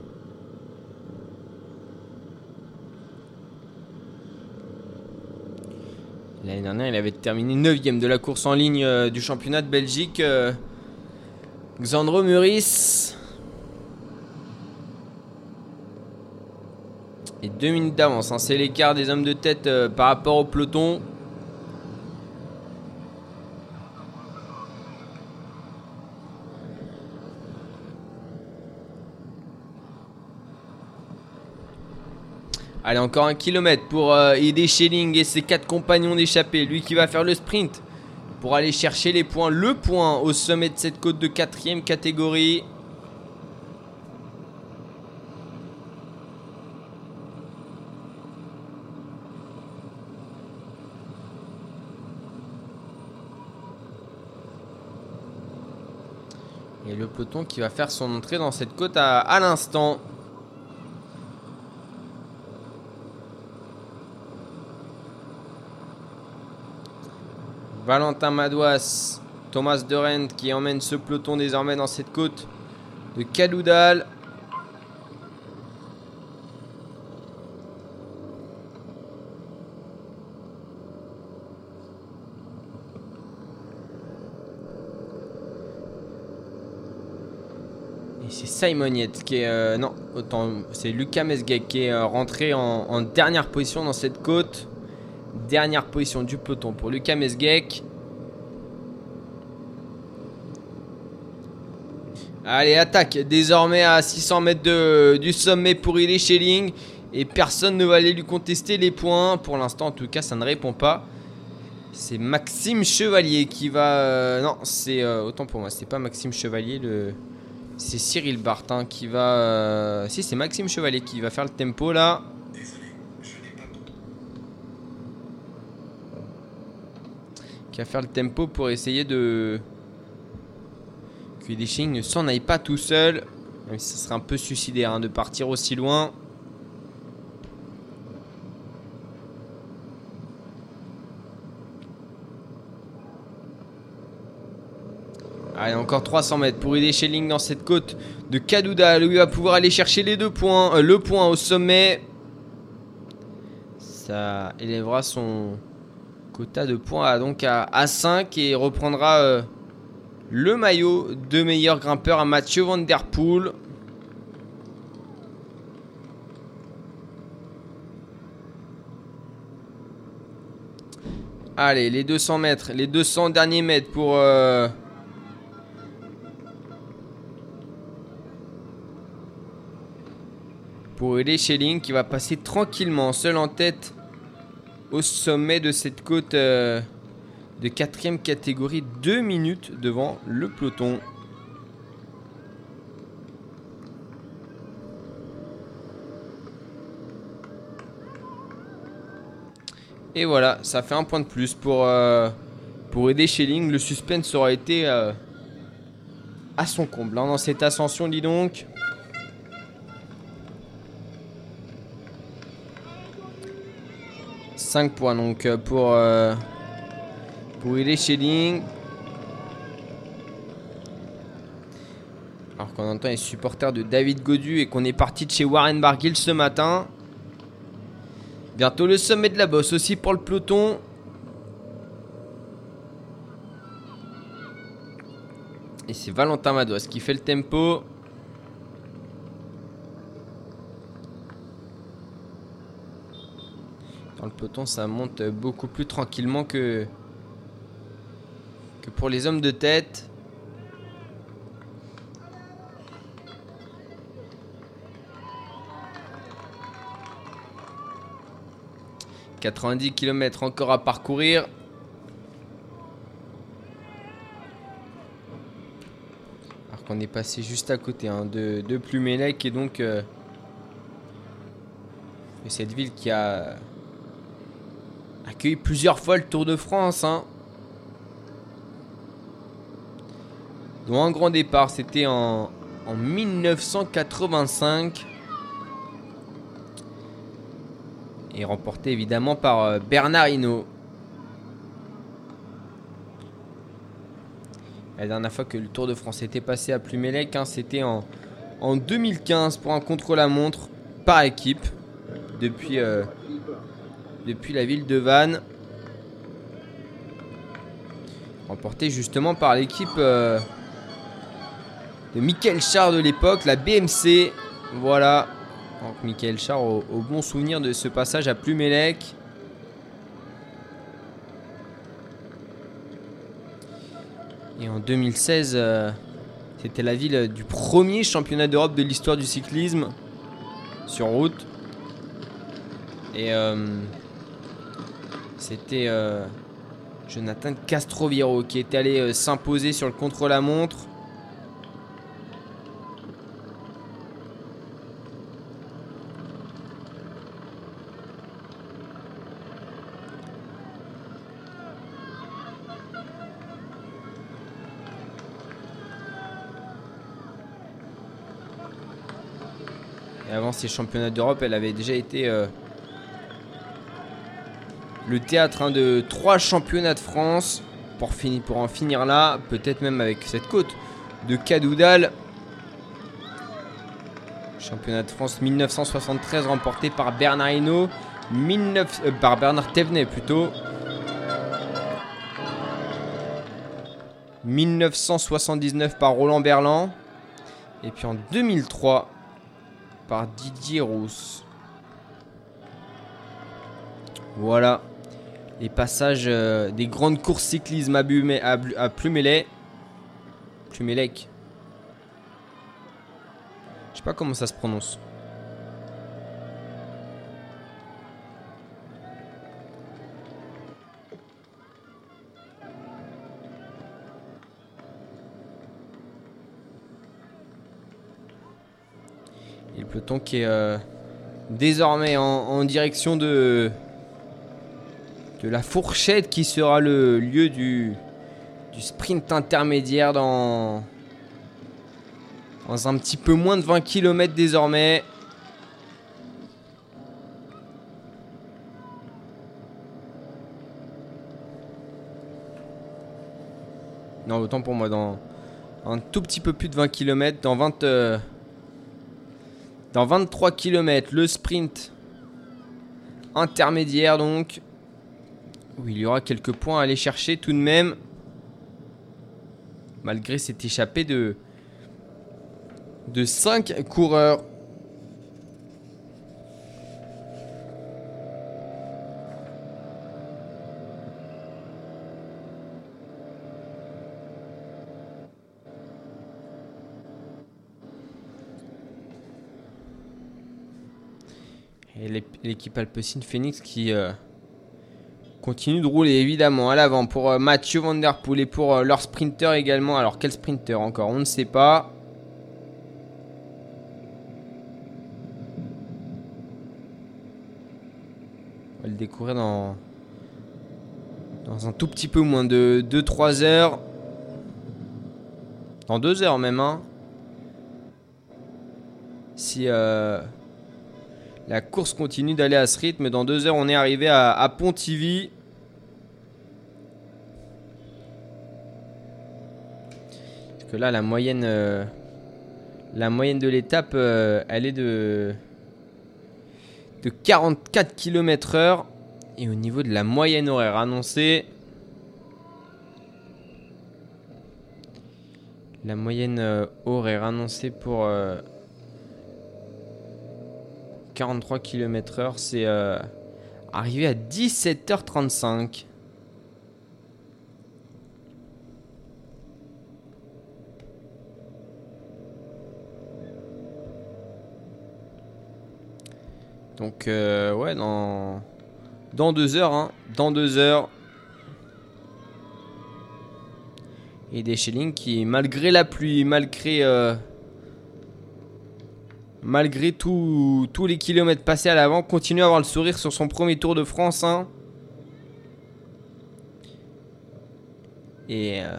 L'année dernière, il avait terminé 9ème de la course en ligne euh, du championnat de Belgique. euh, Xandro Muris. Et 2 minutes d'avance, hein, c'est l'écart des hommes de tête euh, par rapport au peloton. Allez, encore un kilomètre pour euh, aider Schelling et ses quatre compagnons d'échappée. Lui qui va faire le sprint pour aller chercher les points. Le point au sommet de cette côte de quatrième catégorie. Et le peloton qui va faire son entrée dans cette côte à, à l'instant. Valentin Madouas Thomas Durant qui emmène ce peloton désormais dans cette côte de Cadoudal. Et c'est Simon Yates qui est. euh, non, autant. C'est Lucas Mesgek qui est euh, rentré en, en dernière position dans cette côte. Dernière position du peloton pour Lucas Mesgek. Allez, attaque désormais à 600 mètres du sommet pour Ilé Schelling. Et personne ne va aller lui contester les points. Pour l'instant, en tout cas, ça ne répond pas. C'est Maxime Chevalier qui va. euh, non, c'est. euh, autant pour moi, c'est pas Maxime Chevalier. C'est Cyril Bartin qui va. euh, Si, c'est Maxime Chevalier qui va faire le tempo là. Faire le tempo pour essayer de. Que Desching ne s'en aille pas tout seul. Même si ça serait un peu suicidaire hein, de partir aussi loin. Allez, encore 300 mètres pour aider Schelling dans cette côte de Kadouda. Lui va pouvoir aller chercher les deux points. euh, le point au sommet. Ça élèvera son quota de points à, donc à, à 5 et reprendra euh, le maillot de meilleur grimpeur à Mathieu Van Der Poel. Allez, les 200 mètres, les 200 derniers mètres pour... euh, pour aider Schelling qui va passer tranquillement, seul en tête au sommet de cette côte euh, de quatrième catégorie, deux minutes devant le peloton. Et voilà, ça fait un point de plus pour, euh, aider Schelling. Le suspense aura été euh, à son comble hein, dans cette ascension, dis donc. « 5 points donc euh, pour, euh, pour aider Schelling. Alors qu'on entend les supporters de David Godu et qu'on est parti de chez Warren Barguil ce matin. Bientôt le sommet de la bosse aussi pour le peloton. Et c'est Valentin Madois qui fait le tempo. Dans le peloton, ça monte beaucoup plus tranquillement que, que pour les hommes de tête. « 90 km encore à parcourir. Alors qu'on est passé juste à côté hein, de, de et donc euh, de cette ville qui a accueilli plusieurs fois le Tour de France. Hein. Dont un grand départ, c'était en, en 1985. Et remporté évidemment par euh, Bernard Hinault. La dernière fois que le Tour de France était passé à Plumelec, hein, c'était en, en 2015 pour un contre-la-montre par équipe depuis, euh, depuis la ville de Vannes. Remporté justement par l'équipe euh, de Michael Char de l'époque, la BMC. Voilà. Donc Michael Char au, bon souvenir de ce passage à Plumelec. Et en 2016, euh, c'était la ville du premier championnat d'Europe de l'histoire du cyclisme sur route. Et euh, c'était euh, Jonathan Castroviro qui est allé euh, s'imposer sur le contre-la-montre. Et avant ces championnats d'Europe, elle avait déjà été euh, le théâtre hein, de trois championnats de France. pour, finir, en finir là, peut-être même avec cette côte de Cadoudal. Championnat de France 1973 remporté par Bernard Hinault, 19 euh, par Bernard Thévenet plutôt. 1979 par Roland Berland. Et puis en 2003 par Didier Rousse. Voilà. Les passages euh, des grandes courses cyclisme à, à, Plumelec. Plumelec. Je sais pas comment ça se prononce. Et le peloton qui est euh, désormais en direction de, de la fourchette qui sera le lieu du, sprint intermédiaire dans, dans un petit peu moins de 20 km désormais. Non, autant pour moi, dans un tout petit peu plus de 20 km, dans 20... euh, dans 23 km, le sprint intermédiaire donc. Il y aura quelques points à aller chercher tout de même. Malgré cette échappée de, de 5 coureurs. Et l'équipe Alpecin Phoenix qui euh, continue de rouler évidemment à l'avant pour euh, Mathieu Van Der Poel et pour euh, leur sprinter également. Alors quel sprinter encore? On ne sait pas. On va le découvrir dans, dans un tout petit peu moins de 2-3 heures. Dans 2 heures même. Hein. Si... euh, la course continue d'aller à ce rythme. Dans deux heures, on est arrivé à, Pontivy. Parce que là, la moyenne, euh, la moyenne de l'étape, euh, elle est de, de 44 km/h. Et au niveau de la moyenne horaire annoncée, la moyenne euh, horaire annoncée pour 43 km/h, c'est euh, arrivé à 17h35. Donc, euh, ouais, dans, dans deux heures, hein, dans deux heures. Et des Schelling qui, malgré la pluie, malgré euh, malgré tous les kilomètres passés à l'avant, continue à avoir le sourire sur son premier Tour de France. hein. Et euh,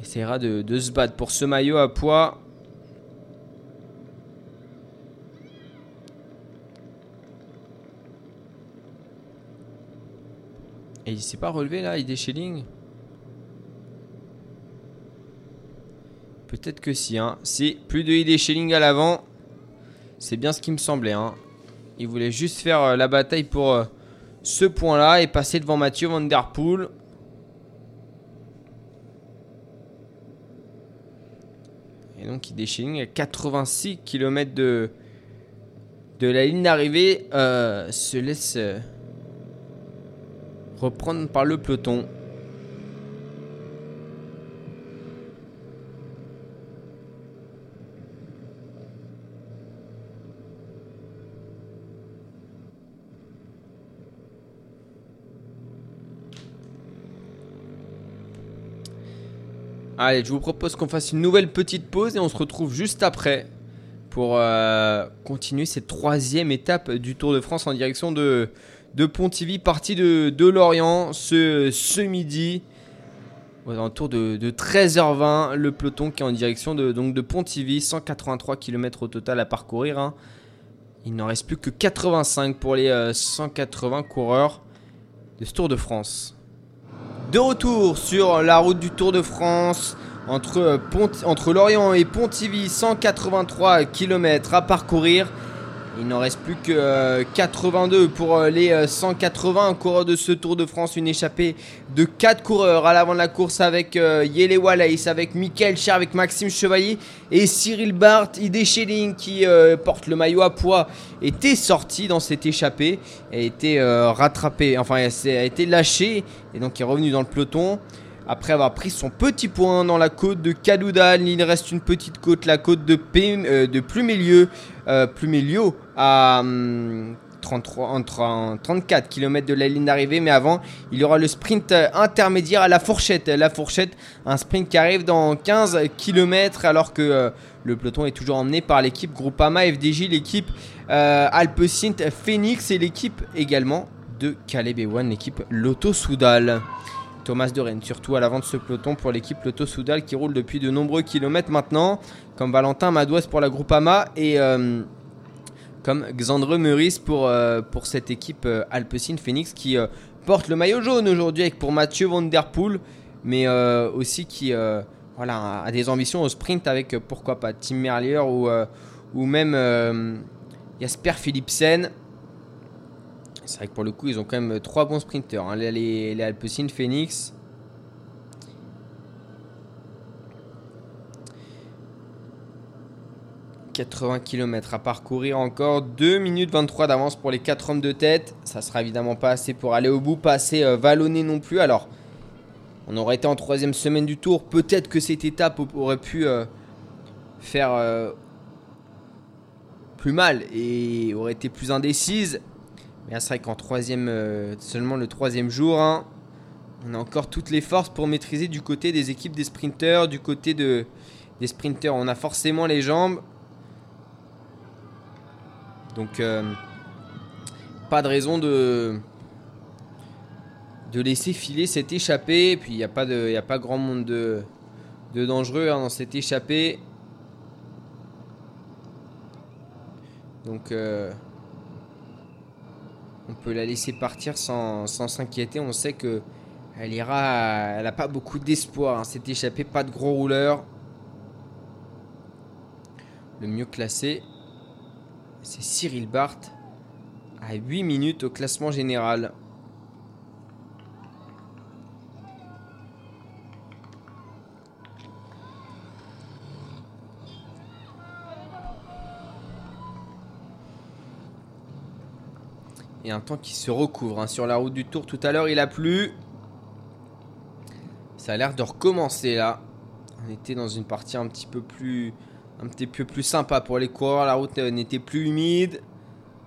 essaiera de, se battre pour ce maillot à poids. Et il s'est pas relevé là, Ide Schelling Peut-être que si, hein. Si, plus de ID Schelling à l'avant. C'est bien ce qui me semblait, hein. Il voulait juste faire euh, la bataille pour euh, ce point-là et passer devant Mathieu Van Der Poel. Et donc, ID Schelling à 86 km de, la ligne d'arrivée euh, se laisse reprendre par le peloton. Allez, je vous propose qu'on fasse une nouvelle petite pause et on se retrouve juste après pour euh, continuer cette troisième étape du Tour de France en direction de, de Pontivy, partie de, de Lorient ce, ce midi. Aux alentours de, de 13h20, le peloton qui est en direction de, donc de Pontivy, 183 km au total à parcourir. hein. Il n'en reste plus que 85 pour les euh, 180 coureurs de ce Tour de France. De retour sur la route du Tour de France entre, euh, Lorient et Pontivy, 183 km à parcourir. Il n'en reste plus que euh, 82 pour euh, les euh, 180 coureurs de ce Tour de France. Une échappée de 4 coureurs à l'avant de la course avec euh, Yele Wallace, avec Michael Cher, avec Maxime Chevalier et Cyril Barth. Ide Schelling qui euh, porte le maillot à poids était sorti dans cette échappée et a été euh, rattrapé, enfin a été lâché et donc est revenu dans le peloton. Après avoir pris son petit point dans la côte de Cadoudal, il reste une petite côte, la côte de, P- euh, de euh, à hum, 33, entre, en 34 km de la ligne d'arrivée. Mais avant, il y aura le sprint euh, intermédiaire à la fourchette. La fourchette, un sprint qui arrive dans 15 km alors que le peloton est toujours emmené par l'équipe Groupama FDJ, l'équipe euh, Alpecin Phoenix et l'équipe également de Caleb Ewan, l'équipe Lotto Soudal. Thomas de Rennes, surtout à l'avant de ce peloton pour l'équipe Lotto Soudal qui roule depuis de nombreux kilomètres maintenant, comme Valentin Madouas pour la Groupama et euh, comme Xandre Meurice pour, euh, pour cette équipe euh, Alpecin Phoenix qui euh, porte le maillot jaune aujourd'hui avec pour Mathieu Van Der Poel, mais aussi qui a des ambitions au sprint avec pourquoi pas Tim Merlier ou, ou même Jasper Philipsen. C'est vrai que pour le coup, ils ont quand même trois bons sprinteurs. hein. Les, les, Phoenix. « 80 km à parcourir encore, 2 minutes 23 d'avance pour les 4 hommes de tête. Ça sera évidemment pas assez pour aller au bout, pas assez euh, vallonné non plus. Alors, on aurait été en troisième semaine du tour. Peut-être que cette étape au- aurait pu euh, faire euh, plus mal et aurait été plus indécise. Mais c'est vrai qu'en troisième, euh, seulement le troisième jour, hein, on a encore toutes les forces pour maîtriser du côté des équipes des sprinteurs, du côté de, des sprinteurs. On a forcément les jambes. Donc, euh, pas de raison de, de laisser filer cette échappée. Et puis, il n'y a, pas de- a pas grand monde de, de dangereux hein, dans cette échappée. Donc, euh, on peut la laisser partir sans s'inquiéter. On sait que elle ira. Elle n'a pas beaucoup d'espoir. hein, cette échappée, pas de gros rouleurs. Le mieux classé, c'est Cyril Barth à 8 minutes au classement général. Et un temps qui se recouvre hein. sur la route du Tour. Tout à l'heure, il a plu. Ça a l'air de recommencer là. On était dans une partie un petit peu plus, un petit peu plus sympa pour les coureurs. La route n'était plus humide,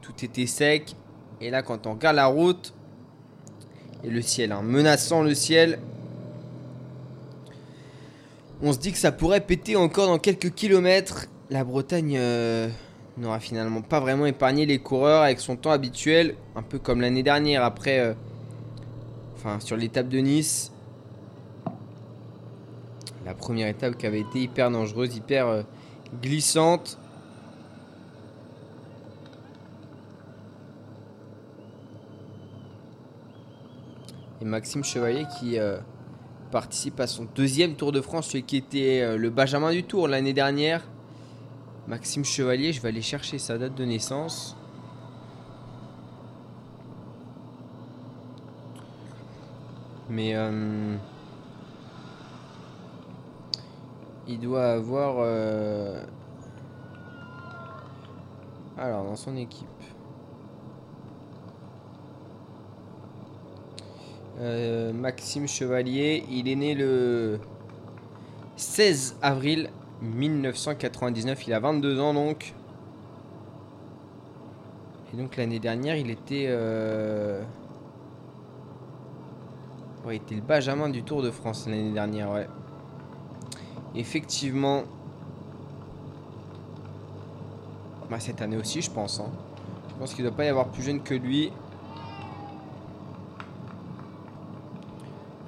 tout était sec. Et là, quand on regarde la route et le ciel, hein, menaçant le ciel, on se dit que ça pourrait péter encore dans quelques kilomètres. La Bretagne euh, n'aura finalement pas vraiment épargné les coureurs avec son temps habituel, un peu comme l'année dernière après, euh, enfin sur l'étape de Nice. La première étape qui avait été hyper dangereuse, hyper euh, glissante. Et Maxime Chevalier qui euh, participe à son deuxième Tour de France, celui qui était le Benjamin du Tour l'année dernière. Maxime Chevalier, je vais aller chercher sa date de naissance. Mais euh, il doit avoir. euh, Alors, dans son équipe. Euh, Maxime Chevalier, il est né le 16 avril 1999. Il a 22 ans donc. Et donc l'année dernière, il était. euh, Ouais, il était le Benjamin du Tour de France l'année dernière, ouais. Effectivement. Bah, cette année aussi, je pense. hein. Je pense qu'il ne doit pas y avoir plus jeune que lui.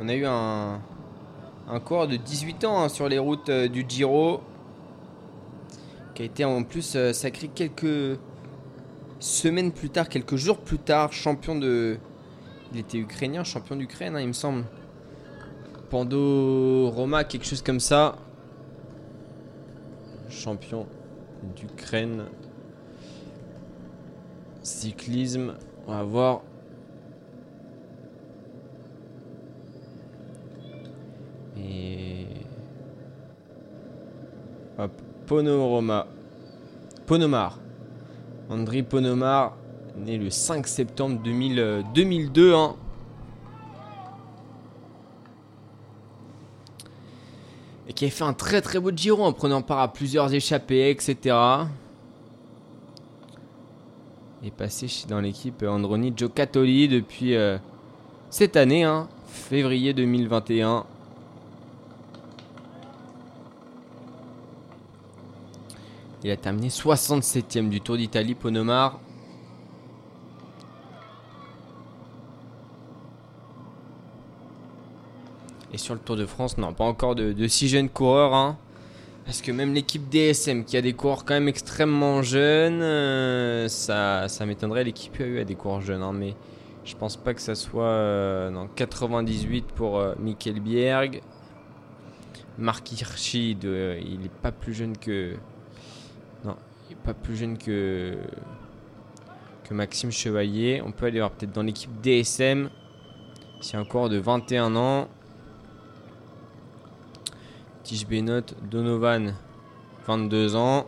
On a eu un, un coureur de 18 ans hein, sur les routes euh, du Giro. Qui a été en plus euh, sacré quelques semaines plus tard, quelques jours plus tard, champion de. Il était ukrainien, champion d'Ukraine, hein, il me semble. Pandoroma, quelque chose comme ça. Champion d'Ukraine. Cyclisme, on va voir. Et. Hop, Ponoroma. Ponomar. Andriy Ponomar, né le 5 septembre 2000, euh, 2002. Hein. Et qui a fait un très très beau Giro en prenant part à plusieurs échappées, etc. Est passé dans l'équipe Androni Giocattoli depuis euh, cette année, hein, février 2021. Il a terminé 67ème du Tour d'Italie, Ponomar. Et sur le Tour de France, non, pas encore de, de si jeunes coureurs. hein. Parce que même l'équipe DSM, qui a des coureurs quand même extrêmement jeunes, euh, ça, ça m'étonnerait. L'équipe UAE a des coureurs jeunes, hein, mais je pense pas que ça soit euh, non, 98 pour euh, Mikkel Bjerg. Mark Hirschi, de- il est pas plus jeune que. Pas plus jeune que. que Maxime Chevalier. On peut aller voir peut-être dans l'équipe DSM. C'est un coureur de 21 ans. Tige Benot, Donovan, 22 ans.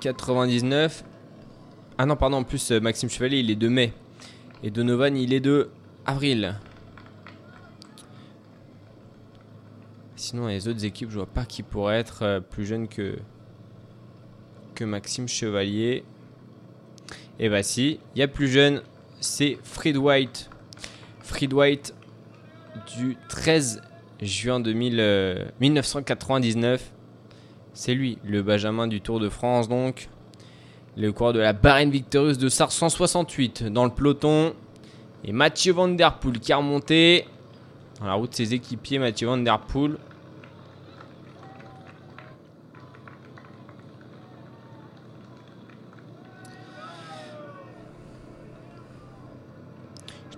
99. Ah non, pardon, en plus, euh, Maxime Chevalier, il est de mai. Et Donovan, il est de avril. Sinon, les autres équipes, je vois pas qui pourrait être euh, plus jeune que, Maxime Chevalier. Et bah si, il y a plus jeune, c'est Fred White. Fred White du 13 juin 2000, euh, 1999. C'est lui, le Benjamin du Tour de France donc. Le coureur de la Bahreïn Victorieuse de SAR 168 dans le peloton. Et Mathieu Van Der Poel qui a remonté. Dans la route ses équipiers, Mathieu Van Der Poel.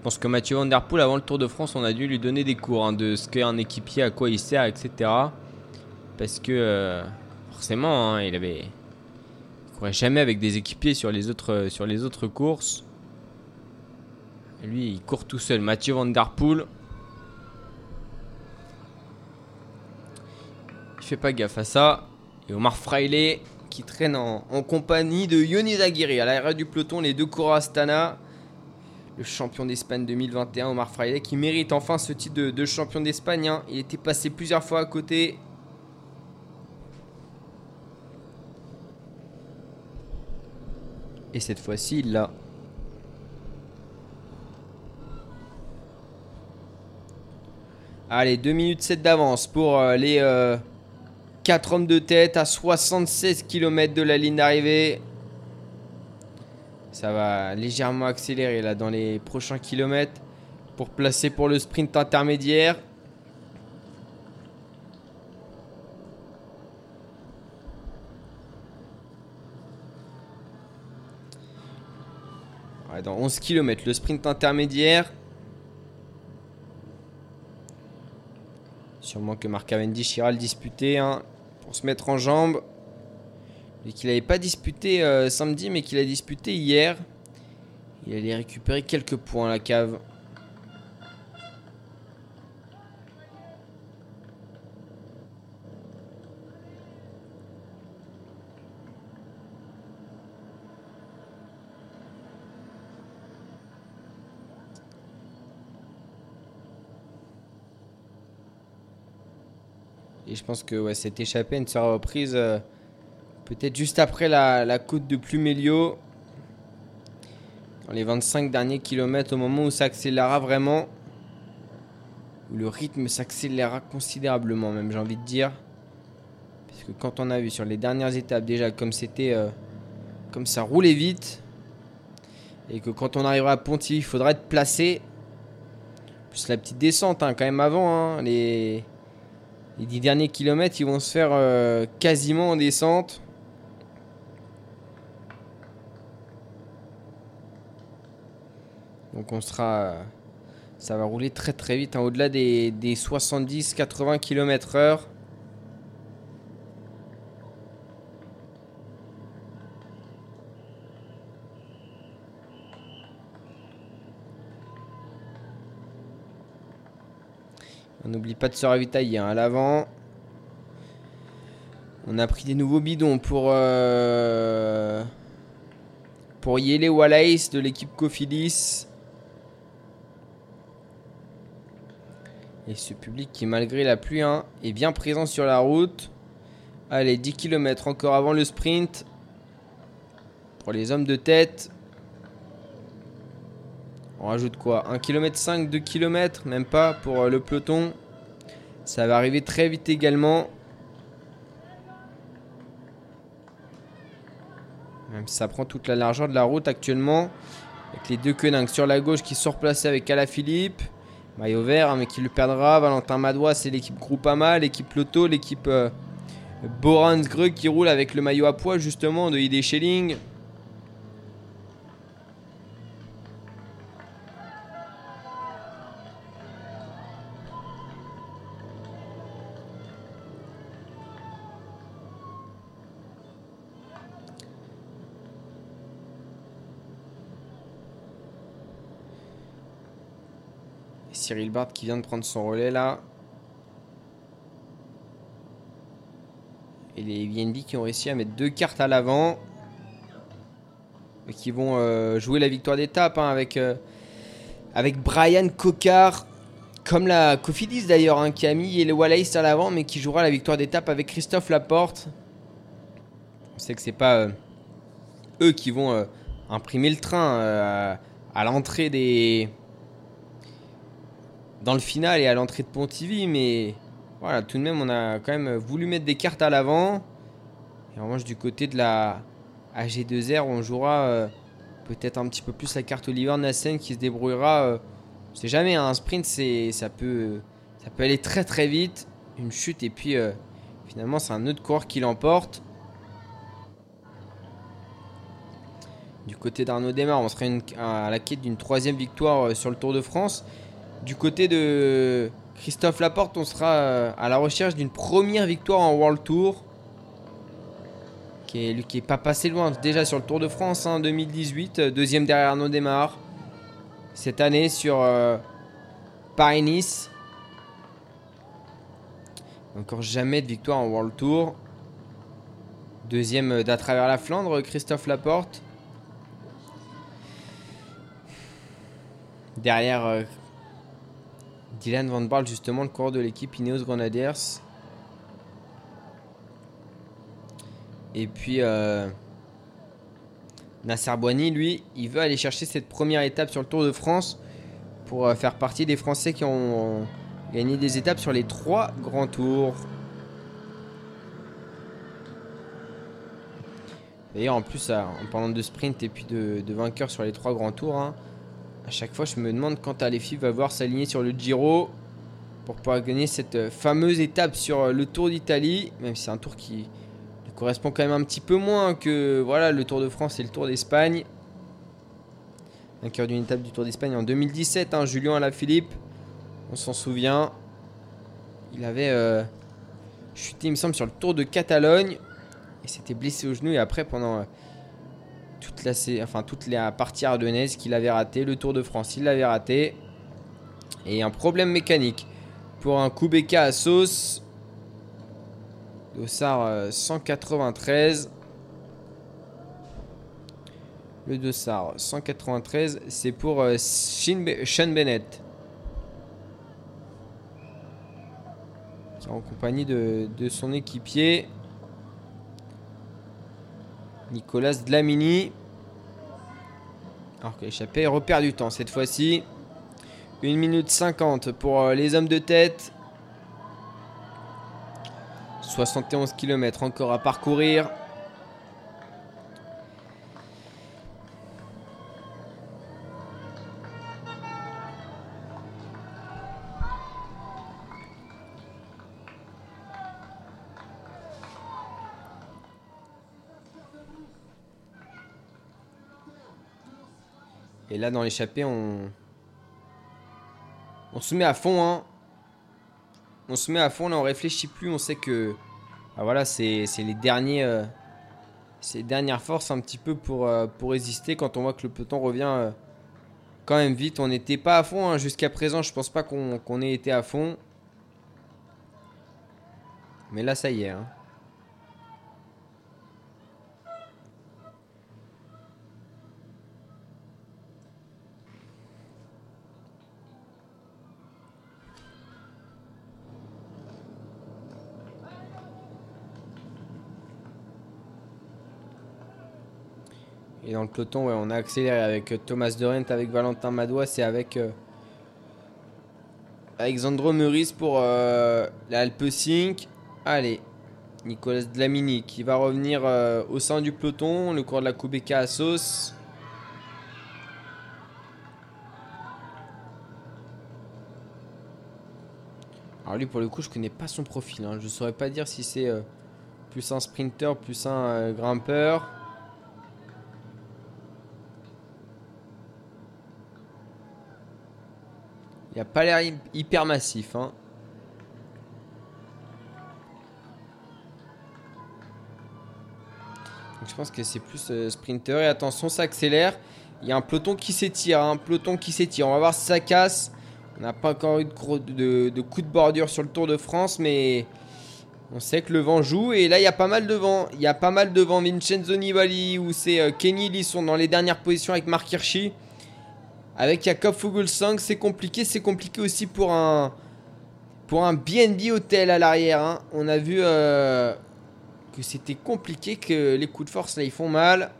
Pense que Mathieu Van Der Poel, avant le Tour de France, on a dû lui donner des cours hein, de ce qu'est un équipier, à quoi il sert, etc. Parce que euh, forcément, hein, il avait, il courait jamais avec des équipiers sur les autres, sur les autres courses. Lui, il court tout seul. Mathieu Van Der Poel. Il fait pas gaffe à ça. Et Omar Fraile qui traîne en, en compagnie de Yoni Aguirre. À l'arrière du peloton, les deux coureurs Astana. Le champion d'Espagne 2021, Omar Fraile, qui mérite enfin ce titre de, champion d'Espagne. hein. Il était passé plusieurs fois à côté. Et cette fois-ci, il l'a. Allez, 2 minutes 7 d'avance pour euh, les 4 hommes de tête à 76 km de la ligne d'arrivée. Ça va légèrement accélérer là dans les prochains kilomètres pour placer pour le sprint intermédiaire. Dans 11 km, le sprint intermédiaire. Sûrement que Marc Cavendish ira le disputer hein, pour se mettre en jambe. Et qu'il n'avait pas disputé euh, samedi, mais qu'il a disputé hier. Il allait récupérer quelques points à la cave. Et je pense que ouais, cette échappée ne sera reprise euh, peut-être juste après la, la côte de Plumelio. Dans les 25 derniers kilomètres, au moment où ça accélérera vraiment. Où le rythme s'accélérera considérablement, même j'ai envie de dire. Parce que quand on a vu sur les dernières étapes, déjà comme c'était. euh, comme ça roulait vite. Et que quand on arrivera à Pontivy, il faudra être placé. Plus la petite descente, hein, quand même avant. hein, les. Les 10 derniers kilomètres, ils vont se faire euh, quasiment en descente. Donc on sera euh, Ça va rouler très très vite, hein, au-delà des, des 70-80 km/h. On n'oublie pas de se ravitailler hein, à l'avant. On a pris des nouveaux bidons pour euh, pour Yele Wallace de l'équipe Cofidis. Et ce public qui malgré la pluie hein, est bien présent sur la route. Allez, 10 km encore avant le sprint. Pour les hommes de tête. On rajoute quoi? 1 km 5, 2 km Même pas pour euh, le peloton. Ça va arriver très vite également. Même si ça prend toute la largeur de la route actuellement. Avec les deux quenins sur la gauche qui sont replacés avec Alaphilippe. Maillot vert, hein, mais qui le perdra. Valentin Madois, c'est l'équipe Groupama, l'équipe Lotto, l'équipe euh, Borans qui roule avec le maillot à poids justement de ID Schelling. Cyril Barth qui vient de prendre son relais là. Et les VND qui ont réussi à mettre deux cartes à l'avant. Et qui vont euh, jouer la victoire d'étape hein, avec, euh, avec Brian Cocard. Comme la Cofidis d'ailleurs, hein, qui a mis le Wallace à l'avant, mais qui jouera la victoire d'étape avec Christophe Laporte. On sait que c'est pas euh, eux qui vont imprimer le train à l'entrée des. Dans le final et à l'entrée de Pontivy, mais voilà, tout de même, on a quand même voulu mettre des cartes à l'avant. Et en revanche, du côté de la AG2R, on jouera euh, peut-être un petit peu plus la carte Oliver Nassen qui se débrouillera. euh, sait jamais, hein, un sprint, c'est, ça, peut, ça peut aller très très vite. Une chute, et puis euh, finalement, c'est un autre coureur qui l'emporte. Du côté d'Arnaud Desmar, on serait à la quête d'une troisième victoire euh, sur le Tour de France. Du côté de Christophe Laporte, on sera euh, à la recherche d'une première victoire en World Tour. Qui est, pas passé loin déjà sur le Tour de France en 2018, euh, deuxième derrière Arnaud Desmar. Cette année sur euh, Paris-Nice. Encore jamais de victoire en World Tour. Deuxième d'à travers la Flandre, Christophe Laporte. Derrière Dylan Van Barle, justement, le coureur de l'équipe Ineos Grenadiers. Et puis euh, Nasser Boigny, lui, il veut aller chercher cette première étape sur le Tour de France pour euh, faire partie des Français qui ont gagné des étapes sur les trois grands tours. D'ailleurs, en plus, euh, en parlant de sprint et puis de, vainqueurs sur les trois grands tours, hein, à chaque fois, je me demande quand Alefi va voir s'aligner sur le Giro pour pouvoir gagner cette euh, fameuse étape sur euh, le Tour d'Italie, même si c'est un tour qui correspond quand même un petit peu moins que voilà le Tour de France et le Tour d'Espagne. Vainqueur d'une étape du Tour d'Espagne en 2017, hein, Julien Alaphilippe, on s'en souvient. Il avait euh, chuté, il me semble, sur le Tour de Catalogne et s'était blessé au genou et après pendant toute la, enfin, toute la partie ardennaise qu'il avait raté. Le Tour de France, il l'avait raté. Et un problème mécanique pour un Kubeka à sauce. Dossard euh, 193. Le Dossard 193, c'est pour euh, Sean Bennett. En compagnie de son équipier. Nicolas Dlamini. Alors que l'échappée repère du temps cette fois-ci. 1 minute 50 pour euh, les hommes de tête. 71 km encore à parcourir. Et là, dans l'échappée, on... On se met à fond, hein. On se met à fond, là, on réfléchit plus. On sait que. Ah, voilà, c'est les derniers. euh, les dernières forces un petit peu pour, euh, pour résister quand on voit que le peloton revient euh, quand même vite. On n'était pas à fond hein, jusqu'à présent. Je pense pas qu'on qu'on ait été à fond. Mais là, ça y est. hein. Et dans le peloton, ouais, on a accéléré avec euh, Thomas Dorent, avec Valentin Madouas et avec euh, Alexandro Meurice pour euh, la Alpecin. Allez, Nicolas Dlamini qui va revenir euh, au sein du peloton, le cours de la Kubeka à sauce. Alors lui pour le coup je connais pas son profil, hein. je saurais pas dire si c'est euh, plus un sprinter, plus un grimpeur. Il a pas l'air hy- hyper massif. Hein. Je pense que c'est plus euh, sprinter. Et attention, ça accélère. Il y a un peloton qui s'étire. Un peloton qui s'étire. On va voir si ça casse. On n'a pas encore eu de coup de bordure sur le Tour de France. Mais on sait que le vent joue. Et là, il y a pas mal de vent. Il y a pas mal de vent. Vincenzo Nibali ou c'est euh, Kenny Lee sont dans les dernières positions avec Mark Hirschi. Avec Jakob Fuglsang, c'est compliqué. C'est compliqué aussi pour un pour un BNB hôtel à l'arrière. hein. On a vu euh, que c'était compliqué, que les coups de force là ils font mal.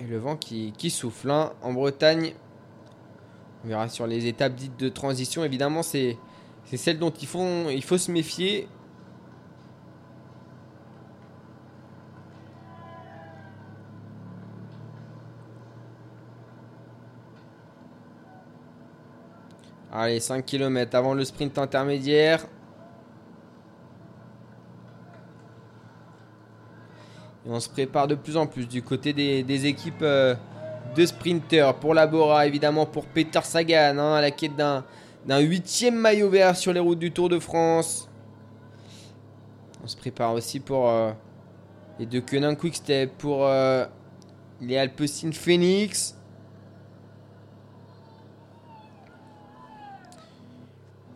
Et le vent qui, qui souffle hein. en Bretagne. On verra sur les étapes dites de transition. Évidemment, c'est celle dont il faut, il faut se méfier. Allez, 5 km avant le sprint intermédiaire. Et on se prépare de plus en plus du côté des, équipes euh, de sprinters. Pour la Bora, évidemment, pour Peter Sagan, hein, à la quête d'un huitième maillot vert sur les routes du Tour de France. On se prépare aussi pour euh, les deux Kenin Quickstep, pour euh, les Alpecin Phoenix.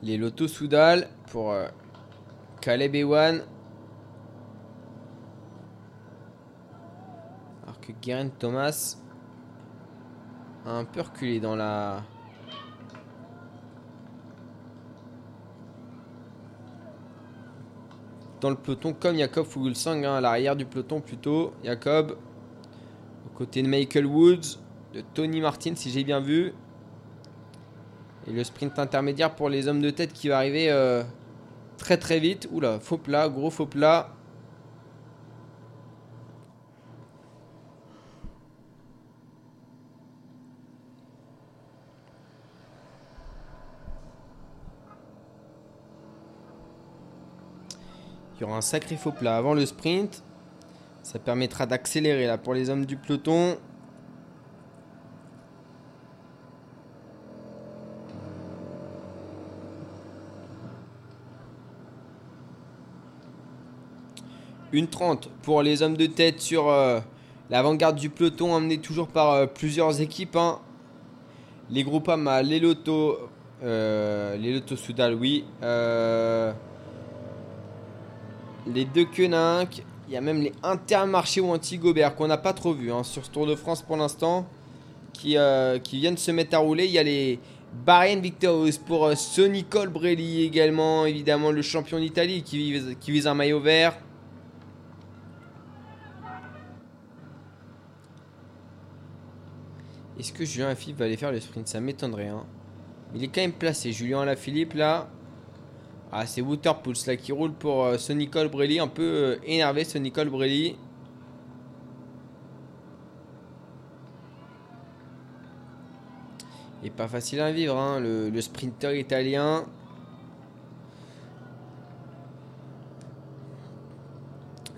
Les Lotto Soudal pour euh, Caleb Ewan. Alors que Guerin Thomas a un peu reculé dans la. Dans le peloton, comme Jacob Fuglsang, hein, à l'arrière du peloton plutôt. Jacob, aux côtés de Michael Woods, de Tony Martin, si j'ai bien vu. Et le sprint intermédiaire pour les hommes de tête qui va arriver euh, très très vite. Oula, faux plat, gros faux plat. Il y aura un sacré faux plat avant le sprint. Ça permettra d'accélérer là pour les hommes du peloton. Une 30 pour les hommes de tête sur euh, l'avant-garde du peloton, emmené toujours par euh, plusieurs équipes. hein. Les Groupama, les Lotto, euh, les Lotto Soudal, oui. euh, les deux Koenig. Il y a même les Intermarché ou Anti-Gobert qu'on n'a pas trop vu hein, sur ce Tour de France pour l'instant. Qui, viennent se mettre à rouler. Il y a les Bahrain Victorious pour Sonny Colbrelli également. Évidemment, le champion d'Italie qui vise un maillot vert. Est-ce que Julien Philippe va aller faire le sprint? Ça m'étonnerait. Hein. Il est quand même placé. Julien Alaphilippe là. Ah, c'est Waterpulse là qui roule pour euh, Sonny Colbrelli. Un peu euh, énervé, Sonny Colbrelli. Et pas facile à vivre, hein, le, sprinter italien.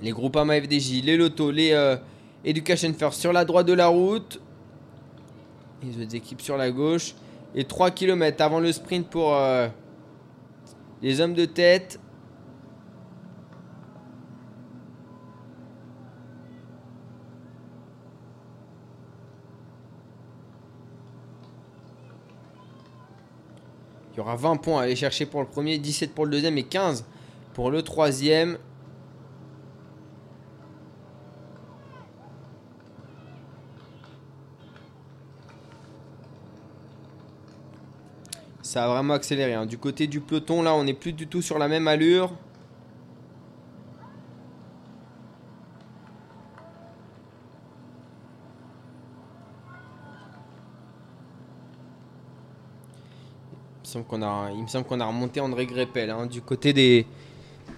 Les Groupama FDJ, les Lotto, les euh, Education First sur la droite de la route. Les autres équipes sur la gauche. Et 3 km avant le sprint pour euh, les hommes de tête. Il y aura 20 points à aller chercher pour le premier, 17 pour le deuxième et 15 pour le troisième. Ça a vraiment accéléré. hein. Du côté du peloton, là, on n'est plus du tout sur la même allure. Il me semble qu'on a, remonté André Greppel hein, du côté des,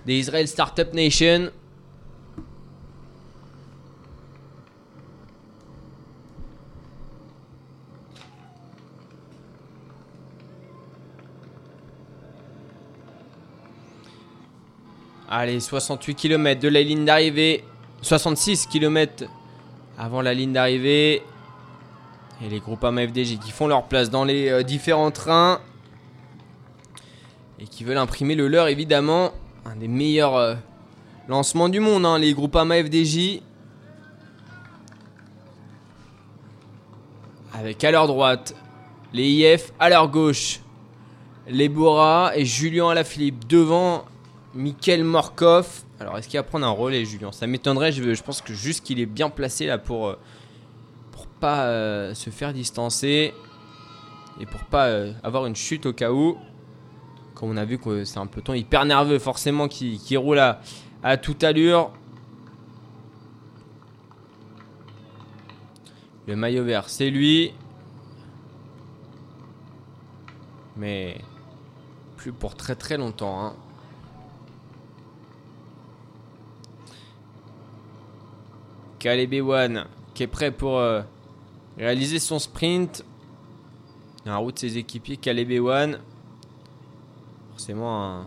des Israel Startup Nation. Allez, 68 km de la ligne d'arrivée. 66 km avant la ligne d'arrivée. Et les groupes FDJ qui font leur place dans les euh, différents trains. Et qui veulent imprimer le leur, évidemment. Un des meilleurs euh, lancements du monde, hein, les groupes FDJ. Avec à leur droite les IF, à leur gauche les Bora et Julien Alaphilippe devant Mikel Morkov. Alors, est-ce qu'il va prendre un relais, Julien? Ça m'étonnerait. Je, pense que juste qu'il est bien placé là pour, euh, pour pas euh, se faire distancer et pour pas euh, avoir une chute au cas où. Comme on a vu que c'est un peloton hyper nerveux, forcément, qui, qui roule à, à toute allure. Le maillot vert, c'est lui. Mais plus pour très très longtemps. Hein. Caleb Ewan qui est prêt pour euh, réaliser son sprint. En route ses équipiers, Caleb Ewan. Forcément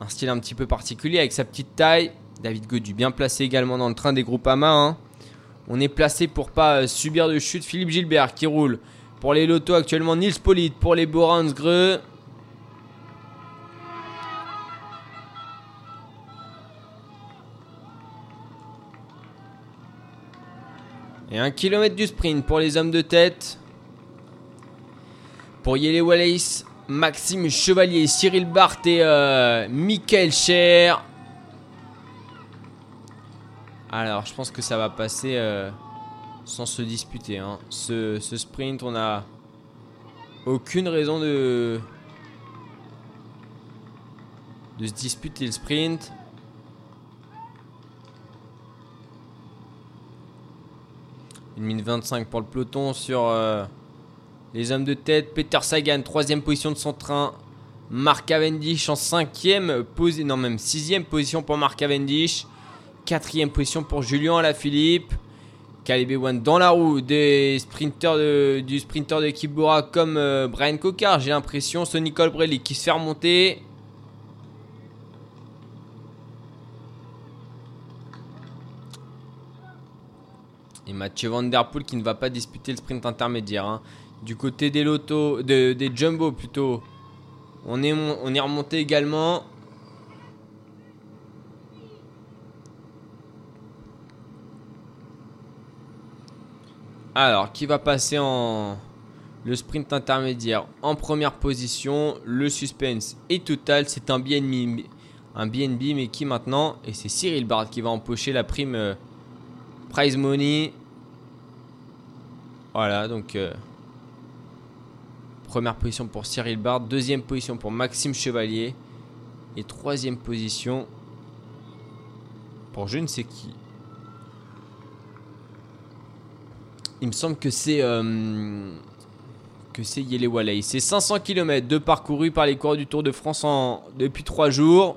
un, style un petit peu particulier avec sa petite taille. David Godu bien placé également dans le train des groupes AMA. hein. On est placé pour pas euh, subir de chute. Philippe Gilbert qui roule pour les lotos actuellement. Nils Polite pour les Boransgreux. Et un kilomètre du sprint pour les hommes de tête. Pour Yele Wallace, Maxime Chevalier, Cyril Barthes et euh, Michael Cher. Alors, je pense que ça va passer euh, sans se disputer. hein. Ce, ce sprint, on a aucune raison de de se disputer le sprint. Une minute 25 pour le peloton sur euh, les hommes de tête. Peter Sagan, troisième position de son train. Mark Cavendish en cinquième position, non même sixième position pour Mark Cavendish. Quatrième position pour Julien Alaphilippe. Caleb Ewan dans la roue des sprinters de- du sprinter de Bora comme euh, Brian Cocard, j'ai l'impression. Sonny Colbrelli qui se fait remonter. Mathieu Van Der Poel qui ne va pas disputer le sprint intermédiaire. hein. Du côté des lotos, de- des jumbo plutôt, on est, on est remonté également. Alors, qui va passer en le sprint intermédiaire en première position? Le suspense est total. C'est un BNB, un BNB, mais qui maintenant? Et c'est Cyril Bard qui va empocher la prime euh, prize money. Voilà, donc euh, première position pour Cyril Bard, deuxième position pour Maxime Chevalier et troisième position pour je ne sais qui. Il me semble que c'est euh, que c'est Yele Walei. C'est 500 km de parcouru par les coureurs du Tour de France en, depuis 3 jours.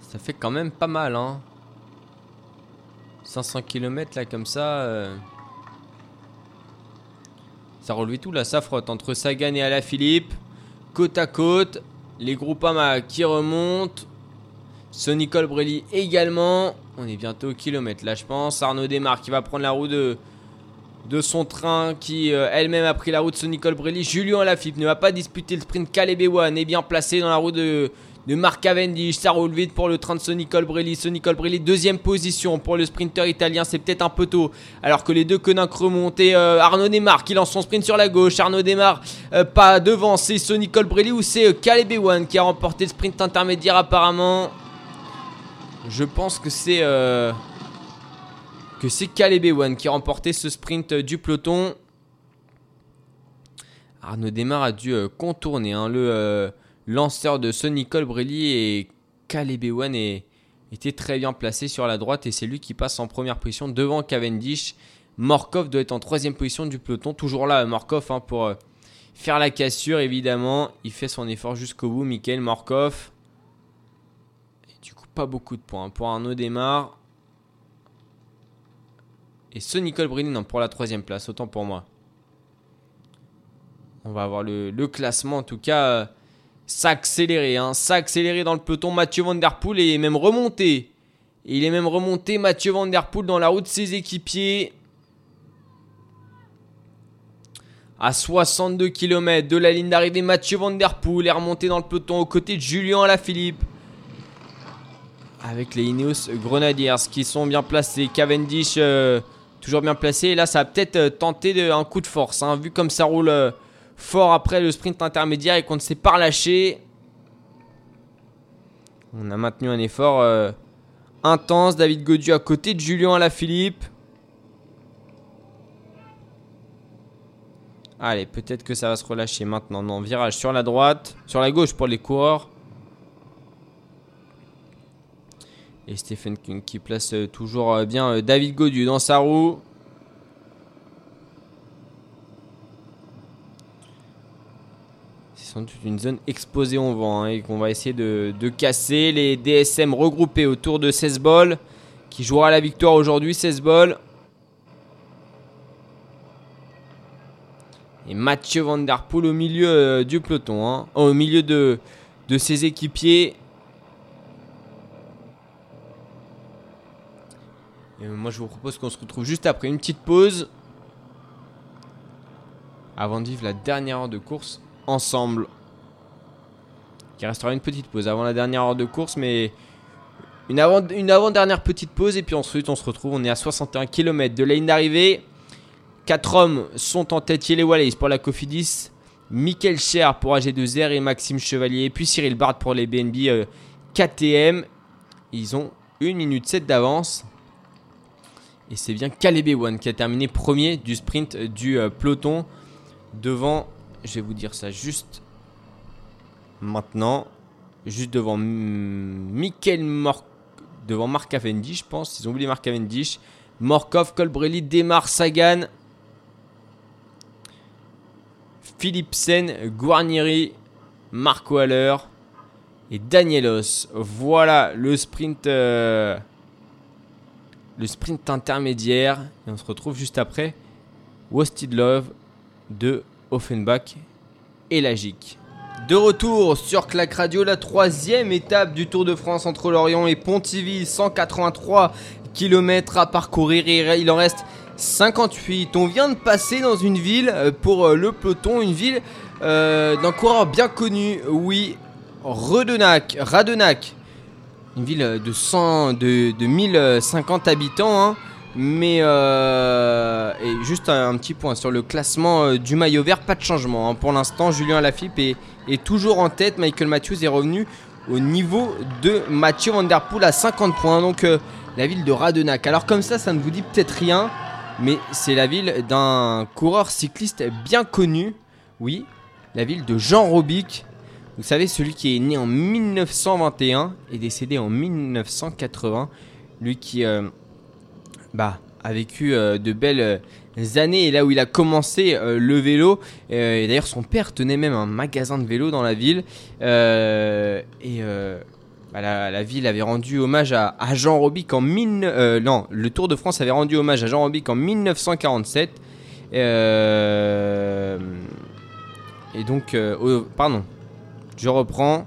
Ça fait quand même pas mal, hein. 500 km là comme ça. euh, Ça relevait tout là, ça frotte entre Sagan et Alaphilippe. Côte à côte. Les Groupama qui remontent. Sonny Colbrelli également. On est bientôt au kilomètre là, je pense. Arnaud Desmar qui va prendre la roue de son train qui euh, elle-même a pris la route de Nicole Brelli. Julien Lafilippe ne va pas disputer le sprint. Caleb Ewan est bien placé dans la roue de, de Marc Cavendish. Ça roule vite pour le train de Sonny Colbrelli. Sonny Colbrelli, deuxième position pour le sprinter italien. C'est peut-être un peu tôt. Alors que les deux Koninck remontent. Et euh, Arnaud Desmar qui lance son sprint sur la gauche. Arnaud Desmar euh, pas devant. C'est Sonny Colbrelli ou c'est euh, Caleb qui a remporté le sprint intermédiaire apparemment. Je pense que c'est. euh, que c'est Caleb Ewan qui a remporté ce sprint du peloton. Arnaud Desmar a dû contourner hein, le lanceur de Sonny Colbrelli et Caleb Ewan était très bien placé sur la droite et c'est lui qui passe en première position devant Cavendish. Morkov doit être en troisième position du peloton. Toujours là, Morkov hein, pour euh, faire la cassure évidemment. Il fait son effort jusqu'au bout, Michael Morkov. Et du coup, pas beaucoup de points pour Arnaud Desmar. Et Sonny Colbrelli, non, pour la troisième place, autant pour moi. On va avoir le, le classement, en tout cas, euh, s'accélérer, hein, s'accélérer dans le peloton. Mathieu Van Der est même remonté. Il est même remonté, Mathieu Van dans la route de ses équipiers. À 62 km de la ligne d'arrivée, Mathieu Van est remonté dans le peloton aux côtés de Julien Alaphilippe. Avec les Ineos Grenadiers qui sont bien placés. Cavendish euh, toujours bien placé. Et là, ça va peut-être euh, tenter un coup de force. hein, vu comme ça roule euh, fort après le sprint intermédiaire et qu'on ne s'est pas relâché. On a maintenu un effort euh, intense. David Godieu à côté de Julien Alaphilippe. Allez, peut-être que ça va se relâcher maintenant. Non, virage sur la droite, sur la gauche pour les coureurs. Et Stephen King qui place euh, toujours euh, bien David Godieu dans sa roue. C'est doute une zone exposée au vent hein, et qu'on va essayer de, de casser. Les DSM regroupés autour de 16 balles qui jouera la victoire aujourd'hui. 16 balles. Et Mathieu Van Der Poel au milieu euh, du peloton, hein. au milieu de, de ses équipiers. Et euh, moi je vous propose qu'on se retrouve juste après une petite pause. Avant de vivre la dernière heure de course ensemble. Il restera une petite pause avant la dernière heure de course, mais une avant- une avant-dernière petite pause. Et puis ensuite on se retrouve. On est à 61 km de la ligne d'arrivée. Quatre hommes sont en tête. Yele Wallace pour la Cofidis. Michael Cher pour AG2R et Maxime Chevalier. Puis Cyril Bard pour les BNB euh, KTM. Ils ont 1 minute 7 d'avance. Et c'est bien Caleb Ewan qui a terminé premier du sprint du euh, peloton. Devant, je vais vous dire ça juste maintenant. Juste devant Michael Mor devant Mark Cavendish, je pense. Ils ont oublié Mark Cavendish. Morkov, Colbrelli, Demar, Sagan. Philipsen, Guarnieri, Mark Waller et Danielos. Voilà le sprint, euh, le sprint intermédiaire. Et on se retrouve juste après Wasted Love de Offenbach et Lagic. De retour sur Clac Radio, la troisième étape du Tour de France entre Lorient et Pontivy, 183 km à parcourir et il en reste 58. On vient de passer dans une ville euh, pour euh, le peloton, une ville euh, d'un coureur bien connu, oui, Redenac, Radenac. Une ville de, 100, de, de 1050 habitants, hein. Mais euh, et juste un, petit point sur le classement euh, du maillot vert, pas de changement. hein. Pour l'instant, Julien est, est toujours en tête. Michael Matthews est revenu au niveau de Mathieu Van Der Poel à 50 points. Donc euh, la ville de Radenac. Alors comme ça, ça ne vous dit peut-être rien, mais c'est la ville d'un coureur cycliste bien connu. Oui, la ville de Jean Robic. Vous savez, celui qui est né en 1921 et décédé en 1980. Lui qui euh, bah, a vécu euh, de belles euh, années et là où il a commencé euh, le vélo. Et d'ailleurs, son père tenait même un magasin de vélo dans la ville. Et bah, la, ville avait rendu hommage à, Jean Robic en non, le Tour de France avait rendu hommage à Jean Robic en 1947. Euh, et donc, pardon, je reprends.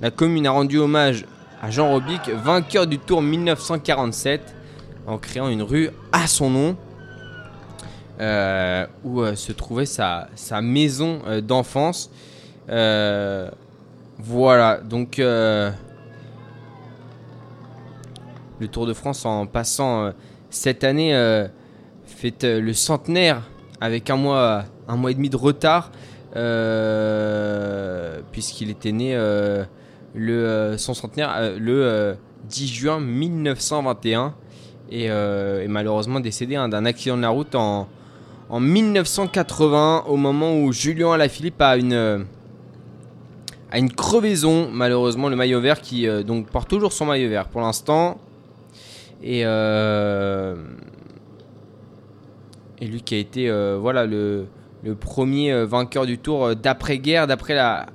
La commune a rendu hommage à Jean Robic, vainqueur du Tour 1947, en créant une rue à son nom. euh, où euh, se trouvait sa, maison euh, d'enfance. Voilà, donc le Tour de France en passant cette année fête le centenaire avec un mois, un mois et demi de retard, puisqu'il était né le, son centenaire le euh, 10 juin 1921 et, euh, est malheureusement décédé hein, d'un accident de la route en, en 1980 au moment où Julien Alaphilippe a une, a une crevaison malheureusement le maillot vert qui euh, donc porte toujours son maillot vert pour l'instant. Et euh, et lui qui a été voilà le, le premier vainqueur du tour euh, d'après-guerre d'après la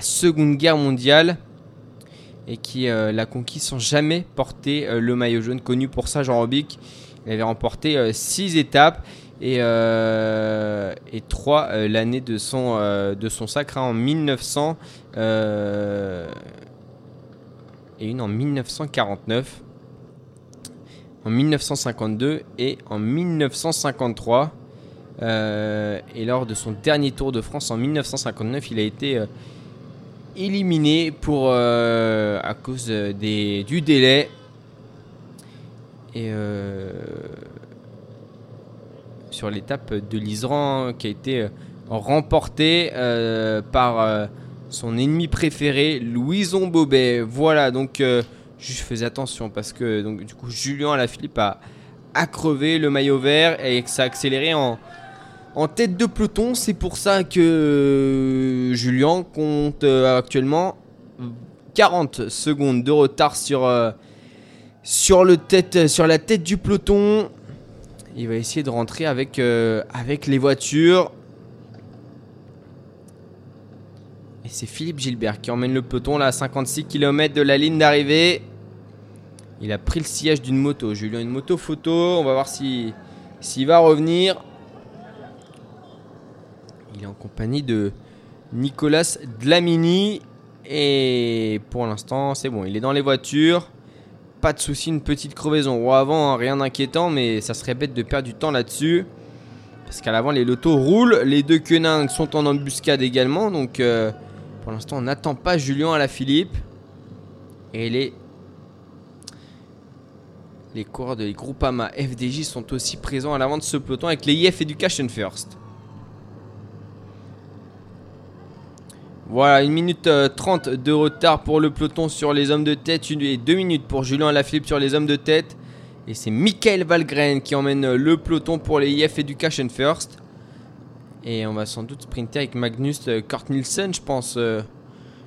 seconde guerre mondiale et qui euh, l'a conquis sans jamais porter euh, le maillot jaune connu pour ça Jean Robic. Il avait remporté 6 étapes et, euh, et 3 l'année de son, euh, de son sacre hein, en 1900 euh, et une en 1949 en 1952 et en 1953 Euh, et lors de son dernier Tour de France en 1959 il a été euh, éliminé pour euh, à cause euh, des, du délai et euh, sur l'étape de l'Isran qui a été remportée par son ennemi préféré Louison Bobet. Voilà donc je faisais attention parce que donc du coup Julien Alaphilippe a, a crevé le maillot vert et ça a accéléré en en tête de peloton, c'est pour ça que euh, Julien compte euh, actuellement 40 secondes de retard sur, euh, sur, la tête du peloton. Il va essayer de rentrer avec, les voitures. Et c'est Philippe Gilbert qui emmène le peloton là à 56 km de la ligne d'arrivée. Il a pris le sillage d'une moto. Julien, une moto photo. On va voir si- s'il va revenir. En compagnie de Nicolas Dlamini. Et pour l'instant, c'est bon. Il est dans les voitures. Pas de souci, une petite crevaison. Bon, avant, hein, rien d'inquiétant, mais ça serait bête de perdre du temps là-dessus. Parce qu'à l'avant, les lotos roulent. Les deux quenins sont en embuscade également. Donc, euh, pour l'instant, on n'attend pas Julien à la Philippe. Et les, les coureurs de les Groupama FDJ sont aussi présents à l'avant de ce peloton avec les IF Education First. Voilà, 1 minute euh, 30 de retard pour le peloton sur les hommes de tête et 2 minutes pour Julien Alaphilippe sur les hommes de tête. Et c'est Michael Valgren qui emmène euh, le peloton pour les IF Education First. Et on va sans doute sprinter avec Magnus euh, Kort Nielsen, je pense. euh,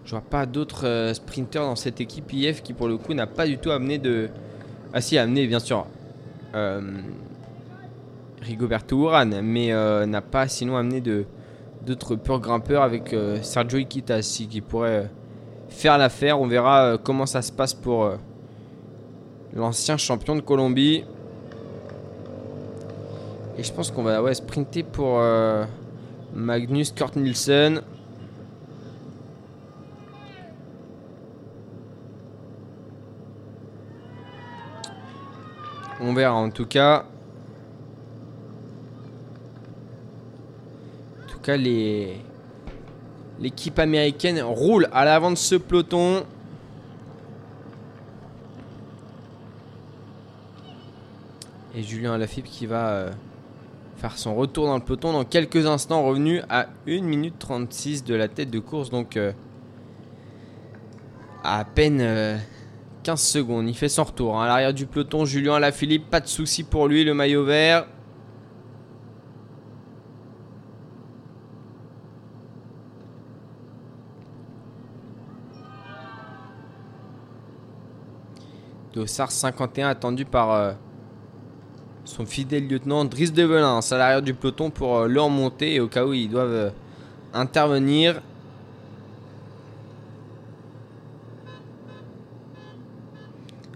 je vois pas d'autres euh, sprinters dans cette équipe IF qui, pour le coup, n'a pas du tout amené de. Ah, si, amené, bien sûr. euh, Rigoberto Urán, mais euh, n'a pas sinon amené de d'autres purs grimpeurs avec euh, Sergio Iquitassi qui pourrait euh, faire l'affaire. On verra euh, comment ça se passe pour l'ancien champion de Colombie. Et je pense qu'on va sprinter pour Magnus Kort Nielsen. On verra en tout cas. En tout l'équipe américaine roule à l'avant de ce peloton. Et Julien Alaphilippe qui va euh, faire son retour dans le peloton dans quelques instants, revenu à 1 minute 36 de la tête de course. Donc euh, à, peine euh, 15 secondes. Il fait son retour. hein. À l'arrière du peloton, Julien Alaphilippe, pas de souci pour lui, le maillot vert. Dossard 51 attendu par euh, son fidèle lieutenant Driss Develin à l'arrière du peloton pour euh, le remonter et au cas où ils doivent euh, intervenir.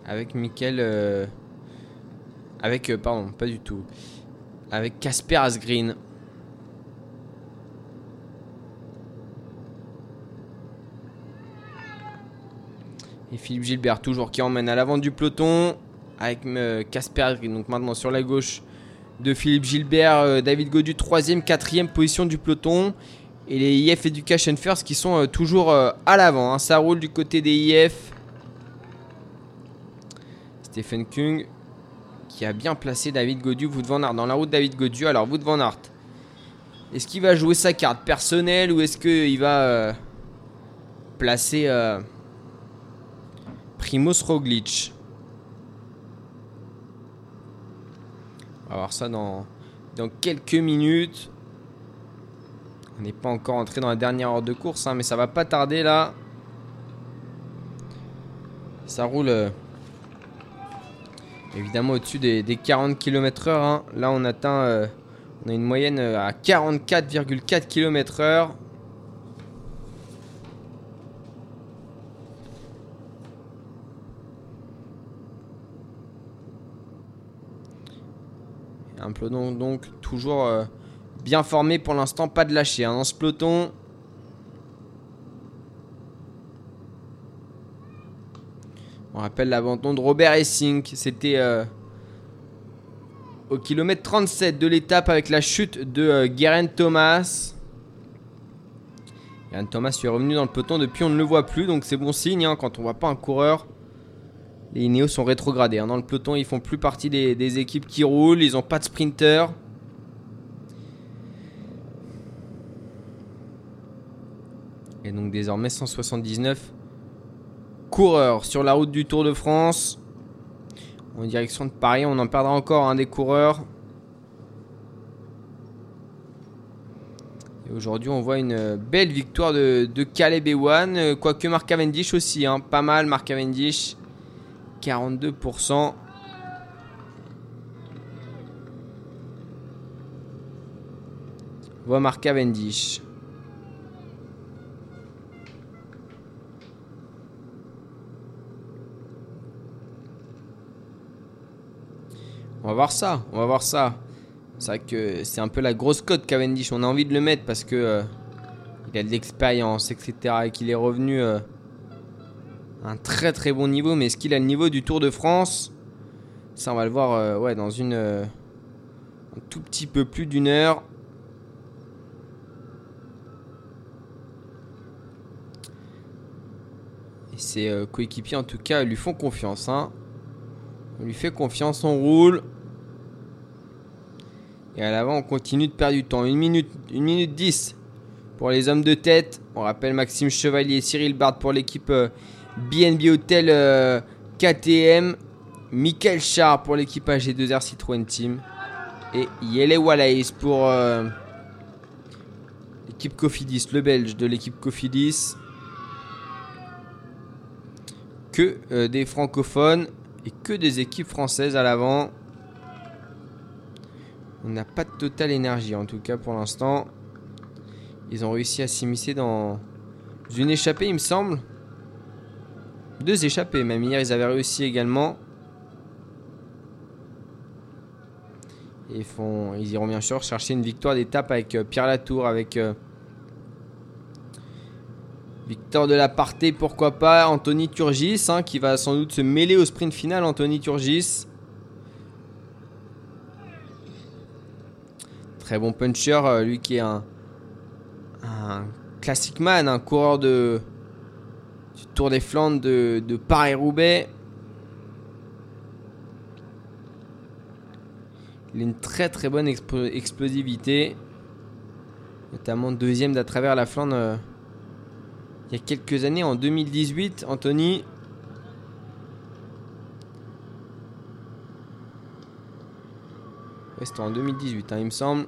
Avec Michael. avec. pardon, pas du tout. Avec Casper Asgreen. Et Philippe Gilbert toujours qui emmène à l'avant du peloton avec euh, Casper. Donc maintenant sur la gauche de Philippe Gilbert, euh, David Godu, 3ème, 4ème position du peloton. Et les IF Education First qui sont euh, toujours à l'avant. hein. Ça roule du côté des IF. Stephen Kung qui a bien placé David Godu, Wout van Aert dans la route David Godu. Alors Wout van Aert, est-ce qu'il va jouer sa carte personnelle ou est-ce qu'il va placer Primoz Roglic On va voir ça dans, quelques minutes. On n'est pas encore entré dans la dernière heure de course, hein, mais ça va pas tarder là. Ça roule euh, évidemment au-dessus des, des 40 km/h. hein. Là, on atteint, euh, on a une moyenne euh, à 44,4 km/h. Un peloton donc toujours euh, bien formé pour l'instant, pas de lâcher hein, dans ce peloton. On rappelle l'abandon de Robert Essink, c'était euh, au kilomètre 37 de l'étape avec la chute de euh, Geraint Thomas. Geraint Thomas est revenu dans le peloton depuis on ne le voit plus, donc c'est bon signe hein, quand on voit pas un coureur. Les Ineos sont rétrogradés. hein. Dans le peloton, ils font plus partie des, équipes qui roulent. Ils ont pas de sprinter. Et donc désormais 179 coureurs sur la route du Tour de France. En direction de Paris, on en perdra encore un des coureurs. Et aujourd'hui, on voit une belle victoire de, de Caleb Ewan. euh, Quoique Mark Cavendish aussi, hein. pas mal Mark Cavendish. 42%. On voit Mark Cavendish. On va voir ça, on va voir ça. C'est vrai que c'est un peu la grosse cote Cavendish. On a envie de le mettre parce que euh, il a de l'expérience, etc. Et qu'il est revenu euh, un très très bon niveau. Mais est-ce qu'il a le niveau du Tour de France? Ça, on va le voir euh, dans une. euh, un tout petit peu plus d'une heure. Et ses euh, coéquipiers, en tout cas, lui font confiance. hein. On lui fait confiance, on roule. Et à l'avant, on continue de perdre du temps. 1 minute, 1 minute 10 pour les hommes de tête. On rappelle Maxime Chevalier Cyril Bard pour l'équipe BNB Hotel euh, KTM. Michael Char pour l'équipe AG2R Citroën Team. Et Yele Wallace pour euh, l'équipe Cofidis, le belge de l'équipe Cofidis. Que euh, des francophones et que des équipes françaises à l'avant. On n'a pas de Total énergie en tout cas pour l'instant. Ils ont réussi à s'immiscer dans une échappée, il me semble. Deux échappées, même hier, ils avaient réussi également. Ils, font, ils iront bien sûr chercher une victoire d'étape avec euh, Pierre Latour, avec euh, Victor de la Parté, pourquoi pas. Anthony Turgis, hein, qui va sans doute se mêler au sprint final. Anthony Turgis. Très bon puncher, euh, lui qui est un, un classic man, un coureur de, Tour des Flandres de, Paris-Roubaix. Il a une très très bonne explosivité, notamment deuxième d'à travers la Flandre euh, il y a quelques années, en 2018, Anthony. Ouais, c'était en 2018, hein, il me semble.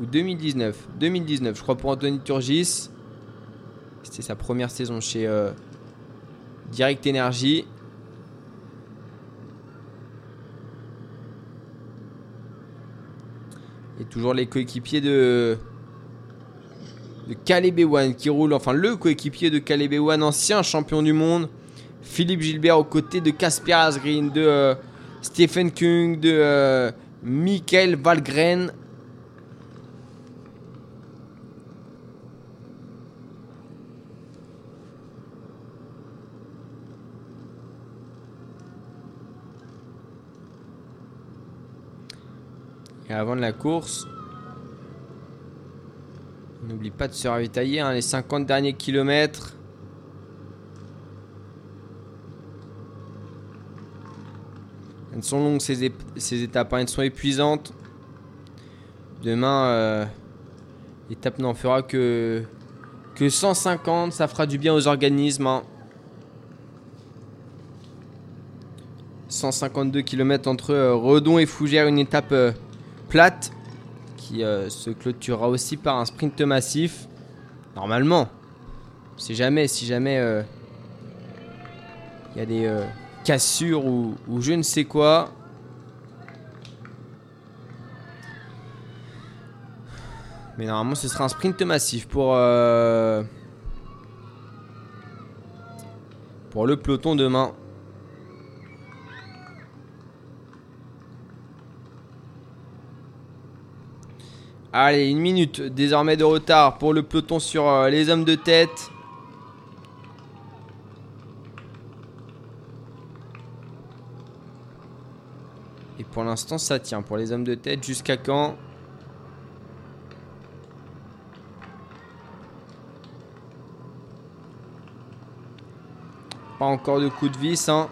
Ou 2019. 2019, je crois, pour Anthony Turgis. C'était sa première saison chez euh, Direct Energy. Et toujours les coéquipiers de, de Caleb Ewan qui roule, enfin le coéquipier de Caleb Ewan, ancien champion du monde. Philippe Gilbert aux côtés de Casper Asgreen, de euh, Stephen Kung, de euh, Michael Valgren. Avant de la course, n'oublie pas de se ravitailler, hein, les 50 derniers kilomètres. Elles sont longues ces, étapes, hein, elles sont épuisantes. Demain, euh, l'étape n'en fera que, que 150, ça fera du bien aux organismes. hein. 152 km entre euh, Redon et Fougères, une étape euh, qui euh, se clôturera aussi par un sprint massif. Normalement, si jamais, si jamais euh, il y a des euh, cassures ou, je ne sais quoi. Mais normalement, ce sera un sprint massif pour pour le peloton demain. Allez, une minute désormais de retard pour le peloton sur euh, les hommes de tête. Et pour l'instant, ça tient pour les hommes de tête. Jusqu'à quand? Pas encore de coup de vis, hein.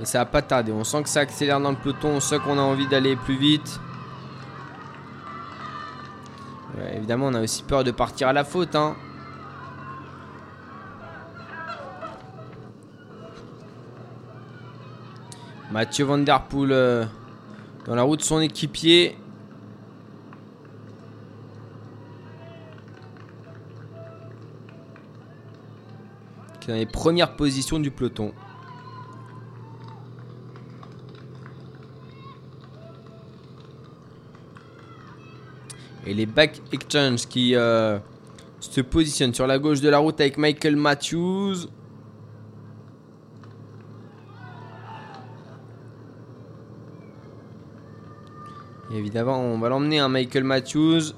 Et ça va pas tarder. On sent que ça accélère dans le peloton. On sent qu'on a envie d'aller plus vite. Évidemment, on a aussi peur de partir à la faute. Hein. Mathieu Van Der Poel euh, dans la route de son équipier. Qui est dans les premières positions du peloton. Et les Back Exchange qui euh, se positionnent sur la gauche de la route avec Michael Matthews. Évidemment, on va l'emmener, un Michael Matthews.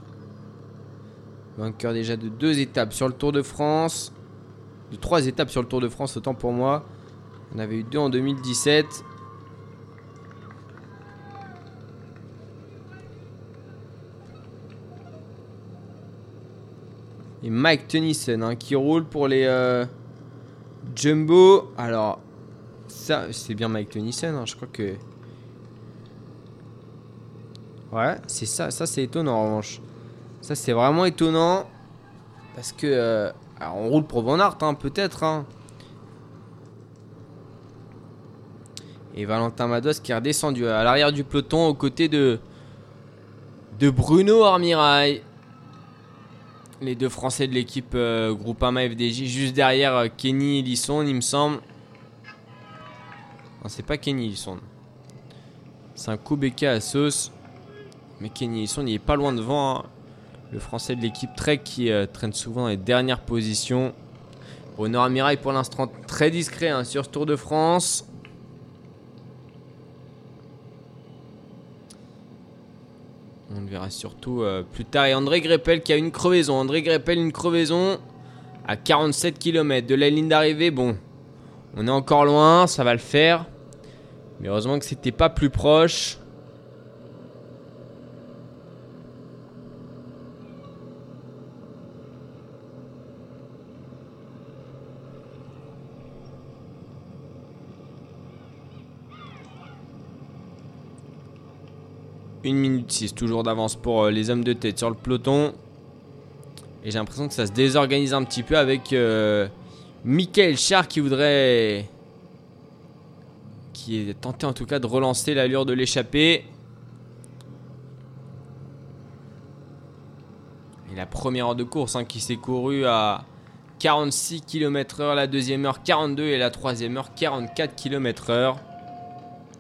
Vainqueur déjà de deux étapes sur le Tour de France. De trois étapes sur le Tour de France, autant pour moi. On avait eu deux en 2017. Et Mike Tennyson hein, qui roule pour les euh, Jumbo. Alors, ça, c'est bien Mike Tennyson. hein, je crois que. Ouais, c'est ça. Ça, c'est étonnant en revanche. Ça, c'est vraiment étonnant. Parce que. euh, alors, on roule pour Van hein, peut-être. Et Valentin Mados qui est redescendu à l'arrière du peloton aux côtés de. De Bruno Armirail. Les deux Français de l'équipe euh, Groupama FDJ, juste derrière euh, Kenny Lisson, il me semble. Non, c'est pas Kenny Lisson. C'est un Kubeka à sauce. Mais Kenny Lisson, il est pas loin devant. hein. Le Français de l'équipe Trek qui euh, traîne souvent dans les dernières positions. Bruno Armirail pour l'instant très discret hein, sur ce Tour de France. On le verra surtout euh, plus tard. Et André Greppel qui a une crevaison. André Greppel, une crevaison à 47 km de la ligne d'arrivée. Bon, on est encore loin, ça va le faire. Mais heureusement que c'était pas plus proche. Une minute 6 toujours d'avance pour euh, les hommes de tête sur le peloton. Et j'ai l'impression que ça se désorganise un petit peu avec euh, Michael Char qui voudrait. qui est tenté en tout cas de relancer l'allure de l'échappée. Et la première heure de course hein, qui s'est courue à 46 km/h, la deuxième heure 42 et la troisième heure 44 km/h.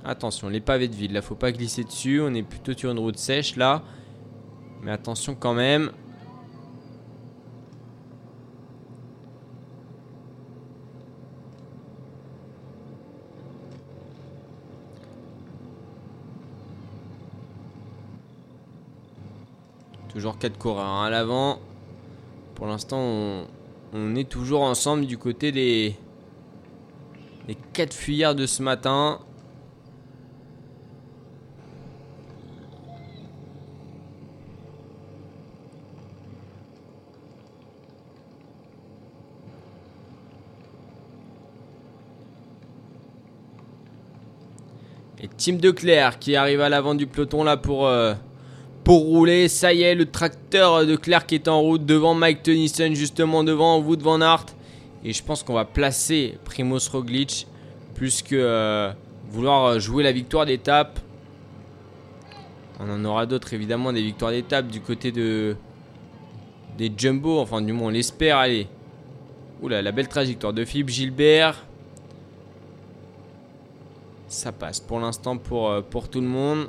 Attention, les pavés de ville, là faut pas glisser dessus, on est plutôt sur une route sèche là. Mais attention quand même. Toujours 4 coureurs hein, à l'avant. Pour l'instant, on, est toujours ensemble du côté des, les 4 fuyards de ce matin. Et Tim Declerc qui arrive à l'avant du peloton là pour, euh, pour rouler. Ça y est, le tracteur de Clerc est en route devant Mike Tennyson, justement devant Wood Van Aert. Et je pense qu'on va placer Primoz Roglic plus que euh, vouloir jouer la victoire d'étape. On en aura d'autres évidemment des victoires d'étape du côté de des Jumbo, enfin du moins on l'espère. Allez, oula la belle trajectoire de Philippe Gilbert. Ça passe pour l'instant pour, euh, pour tout le monde.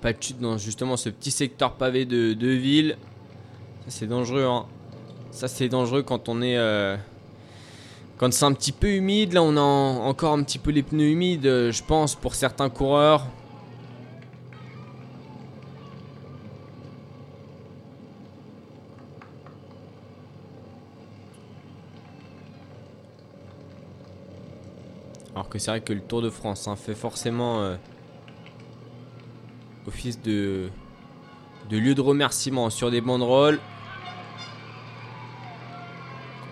Pas de chute dans justement ce petit secteur pavé de, de ville. Ça c'est dangereux. Hein. Ça c'est dangereux quand on est... euh, quand c'est un petit peu humide. Là on a en- encore un petit peu les pneus humides, euh, je pense, pour certains coureurs. Alors que c'est vrai que le Tour de France hein, fait forcément euh, office de, lieu de remerciement sur des banderoles.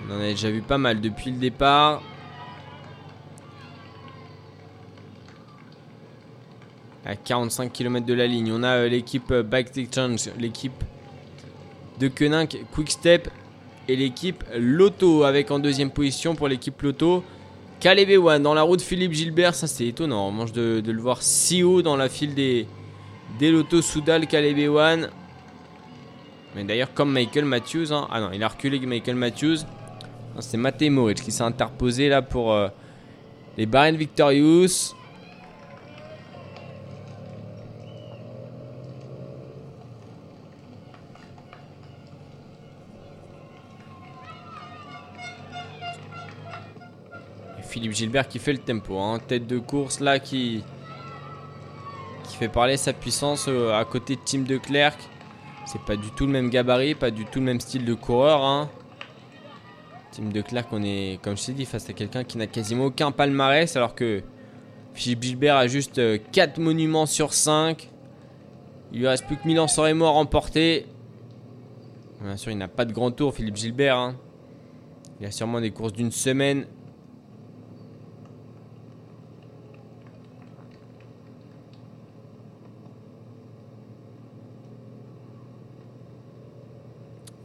On en a déjà vu pas mal depuis le départ. À 45 km de la ligne, on a euh, l'équipe euh, Bike Exchange, l'équipe de Koenig Quickstep et l'équipe Lotto avec en deuxième position pour l'équipe Lotto. Caleb Ewan dans la route Philippe Gilbert, ça c'est étonnant. On mange de, de le voir si haut dans la file des, des Lotto Soudal, Caleb Ewan. Mais d'ailleurs, comme Michael Matthews, hein. ah non, il a reculé Michael Matthews. C'est Matej Moric qui s'est interposé là pour euh, les Bahrain Victorious. Philippe Gilbert qui fait le tempo, hein. tête de course là qui qui fait parler sa puissance euh, à côté de Tim de Klerk. C'est pas du tout le même gabarit, pas du tout le même style de coureur. Hein. Tim de Klerk, on est, comme je t'ai dit, face à quelqu'un qui n'a quasiment aucun palmarès, alors que Philippe Gilbert a juste 4 monuments sur 5. Il lui reste plus que Milan San Remo à remporter. Bien sûr, il n'a pas de grand tour, Philippe Gilbert. hein. Il a sûrement des courses d'une semaine.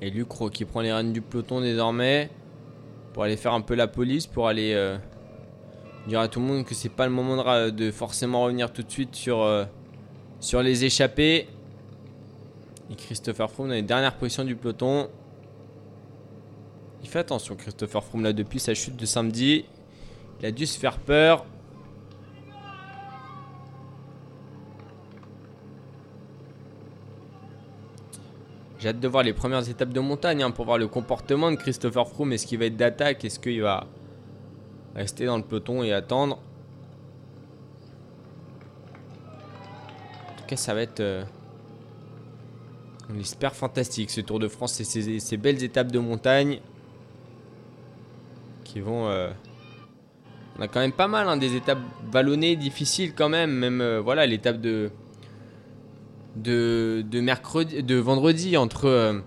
Et Lucro qui prend les rênes du peloton désormais pour aller faire un peu la police, pour aller euh, dire à tout le monde que c'est pas le moment de, forcément revenir tout de suite sur, euh, les échappés. Et Christopher Froome dans les dernières positions du peloton. Il fait attention Christopher Froome là depuis sa chute de samedi. Il a dû se faire peur. J'ai hâte de voir les premières étapes de montagne hein, pour voir le comportement de Christopher Froome. Est-ce qu'il va être d'attaque? Est-ce qu'il va rester dans le peloton et attendre? En tout cas, ça va être. euh, on espère fantastique ce Tour de France et ces, belles étapes de montagne qui vont. euh, On a quand même pas mal hein, des étapes vallonnées, difficiles quand même. Même euh, voilà l'étape de de, mercredi, de vendredi entre euh,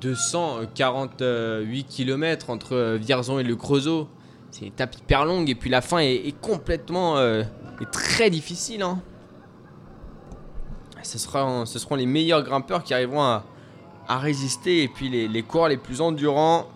248 km entre euh, Vierzon et le Creusot. C'est une étape hyper longue et puis la fin est, complètement euh, très difficile. hein. Ce, sera, seront les meilleurs grimpeurs qui arriveront à, résister et puis les, les les plus endurants.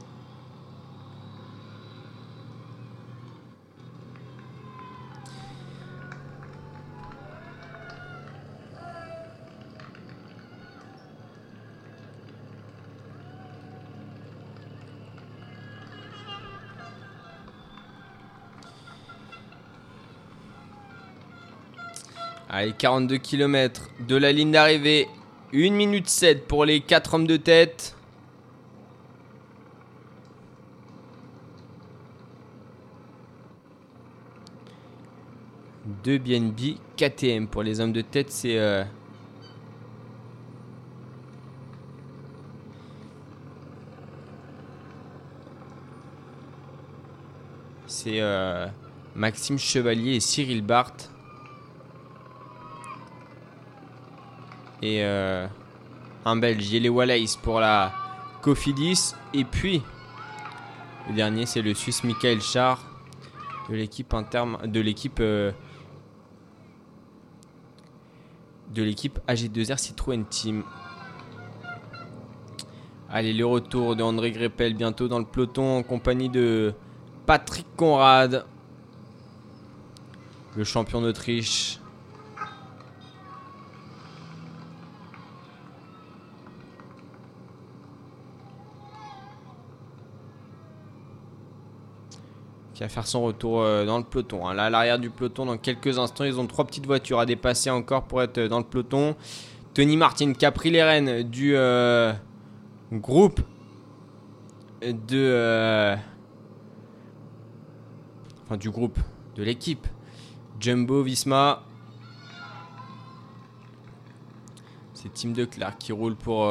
Allez, 42 km de la ligne d'arrivée. 1 minute 7 pour les 4 hommes de tête. Deux BNB KTM pour les hommes de tête, c'est euh, C'est euh, Maxime Chevalier et Cyril Barthes. Et euh, un Belge, Yele Wallace pour la Cofidis. Et puis, le dernier, c'est le Suisse Michael Char de l'équipe de l'équipe euh, de l'équipe AG2R Citroën Team. Allez, le retour de André Greppel bientôt dans le peloton en compagnie de Patrick Conrad, le champion d'Autriche. Qui va faire son retour euh, dans le peloton. hein. Là, à l'arrière du peloton, dans quelques instants, ils ont trois petites voitures à dépasser encore pour être euh, dans le peloton. Tony Martin qui a pris les rênes du euh, groupe de. enfin, du groupe, de l'équipe. Jumbo Visma. C'est Tim de Clark qui roule pour.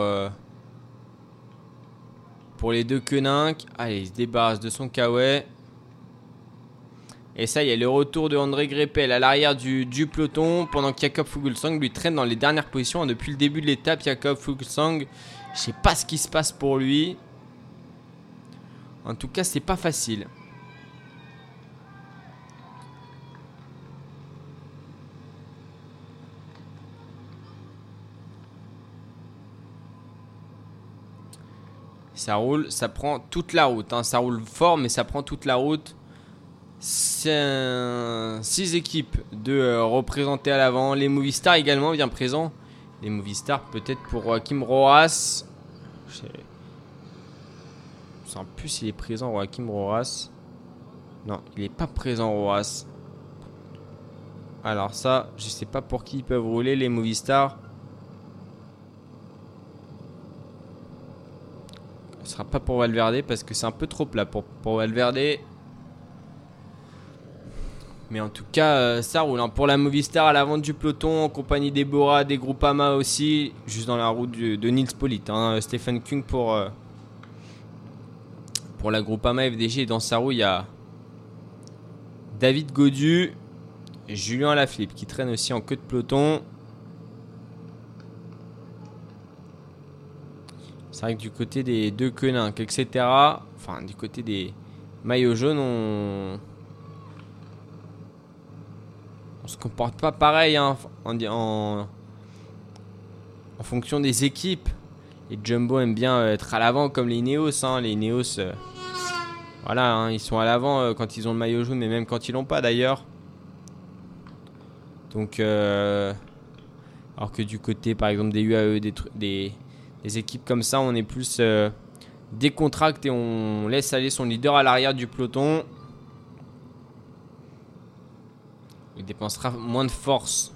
pour les deux Koenig. Allez, il se débarrasse de son kawaii. Et ça y est, le retour de André Greppel à l'arrière du, du peloton pendant que Jakob Fuglsang lui traîne dans les dernières positions. hein. Depuis le début de l'étape, Jakob Fuglsang, je sais pas ce qui se passe pour lui. En tout cas, c'est pas facile. Ça roule, ça prend toute la route. hein. Ça roule fort, mais ça prend toute la route. Six équipes de euh, représenter à l'avant. Les Movistar également bien présents. Les Movistar peut-être pour Joachim Roas. Je plus s'il est présent Joachim Roas. Non, il est pas présent Roas. Alors ça, je sais pas pour qui ils peuvent rouler les Movistar. Ce sera pas pour Valverde parce que c'est un peu trop plat pour Valverde. Mais en tout cas, euh, ça roule. hein. Pour la Movistar à l'avant du peloton, en compagnie des des Groupama aussi, juste dans la route de Nils Polit. hein. Stéphane Kung pour, euh, pour la Groupama FDG. Et dans sa roue, il y a David Godu, Julien Lafilippe qui traîne aussi en queue de peloton. C'est vrai que du côté des deux Koenig, etc., enfin du côté des maillots jaunes, on, on se comporte pas pareil hein, en, fonction des équipes. Les Jumbo aiment bien euh, être à l'avant comme les Ineos. hein. Les Ineos, euh, voilà, hein, ils sont à l'avant euh, quand ils ont le maillot jaune, mais même quand ils l'ont pas d'ailleurs. Donc, euh, alors que du côté, par exemple, des UAE, des, des, des équipes comme ça, on est plus décontracté et on laisse aller son leader à l'arrière du peloton. Il dépensera moins de force.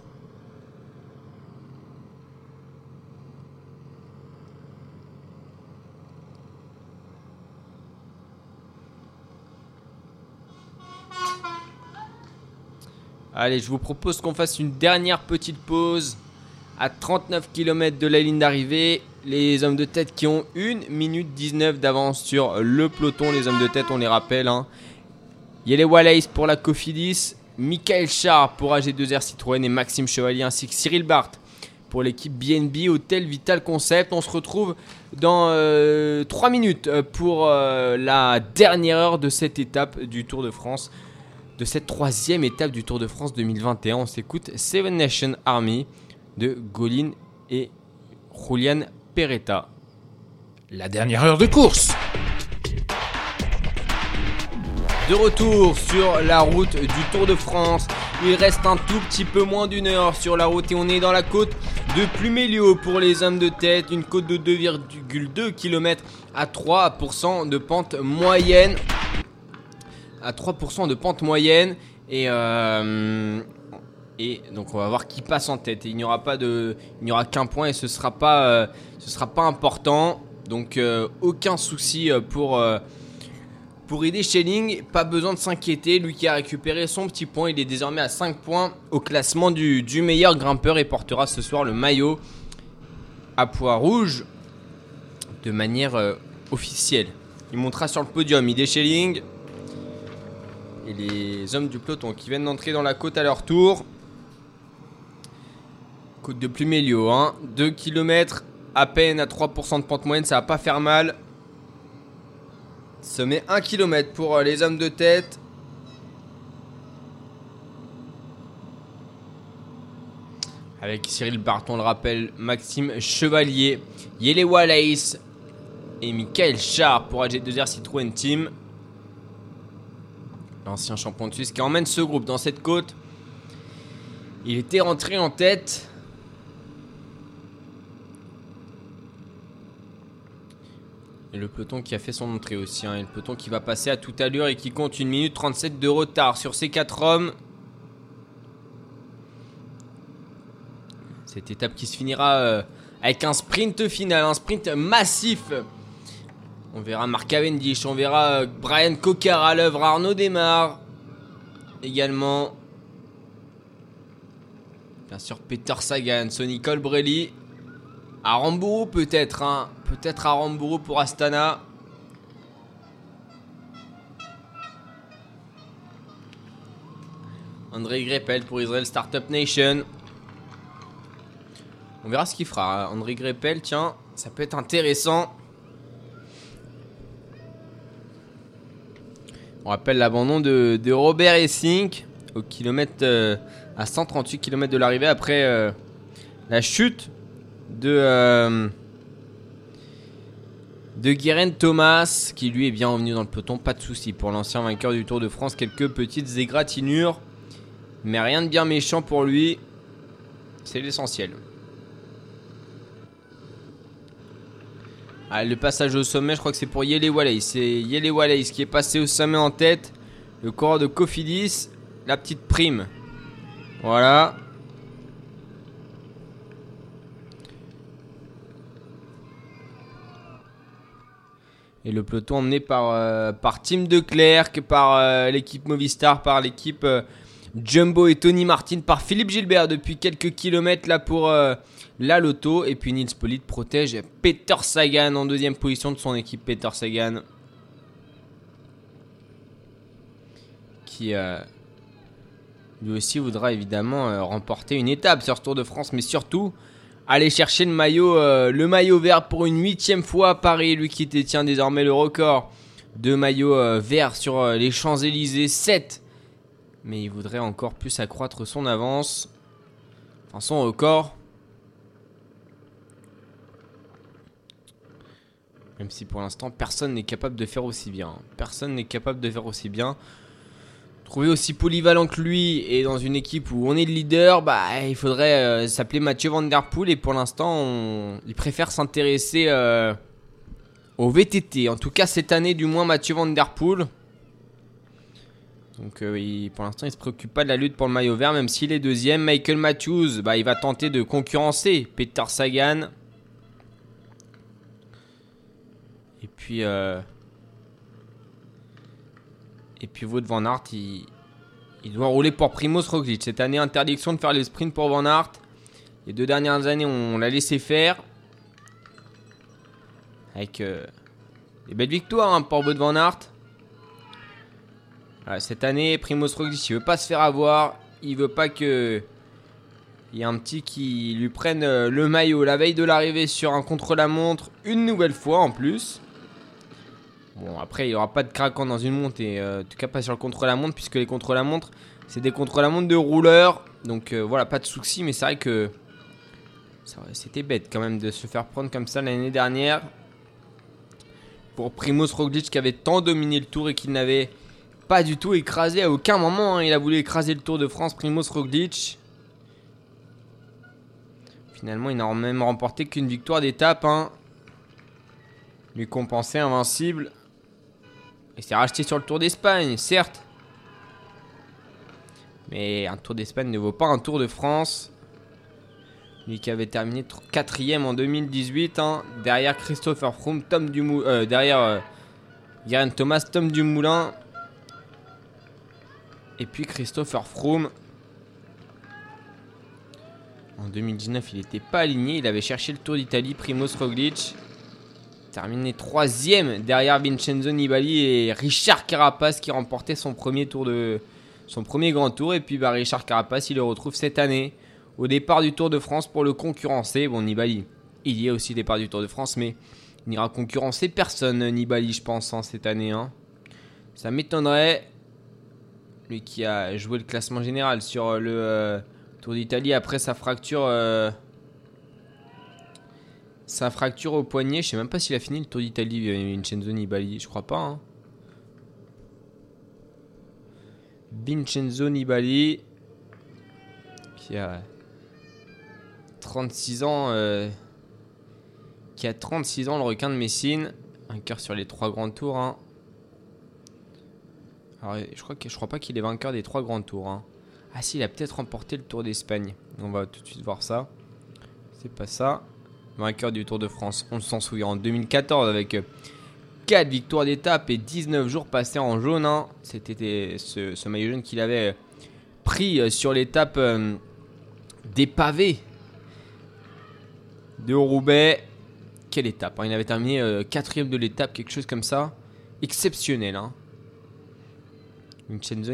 Allez, je vous propose qu'on fasse une dernière petite pause à 39 km de la ligne d'arrivée. Les hommes de tête qui ont 1 minute 19 d'avance sur le peloton. Les hommes de tête, on les rappelle. Hein. Yele Wallace pour la Cofidis, Michael Char pour AG2R Citroën et Maxime Chevalier ainsi que Cyril Barthes pour l'équipe BNB Hotel Vital Concept. On se retrouve dans 3 minutes euh, pour euh, la dernière heure de cette étape du Tour de France, de cette troisième étape du Tour de France 2021. On s'écoute Seven Nation Army de Golin et Julian Peretta. La dernière heure de course. De retour sur la route du Tour de France. Il reste un tout petit peu moins d'une heure sur la route et on est dans la côte de Plumelio pour les hommes de tête. Une côte de 2,2 km à 3% de pente moyenne. À 3% de pente moyenne. Et, euh, et donc on va voir qui passe en tête. Il n'y aura pas de, il n'y aura qu'un point et ce sera pas, euh, ce sera pas important. Donc euh, aucun souci euh, pour pour Ide Schelling, pas besoin de s'inquiéter. Lui qui a récupéré son petit point, il est désormais à 5 points au classement du, meilleur grimpeur et portera ce soir le maillot à poids rouge de manière euh, officielle. Il montera sur le podium Ide Schelling. Et les hommes du peloton qui viennent d'entrer dans la côte à leur tour. Côte de Plumelio, hein. 2 km à peine à 3% de pente moyenne, ça va pas faire mal. Sommet 1 km pour euh, les hommes de tête. Avec Cyril Barton, on le rappelle, Maxime Chevalier, Yele Wallace et Michael Char pour AG2R Citroën Team. L'ancien champion de Suisse qui emmène ce groupe dans cette côte. Il était rentré en tête. Et le peloton qui a fait son entrée aussi. hein. Et le peloton qui va passer à toute allure et qui compte 1 minute 37 de retard sur ces 4 hommes. Cette étape qui se finira euh, avec un sprint final, un sprint massif. On verra Mark Cavendish, on verra euh, Brian Cocker à l'œuvre, Arnaud Desmar également. Bien sûr Peter Sagan, Sonny Colbrelli. Aramburu peut-être, hein. peut-être Aramburu pour Astana. André Greppel pour Israel Startup Nation. On verra ce qu'il fera. André Greppel, tiens, ça peut être intéressant. On rappelle l'abandon de, de Robert Essink au kilomètre euh, à 138 km de l'arrivée après euh, la chute de euh, Thomas qui lui est bien revenu dans le peloton, pas de souci pour l'ancien vainqueur du Tour de France, quelques petites égratignures mais rien de bien méchant pour lui. C'est l'essentiel. Ah, le passage au sommet, je crois que c'est pour Yele Wallace. C'est Yele Wallace qui est passé au sommet en tête. Le coureur de Cofidis. La petite prime. Voilà. Et le peloton emmené par, euh, par Tim Declercq, par euh, l'équipe Movistar, par l'équipe euh, Jumbo et Tony Martin, par Philippe Gilbert depuis quelques kilomètres là pour la Loto. Et puis Nils Polite protège Peter Sagan en deuxième position de son équipe Peter Sagan. Qui lui aussi voudra évidemment remporter une étape sur ce Tour de France, mais surtout aller chercher le maillot, euh, le maillot vert pour une huitième fois à Paris. Lui qui détient désormais le record de maillot euh, vert sur euh, les Champs-Élysées, 7. Mais il voudrait encore plus accroître son avance, enfin son record. Même si pour l'instant personne n'est capable de faire aussi bien. Personne n'est capable de faire aussi bien. Trouver aussi polyvalent que lui et dans une équipe où on est le leader, bah il faudrait euh, s'appeler Mathieu Van Der Poel et pour l'instant on- il préfère s'intéresser euh, au VTT. En tout cas cette année du moins Mathieu Van Der Poel. Donc euh, pour l'instant il se préoccupe pas de la lutte pour le maillot vert même s'il est deuxième. Michael Matthews, bah, il va tenter de concurrencer Peter Sagan. Et puis et puis Wout Van Aert, il, doit rouler pour Primoz Roglic. Cette année, interdiction de faire les sprints pour Van Aert. Les deux dernières années, on l'a laissé faire. Avec euh, des belles victoires hein, pour Wout Van Aert. Voilà, cette année, Primoz Roglic, il veut pas se faire avoir. Il veut pas que il y ait un petit qui lui prenne euh, le maillot la veille de l'arrivée sur un contre-la-montre une nouvelle fois en plus. Bon, après, il n'y aura pas de craquant dans une montre, et euh, en tout cas pas sur le contre-la-montre, puisque les contre-la-montre, c'est des contre-la-montre de rouleurs. Donc euh, voilà, pas de soucis, mais c'est vrai que c'était bête quand même de se faire prendre comme ça l'année dernière. Pour Primoz Roglic qui avait tant dominé le tour et qu'il n'avait pas du tout écrasé à aucun moment. hein. il a voulu écraser le Tour de France, Primoz Roglic. Finalement, il n'a même remporté qu'une victoire d'étape. hein. Lui compenser invincible. Il s'est racheté sur le Tour d'Espagne, certes. Mais un Tour d'Espagne ne vaut pas un Tour de France. Lui qui avait terminé 4ème en 2018, hein, derrière Christopher Froome, Tom Dumoulin, euh, derrière euh, Thomas, Tom Dumoulin, et puis Christopher Froome. En 2019, il n'était pas aligné, il avait cherché le Tour d'Italie, Primoz Roglic. Terminé troisième derrière Vincenzo Nibali et Richard Carapace qui remportait son premier tour de son premier grand tour. Et puis bah, Richard Carapace, il le retrouve cette année au départ du Tour de France pour le concurrencer. Bon, Nibali, il y est aussi au départ du Tour de France, mais il n'ira concurrencer personne, Nibali, je pense, hein, cette année. hein. Ça m'étonnerait. Lui qui a joué le classement général sur le euh, Tour d'Italie après sa fracture. euh, sa fracture au poignet. Je sais même pas s'il a fini le Tour d'Italie, euh, Vincenzo Nibali. Je crois pas. hein. Vincenzo Nibali. Qui a 36 ans. euh, qui a 36 ans, le requin de Messine. Un cœur sur les trois grands tours. hein. Alors, je crois, que, je crois pas qu'il est vainqueur des trois grands tours. hein. Ah si, il a peut-être remporté le Tour d'Espagne. On va tout de suite voir ça. C'est pas ça. Vainqueur du Tour de France, on s'en souvient, en 2014 avec 4 victoires d'étape et 19 jours passés en jaune. hein. C'était des- ce, maillot jaune qu'il avait euh, pris euh, sur l'étape euh, des pavés de Roubaix. Quelle étape hein. Il avait terminé euh, quatrième de l'étape, quelque chose comme ça. Exceptionnel. Hein. Vincenzo.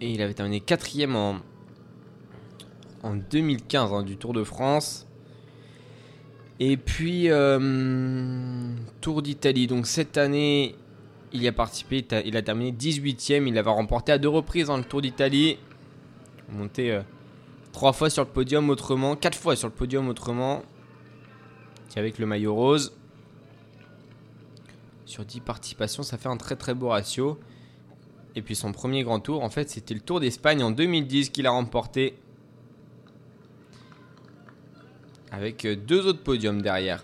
Et il avait terminé quatrième en, en 2015 hein, du Tour de France. Et puis, euh, Tour d'Italie. Donc cette année, il y a participé. il a- terminé 18ème. Il avait remporté à deux reprises dans le Tour d'Italie. Monté euh, trois fois sur le podium autrement. Quatre fois sur le podium autrement. Avec le maillot rose. Sur 10 participations, ça fait un très très beau ratio. Et puis son premier grand tour, en fait, c'était le Tour d'Espagne en 2010 qu'il a remporté. Avec euh, deux autres podiums derrière.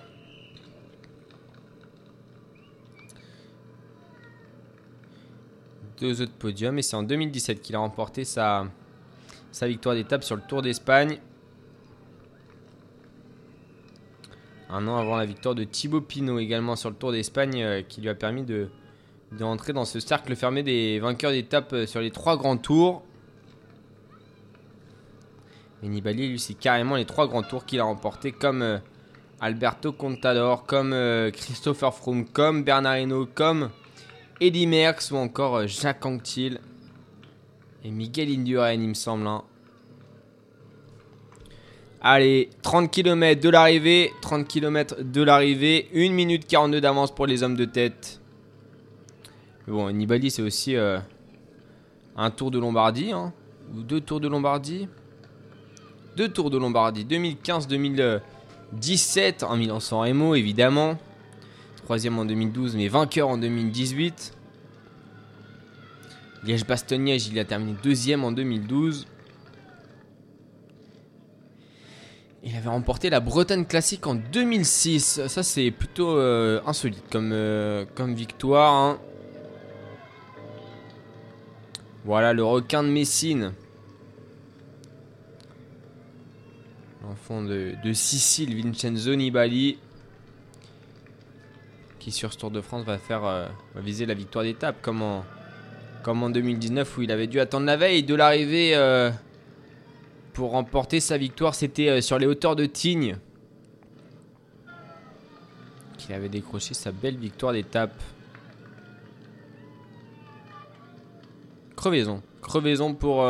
Deux autres podiums. Et c'est en 2017 qu'il a remporté sa, sa victoire d'étape sur le Tour d'Espagne. Un an avant la victoire de Thibaut Pinot également sur le Tour d'Espagne euh, qui lui a permis de, de rentrer dans ce cercle fermé des vainqueurs d'étape euh, sur les trois grands tours. Et Nibali, lui, c'est carrément les trois grands tours qu'il a remportés comme euh, Alberto Contador, comme euh, Christopher Froome, comme Bernard Hinault, comme Eddy Merckx ou encore euh, Jacques Anquetil et Miguel Indurain, il me semble. hein. Allez, 30 km de l'arrivée, 30 km de l'arrivée, 1 minute 42 d'avance pour les hommes de tête. Mais Bon, Nibali, c'est aussi un tour de Lombardie, hein, ou deux tours de Lombardie. Deux tours de Lombardie, 2015-2017, en Milan-San Remo, évidemment. Troisième en 2012, mais vainqueur en 2018. Liège-Bastogne-Liège, il a terminé deuxième en 2012. Il avait remporté la Bretagne Classique en 2006. Ça, c'est plutôt euh, insolite comme, euh, victoire. hein. Voilà le requin de Messine. L'enfant de, de Sicile, Vincenzo Nibali. Qui sur ce Tour de France va faire euh, viser la victoire d'étape comme en, comme en 2019 où il avait dû attendre la veille de l'arrivée euh, pour remporter sa victoire. C'était euh, sur les hauteurs de Tignes qu'il avait décroché sa belle victoire d'étape. Crevaison. Crevaison pour,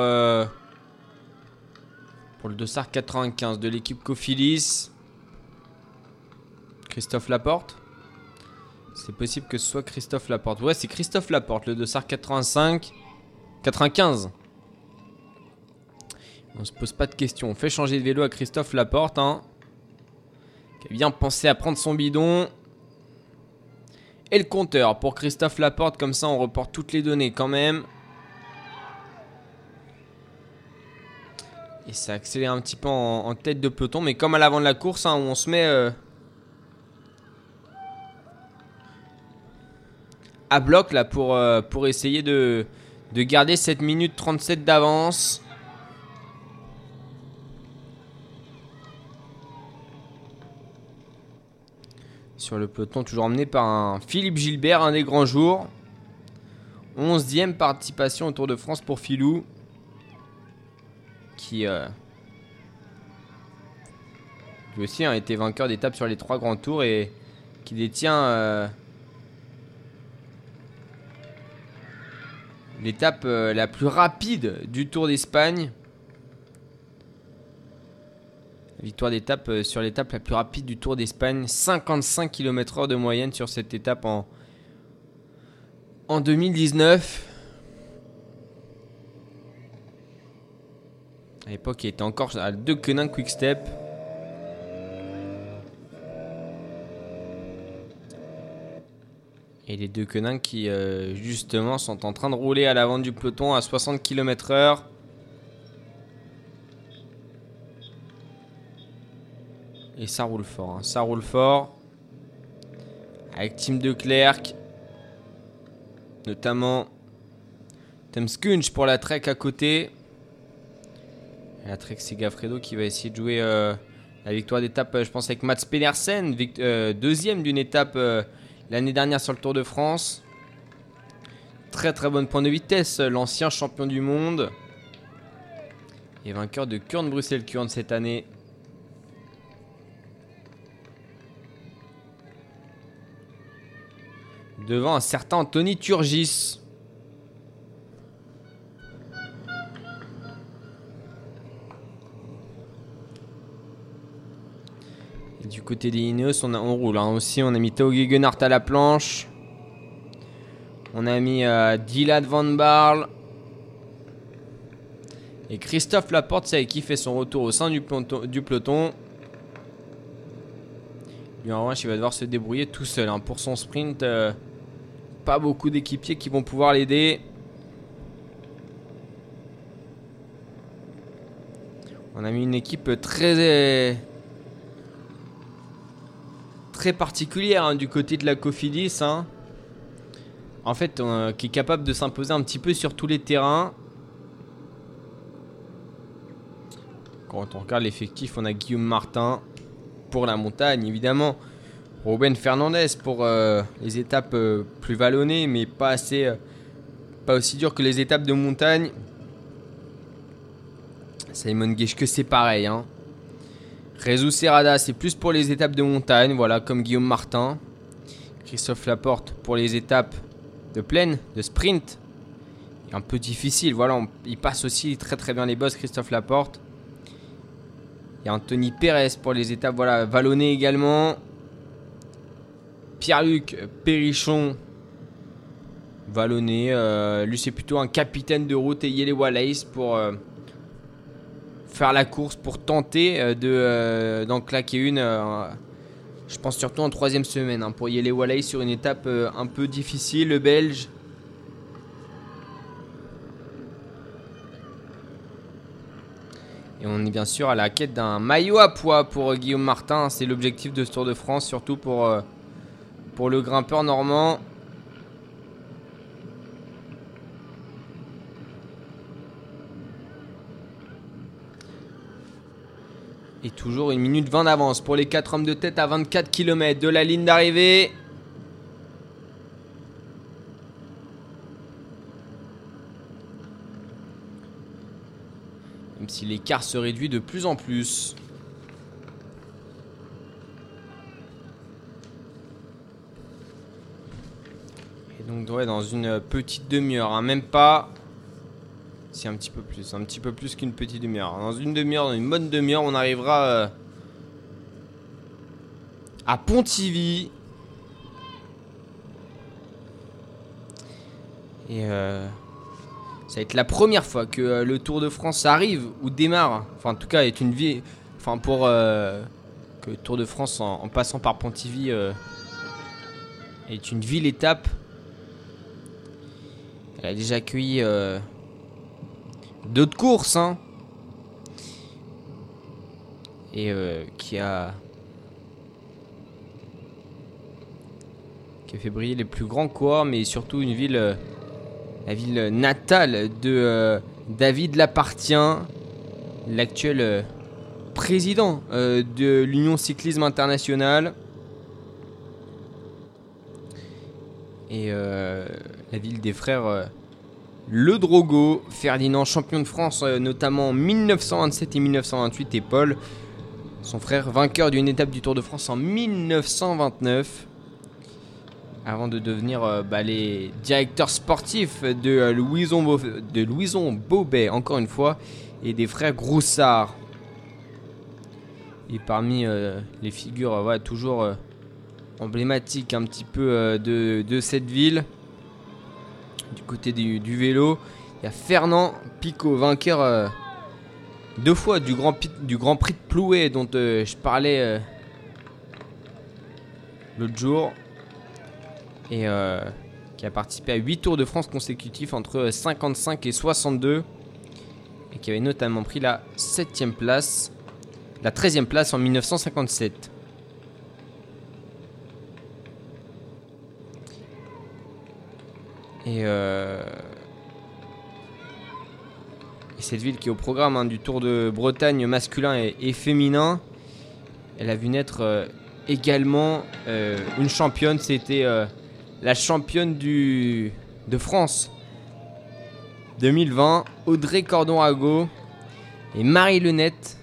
pour le Dossard 95 de l'équipe Cofilis. Christophe Laporte. C'est possible que ce soit Christophe Laporte. Ouais, c'est Christophe Laporte, le Dossard 85. 95. On se pose pas de questions. On fait changer de vélo à Christophe Laporte. Hein, qui a bien pensé à prendre son bidon. Et le compteur pour Christophe Laporte. Comme ça, on reporte toutes les données quand même. Et ça accélère un petit peu en, tête de peloton. Mais comme à l'avant de la course, hein, où on se met euh, à bloc là pour, euh, pour essayer de, de garder cette minute 37 d'avance. Sur le peloton, toujours emmené par un Philippe Gilbert, un des grands jours. 11e participation au Tour de France pour Philou. Qui, euh, aussi a été vainqueur d'étape sur les trois grands tours et qui détient euh, l'étape euh, la plus rapide du Tour d'Espagne. Victoire d'étape euh, sur l'étape la plus rapide du Tour d'Espagne, 55 km/h de moyenne sur cette étape en, en 2019. À l'époque, il était encore à deux Quenin Quick Step. Et les deux Quenin qui, euh, justement, sont en train de rouler à l'avant du peloton à 60 km/h. Et ça roule fort, hein, ça roule fort. Avec Team de. Notamment Tom Skunch pour la trek à côté. Et la trek, c'est Gaffredo qui va essayer de jouer euh, la victoire d'étape, euh, je pense, avec Mats Pedersen. euh, deuxième d'une étape l'année dernière sur le Tour de France. Très très bonne point de vitesse, l'ancien champion du monde. Et vainqueur de Kurn Bruxelles Kurn cette année. Devant un certain Anthony Turgis. Côté des Ineos, on, a- roule hein. aussi. On a mis Tao Gegenhardt à la planche. On a mis euh, Dylan Van Barl. Et Christophe Laporte, c'est qui fait son retour au sein du peloton. Du. Lui, en revanche, il va devoir se débrouiller tout seul hein. pour son sprint. euh, pas beaucoup d'équipiers qui vont pouvoir l'aider. On a mis une équipe très très particulière hein, du côté de la Cofidis. hein. En fait, euh, qui est capable de s'imposer un petit peu sur tous les terrains. Quand on regarde l'effectif, on a Guillaume Martin pour la montagne, évidemment. Ruben Fernandez pour euh, les étapes euh, plus vallonnées, mais pas assez, pas aussi dures que les étapes de montagne. Simon Geschke, c'est pareil. Hein. Rezu Serrada, c'est plus pour les étapes de montagne, voilà, comme Guillaume Martin. Christophe Laporte pour les étapes de plaine, de sprint. Un peu difficile, voilà, il passe aussi très très bien les bosses, Christophe Laporte. Il y a Anthony Pérez pour les étapes voilà, vallonnées également. Pierre-Luc Perrichon, vallonné. euh, lui, c'est plutôt un capitaine de route et Yele Wallace pour euh, faire la course, pour tenter euh, de, euh, d'en claquer une. euh, je pense surtout en troisième semaine hein, pour Yele Wallace sur une étape un peu difficile, le Belge. Et on est bien sûr à la quête d'un maillot à poids pour Guillaume Martin. C'est l'objectif de ce Tour de France, surtout pour, pour le grimpeur normand. Et toujours une minute 20 d'avance pour les 4 hommes de tête à 24 km de la ligne d'arrivée. Même si l'écart se réduit de plus en plus. Et donc dans une petite demi-heure, hein, même pas. C'est un petit peu plus, un petit peu plus qu'une petite demi-heure. Dans une demi-heure, dans une bonne demi-heure, on arrivera euh, à Pontivy. Et euh, ça va être la première fois que euh, le Tour de France arrive ou démarre. Enfin, en tout cas, est une vie. Enfin, pour que le Tour de France, en, en passant par Pontivy, est une ville étape. Elle a déjà accueilli d'autres courses, hein. Et euh, qui a qui a fait briller les plus grands coureurs, mais surtout une ville, euh, la ville natale de euh, David Lapartien, l'actuel président de l'Union Cyclisme International. Et la ville des frères Le Drogo, Ferdinand, champion de France, euh, notamment en 1927 et 1928, et Paul, Son frère vainqueur d'une étape du Tour de France en 1929. Avant de devenir euh, bah, les directeurs sportifs de, euh, Louison, Bobet, encore une fois, et des frères Groussard. Et parmi les figures toujours emblématiques un petit peu de cette ville, du côté du, vélo, il y a Fernand Picot, vainqueur euh, deux fois du Grand, Prix de Plouet dont euh, je parlais euh, l'autre jour. Et qui a participé à 8 Tours de France consécutifs entre 55 et 62. Et qui avait notamment pris la 7ème place, la 13ème place en 1957. Et, euh, et cette ville qui est au programme hein, du Tour de Bretagne masculin et, féminin, elle a vu naître euh, également euh, une championne. C'était euh, la championne du, de France 2020, Audrey Cordon-Rago et Marie Lenette.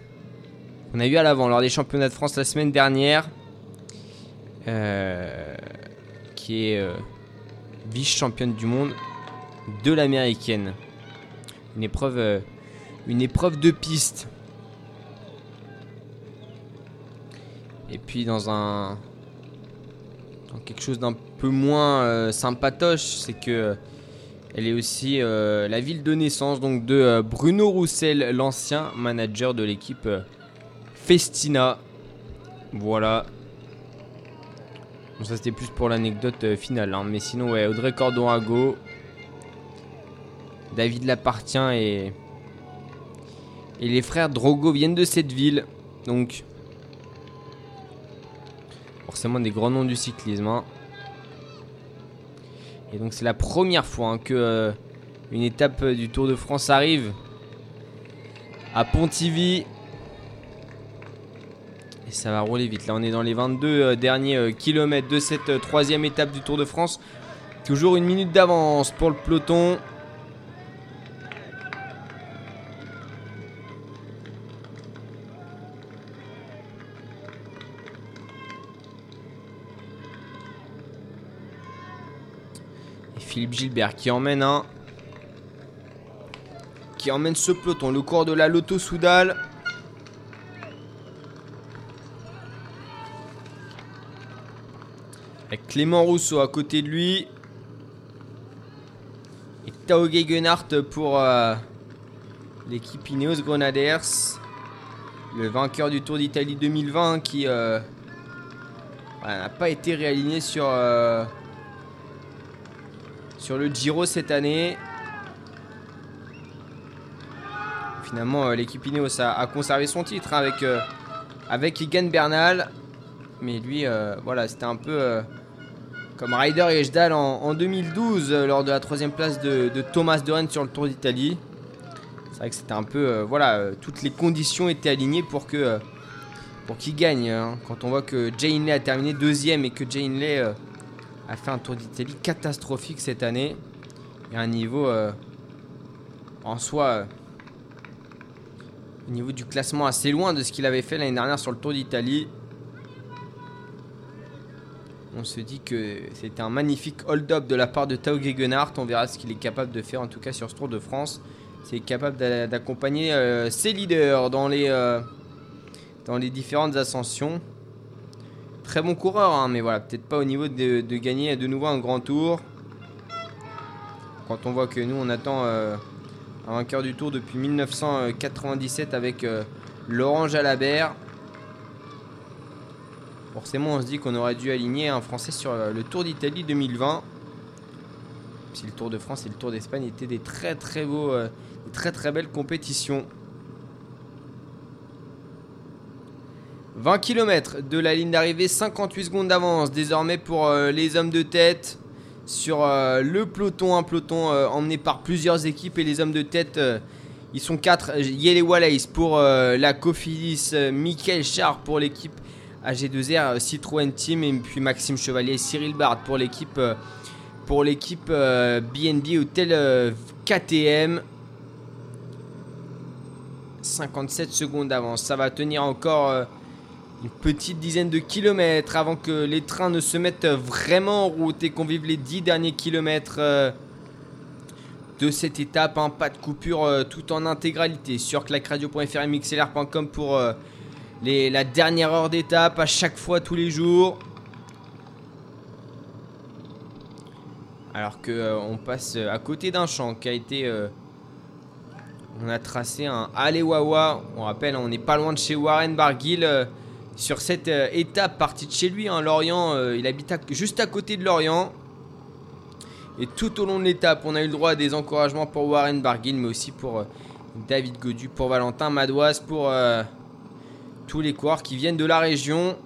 On a eu à l'avant lors des championnats de France la semaine dernière, qui est vice-championne du monde de l'américaine. Une épreuve, euh, une épreuve de piste. Et puis dans un, dans quelque chose d'un peu moins euh, sympatoche, c'est que euh, elle est aussi la ville de naissance de Bruno Roussel, l'ancien manager de l'équipe Festina. Voilà. Bon, ça c'était plus pour l'anecdote euh, finale, hein. mais sinon ouais, Audrey Cordon-Rago, David Lapartient et et les frères Drogo viennent de cette ville, donc forcément des grands noms du cyclisme. hein. Et donc c'est la première fois hein, que euh, une étape euh, du Tour de France arrive à Pontivy. Et ça va rouler vite. Là on est dans les 22 euh, derniers euh, kilomètres de cette euh, troisième étape du Tour de France. Toujours une minute d'avance pour le peloton. Et Philippe Gilbert qui emmène un. Qui emmène ce peloton. Le cours de la Lotto Soudal. Clément Rousseau à côté de lui. Et Tao Gegenhardt pour euh, l'équipe Ineos Grenadiers. Le vainqueur du Tour d'Italie 2020 qui euh, n'a pas été réaligné sur, euh, sur le Giro cette année. Finalement, l'équipe Ineos a, conservé son titre hein, avec, avec Bernal. Mais lui, voilà, c'était un peu comme Ryder et Ejdal en, en 2012 euh, lors de la troisième place de, Thomas de sur le Tour d'Italie. C'est vrai que c'était un peu, euh, voilà, euh, toutes les conditions étaient alignées pour que pour qu'il gagne. hein. Quand on voit que Jay Hindley a terminé deuxième et que Jay Hindley euh, a fait un Tour d'Italie catastrophique cette année, et un niveau en soi, au niveau du classement assez loin de ce qu'il avait fait l'année dernière sur le Tour d'Italie. On se dit que c'était un magnifique hold-up de la part de Tao Gegenhardt. On verra ce qu'il est capable de faire en tout cas sur ce Tour de France. C'est capable d'a- d'accompagner euh, ses leaders dans les, euh, dans les différentes ascensions. Très bon coureur, hein, mais voilà, peut-être pas au niveau de, gagner de nouveau un grand tour. Quand on voit que nous, on attend euh, un vainqueur du tour depuis 1997 avec Laurent Jalabert. Forcément, on se dit qu'on aurait dû aligner un Français sur euh, le Tour d'Italie 2020. Si le Tour de France et le Tour d'Espagne étaient des très très beaux, euh, des très très belles compétitions. 20 km de la ligne d'arrivée, 58 secondes d'avance désormais pour euh, les hommes de tête sur le peloton, un peloton emmené par plusieurs équipes et les hommes de tête, ils sont 4. Yele Wallace pour la Cofidis, Michael Char pour l'équipe AG2R, euh, Citroën Team et puis Maxime Chevalier Cyril Bard pour l'équipe euh, pour l'équipe BNB Hotel KTM. 57 secondes d'avance. Ça va tenir encore euh, une petite dizaine de kilomètres avant que les trains ne se mettent vraiment en route et qu'on vive les 10 derniers kilomètres de cette étape. Pas de coupure tout en intégralité sur clacradio.fr et pour les- la dernière heure d'étape à chaque fois tous les jours. Alors que euh, on passe euh, à côté d'un champ qui a été euh, on a tracé un Alewawa. On rappelle, on n'est pas loin de chez Warren Barguil. euh, sur cette étape partie de chez lui, hein, Lorient, il habite juste à côté de Lorient. Et tout au long de l'étape, on a eu le droit à des encouragements pour Warren Barguil, mais aussi pour David Godu, pour Valentin Madoise, pour tous les coureurs qui viennent de la région.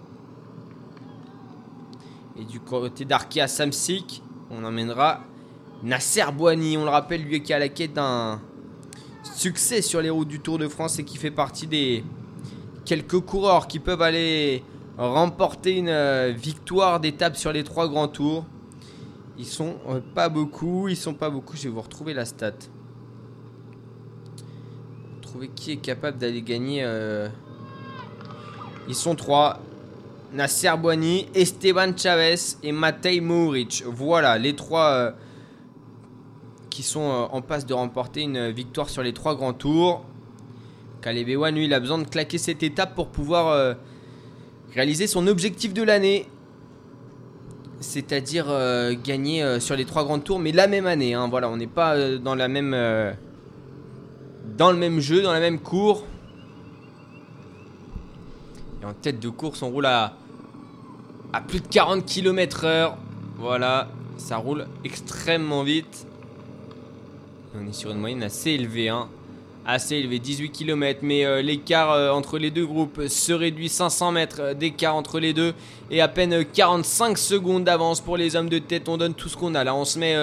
Et du côté d'Arkea Samsic, on emmènera Nasser Boigny. On le rappelle, lui qui à la quête d'un succès sur les routes du Tour de France et qui fait partie des quelques coureurs qui peuvent aller remporter une euh, victoire d'étape sur les trois grands tours. Ils sont euh, pas beaucoup, ils sont pas beaucoup. Je vais vous retrouver la stat. Trouver qui est capable d'aller gagner. euh, Ils sont trois. Nasser Boigny, Esteban Chavez et Matej Mohoric. Voilà les trois euh, qui sont euh, en passe de remporter une victoire sur les trois grands tours. Caleb Ewan, lui, il a besoin de claquer cette étape pour pouvoir euh, réaliser son objectif de l'année. C'est-à-dire gagner sur les trois grands tours, mais la même année. hein. Voilà, on n'est pas dans la même, dans le même jeu, dans la même cour. En tête de course, on roule à, plus de 40 km/h. Voilà, ça roule extrêmement vite. On est sur une moyenne assez élevée, hein. Assez élevée, 18 km, mais euh, l'écart euh, entre les deux groupes se réduit 500 mètres euh, d'écart entre les deux et à peine euh, 45 secondes d'avance pour les hommes de tête. On donne tout ce qu'on a là, on se met.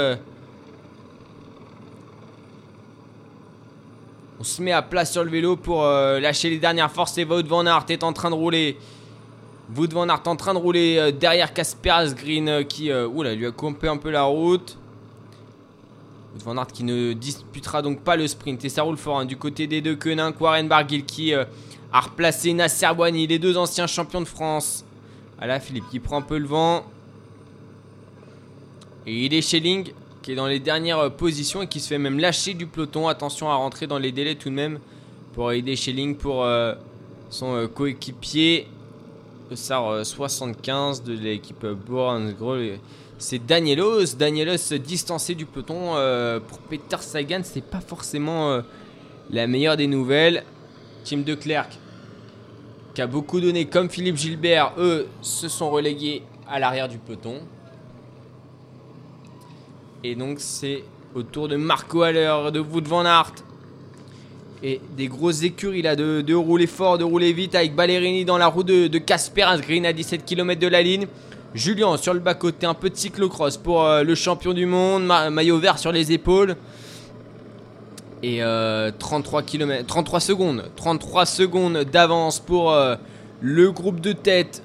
On se met à plat sur le vélo pour euh, lâcher les dernières forces et Wout van Aert est en train de rouler. Wout van en train de rouler euh, derrière Casper Asgreen euh, qui oula, lui a coupé un peu la route. Wout van Aert qui ne disputera donc pas le sprint et ça roule fort hein, du côté des deux Quenin, Warren Barguil qui a replacé Nasser Boigny, les deux anciens champions de France. Voilà Philippe qui prend un peu le vent. Et il est Schelling qui est dans les dernières euh, positions et qui se fait même lâcher du peloton. Attention à rentrer dans les délais tout de même pour aider Schelling pour euh, son euh, coéquipier. Sar euh, 75 de l'équipe Borensgro. C'est Danielos. Danielos distancé du peloton pour Peter Sagan. C'est pas forcément la meilleure des nouvelles. Team de Klerk qui a beaucoup donné comme Philippe Gilbert. Eux se sont relégués à l'arrière du peloton. Et donc c'est au tour de Marco Haller, de Wout van Aert. Et des grosses écuries là, de, de rouler fort, de rouler vite avec Ballerini dans la roue de Casper Asgreen à 17 km de la ligne. Julien sur le bas-côté, un peu de cyclocross pour euh, le champion du monde, ma- maillot vert sur les épaules. Et euh, 33 km, 33 secondes, 33 secondes d'avance pour euh, le groupe de tête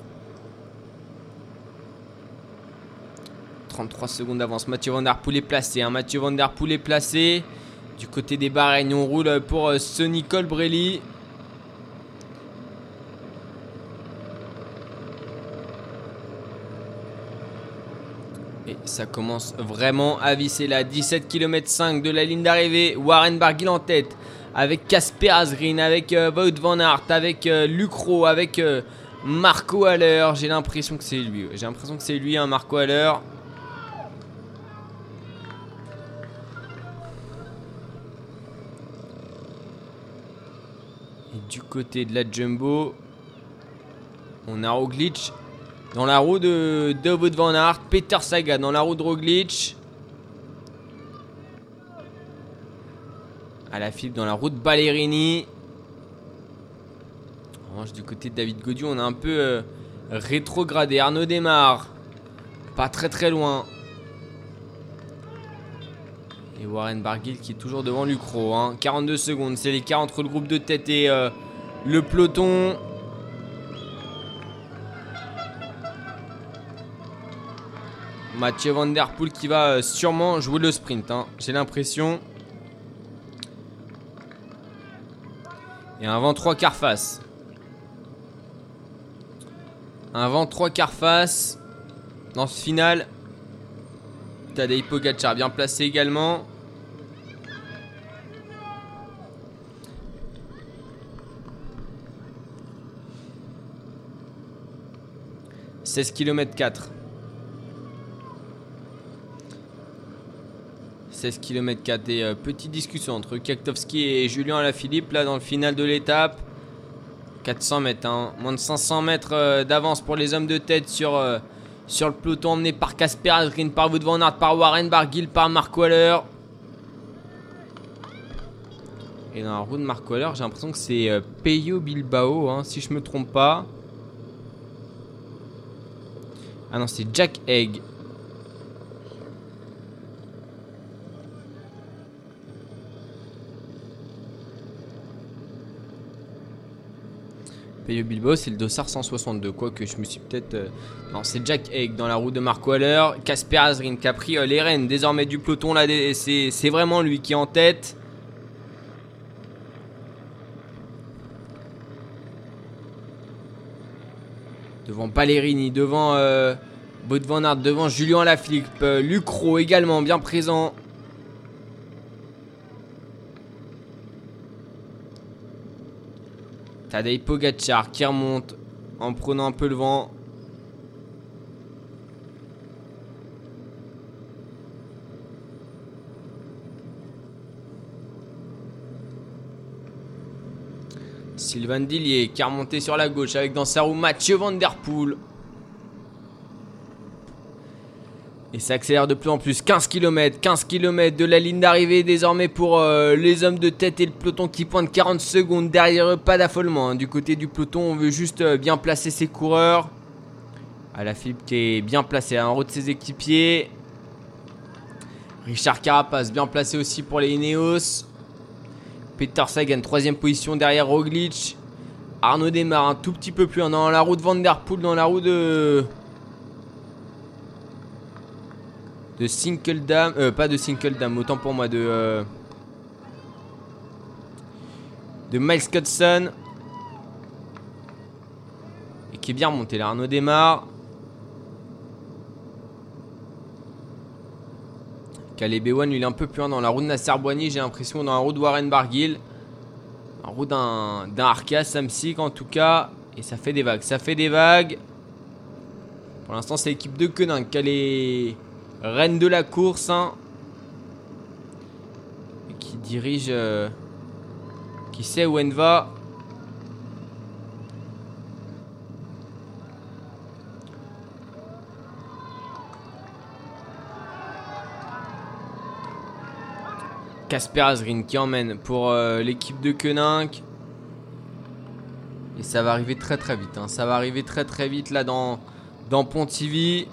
33 secondes d'avance. Mathieu Van Der Poel est placé. hein. Mathieu Van Der Poel placé. Du côté des Bahreïn, on roule pour euh, Sonny Colbrelli. Et ça commence vraiment à visser là. 17 km 5 de la ligne d'arrivée. Warren Barguil en tête. Avec Casper Asgreen, avec euh, Van Aert, avec euh, Lucro, avec euh, Marco Haller. J'ai l'impression que c'est lui. J'ai l'impression que c'est lui, hein, Marco Haller. Du côté de la Jumbo, on a Roglic dans la roue de, Wout van Aert, Peter Sagan dans la roue de Roglic. À la dans la roue de Ballerini. En revanche, du côté de David Godieu, on a un peu euh, rétrogradé. Arnaud démarre. Pas très très loin. Et Warren Barguil qui est toujours devant Lucro. hein. 42 secondes, c'est l'écart entre le groupe de tête et euh, le peloton. Mathieu Van Der Poel qui va euh, sûrement jouer le sprint, hein, j'ai l'impression. Et un vent 3 quarts face. Un vent 3 quarts face. Dans ce final. Tadej Pogacar bien placé également. « 16 km 4. 16 km 4 et euh, petite discussion entre Kaktovski et Julien Alaphilippe là dans le final de l'étape. 400 mètres, hein. moins de 500 mètres euh, d'avance pour les hommes de tête sur, euh, sur le peloton emmené par Casper Asgreen, par Wout van Aert, par Warren Barguil, par Mark Waller. Et dans la roue de Mark Waller, j'ai l'impression que c'est euh, Peyo Bilbao, hein, si je me trompe pas. Ah non, c'est Jack Egg. Peyo Bilbao, c'est le dossard 162. Quoique je me suis peut-être. euh, Non, c'est Jack Egg dans la roue de Mark Waller. Casper Azrin qui a pris euh, les rênes désormais du peloton. Là, c'est vraiment lui qui est en tête. Devant Ballerini, devant euh, devant Julien Lafilippe, euh, Lucro également bien présent. Tadej Pogacar qui remonte en prenant un peu le vent. Sylvain Dillier qui a remonté sur la gauche avec dans sa roue Mathieu Van Der Poel. Et ça accélère de plus en plus. 15 km, 15 km de la ligne d'arrivée désormais pour euh, les hommes de tête et le peloton qui pointe 40 secondes. Derrière eux, pas d'affolement. hein. Du côté du peloton, on veut juste euh, bien placer ses coureurs. À la Philippe qui est bien placé en haut de ses équipiers. Richard Carapace bien placé aussi pour les Ineos. Peter Sagan, troisième position derrière Roglic. Arnaud démarre un tout petit peu plus. dans la roue de dans la roue de. De Sinkeldam. Euh, pas de Sinkeldam, autant pour moi, de. euh, de Miles Scotson. Et qui est bien remonté là. Arnaud démarre. Ewan, lui, il est un peu plus loin dans la roue de Nasser Boigny, j'ai l'impression, dans la roue de Warren Barguil. En roue d'un d'un Arca Samsic en tout cas. Et ça fait des vagues. Ça fait des vagues. Pour l'instant, c'est l'équipe de Quenin qui a les reines de la course. hein. Qui dirige. euh, qui sait où elle va. Casper Azrin qui emmène pour euh, l'équipe de Koenig. Et ça va arriver très très vite. hein. Ça va arriver très très vite là dans, dans Pontivy.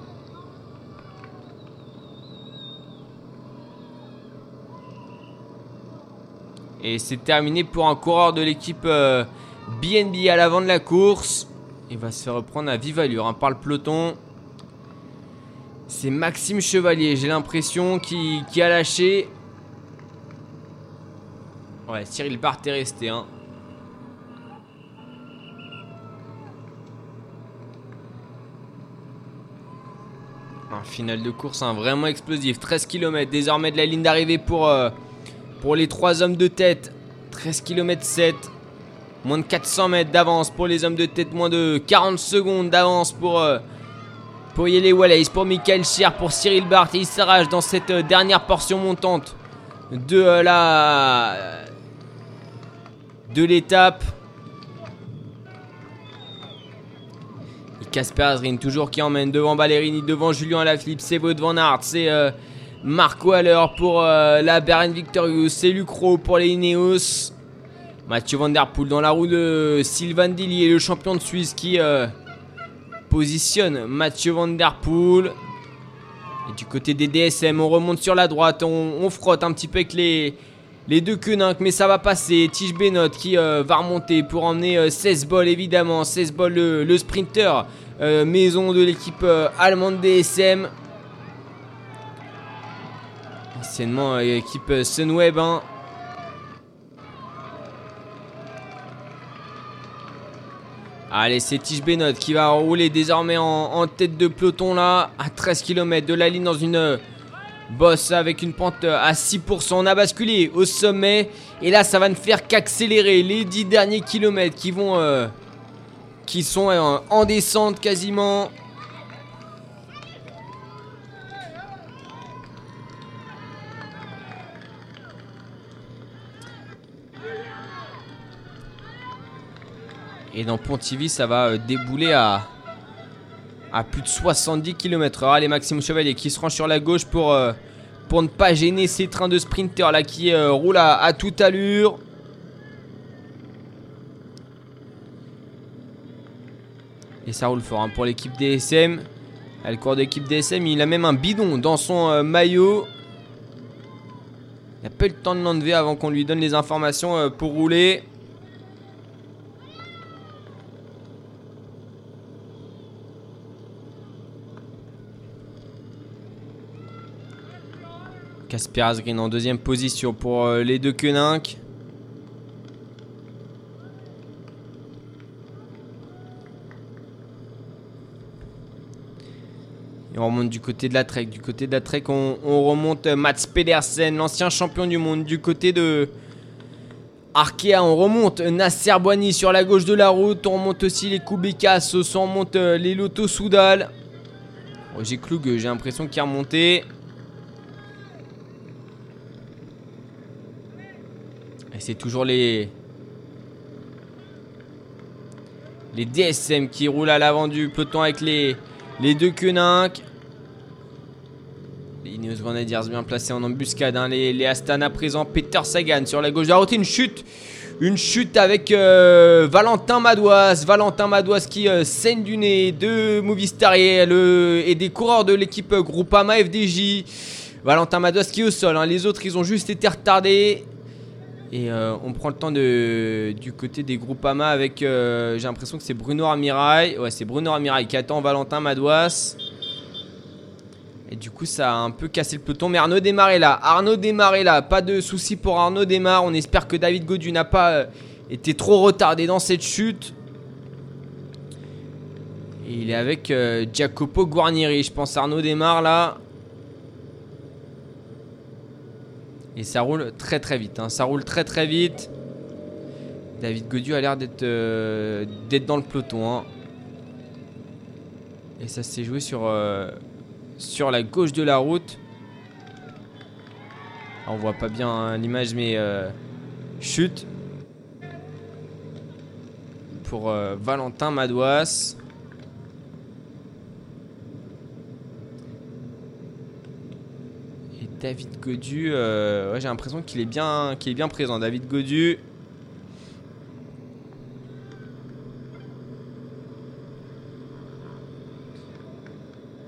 Et c'est terminé pour un coureur de l'équipe euh, BNB à l'avant de la course. Il va se faire reprendre à vive allure hein, par le peloton. C'est Maxime Chevalier, j'ai l'impression, qui, a lâché. Ouais, Cyril Barth est resté. Hein. Un final de course hein, vraiment explosif. 13 km désormais de la ligne d'arrivée pour, euh, pour les trois hommes de tête. 13 km 7. Moins de 400 mètres d'avance pour les hommes de tête. Moins de 40 secondes d'avance pour, euh, pour Yele Wallace, pour Michael Schier, pour Cyril Barth. Et il s'arrache dans cette euh, dernière portion montante de euh, la de l'étape. Et Casper Azrin toujours qui emmène devant Ballerini, devant Julien Alaphilippe, c'est Wout van Aert, c'est Mark Waller pour euh, la Beren Victorious, c'est Lucro pour les Ineos. Mathieu Van Der Poel dans la roue de Sylvain Dillier, le champion de Suisse qui euh, positionne Mathieu Van Der Poel. Et du côté des DSM, on remonte sur la droite, on, frotte un petit peu avec les, les deux Koenig, mais ça va passer. Tige Benot qui euh, va remonter pour emmener euh, 16 balles évidemment. 16 balles le, sprinter maison de l'équipe allemande DSM. Anciennement euh, équipe euh, Sunweb. hein. Allez, c'est Tige Benot qui va rouler désormais en, tête de peloton là, à 13 km de la ligne dans une euh, bosse avec une pente à 6%. On a basculé au sommet et là, ça va ne faire qu'accélérer les 10 derniers kilomètres qui vont, qui sont en descente quasiment. Et dans Pontivy, ça va euh, débouler à, à plus de 70 km/h. Allez, Maxime Chevalier qui se range sur la gauche pour, euh, pour ne pas gêner ces trains de sprinters là qui euh, roulent à, toute allure. Et ça roule fort hein, pour l'équipe DSM. Le cours d'équipe DSM, il a même un bidon dans son maillot. Il n'a pas eu le temps de l'enlever avant qu'on lui donne les informations pour rouler. Casper Asgreen en deuxième position pour euh, les deux Koenig. Et on remonte du côté de la Trek. Du côté de la Trek, on, on remonte euh, Mats Pedersen, l'ancien champion du monde. Du côté de Arkea, on remonte Nasser Boigny sur la gauche de la route. On remonte aussi les Kubikas. On remonte euh, les Lotto Soudal. Roger Klug, euh, j'ai l'impression qu'il est remonté. C'est toujours les. Les DSM qui roulent à l'avant du peloton avec les, les deux Koenig. Les Ineos Grenadiers bien placés en embuscade. hein. Les, les Astana présents. Peter Sagan sur la gauche de la route. Une chute. Une chute avec euh, Valentin Madouas. Valentin Madouas qui euh, saigne du nez. Deux Movistar et, le- et des coureurs de l'équipe Groupama FDJ. Valentin Madouas qui est au sol. hein. Les autres, ils ont juste été retardés. Et euh, on prend le temps du côté des Groupama avec. euh, J'ai l'impression que c'est Bruno Armirail. Ouais, c'est Bruno Armirail qui attend Valentin Madouas. Et du coup, ça a un peu cassé le peloton. Mais Arnaud est là. Arnaud est là. Pas de souci pour Arnaud Desmar. On espère que David Godu n'a pas euh, été trop retardé dans cette chute. Et il est avec Jacopo Guarnieri, je pense. Arnaud Desmar là. Et ça roule très très vite. hein. Ça roule très très vite. David Godu a l'air d'être euh, d'être dans le peloton. hein. Et ça s'est joué sur, euh, sur la gauche de la route. Ah, On voit pas bien hein, l'image, mais euh, chute pour euh, Valentin Madouas. Et David Godu, euh, j'ai l'impression qu'il est bien, est bien présent. David Godu.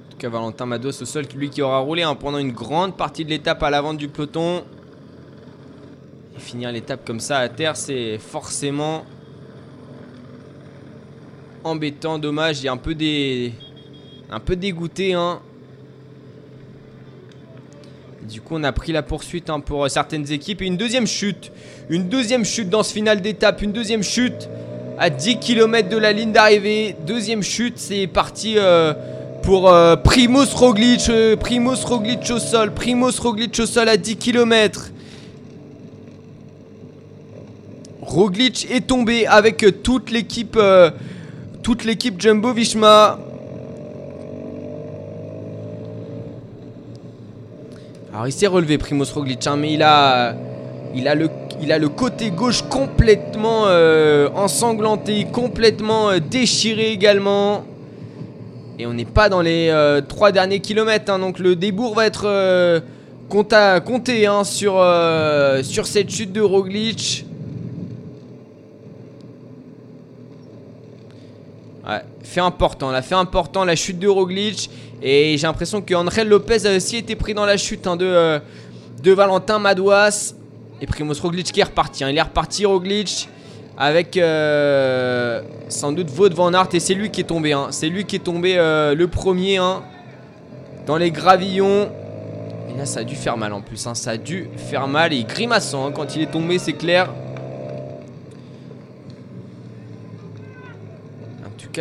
En tout cas, Valentin Mados au sol, lui qui aura roulé hein, pendant une grande partie de l'étape à l'avant du peloton. Et finir l'étape comme ça à terre, c'est forcément embêtant, dommage. Est un peu un peu dégoûté, hein. Du coup, on a pris la poursuite hein, pour euh, certaines équipes. Une deuxième chute. Une deuxième chute dans ce final d'étape. Une deuxième chute à 10 km de la ligne d'arrivée. Deuxième chute, c'est parti euh, pour euh, Primoz Roglic. euh, Roglic au sol. Primoz Roglic au sol à 10 km. Roglic est tombé avec euh, toute l'équipe toute l'équipe Jumbo Visma. Alors il s'est relevé Primoz Roglic, hein, mais il a, il, a le, il a le côté gauche complètement euh, ensanglanté, complètement euh, déchiré également. Et on n'est pas dans les euh, trois derniers kilomètres, hein, donc le débours va être euh, compté hein, sur, sur cette chute de Roglic. Ouais, fait important, là, fait important la chute de Roglic. Et j'ai l'impression que André Lopez a aussi été pris dans la chute hein, de, euh, de Valentin Madouas. Et Primoz Roglic qui est reparti. hein. Il est reparti Roglic avec euh, sans doute Wout van Aert. Et c'est lui qui est tombé. hein. C'est lui qui est tombé euh, le premier dans les gravillons. Et là, ça a dû faire mal en plus. Ça a dû faire mal. Et grimaçant quand il est tombé, c'est clair.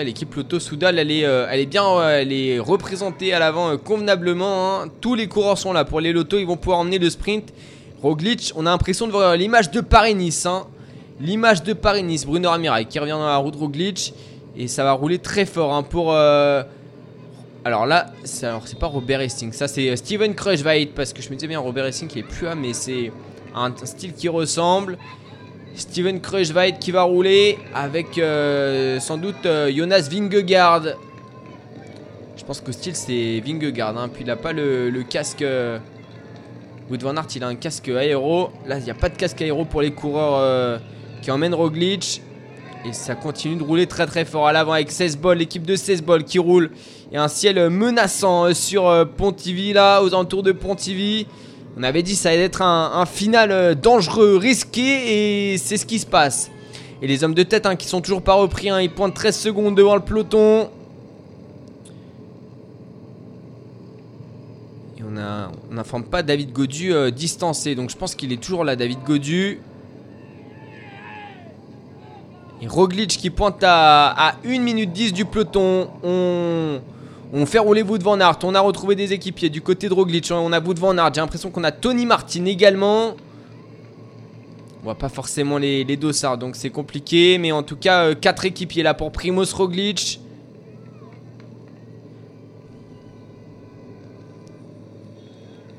L'équipe Lotto Soudal, elle est, euh, elle est bien euh, elle est représentée à l'avant euh, convenablement. hein. Tous les coureurs sont là. Pour les Lotto, ils vont pouvoir emmener le sprint. Roglic, on a l'impression de voir l'image de Paris-Nice. hein. L'image de Paris-Nice. Bruno Armirail qui revient dans la roue de. Et ça va rouler très fort hein, pour. Alors là, c'est pas Robert Hastings. Ça, c'est Steven Kruijswijk. Parce que je me disais bien, Robert Hastings, il est plus là, mais c'est un style qui ressemble. Steven Kruijswijk qui va rouler avec euh, sans doute euh, Jonas Vingegaard. Je pense que style c'est Vingegaard. hein. Puis il a pas le, casque. Euh... Wout van Aert il a un casque aéro. Là il n'y a pas de casque aéro pour les coureurs euh, qui emmènent Roglic. Et ça continue de rouler très très fort à l'avant avec 16 balles, l'équipe de 16 balles qui roule. Et un ciel menaçant sur Pontivy là, aux alentours de Pontivy. On avait dit ça allait être un, final euh, dangereux, risqué, et c'est ce qui se passe. Et les hommes de tête hein, qui sont toujours pas repris, hein, ils pointent 13 secondes devant le peloton. Et on n'informe pas David Godu euh, distancé, donc je pense qu'il est toujours là, David Godu. Et Roglic qui pointe à, à 1 minute 10 du peloton. On, on fait rouler Wout van Aert. On a retrouvé des équipiers du côté de Roglic. On a Wout van Aert. J'ai l'impression qu'on a Tony Martin également. On voit pas forcément les, les dossards, donc c'est compliqué. Mais en tout cas, 4 équipiers là pour Primoz Roglic.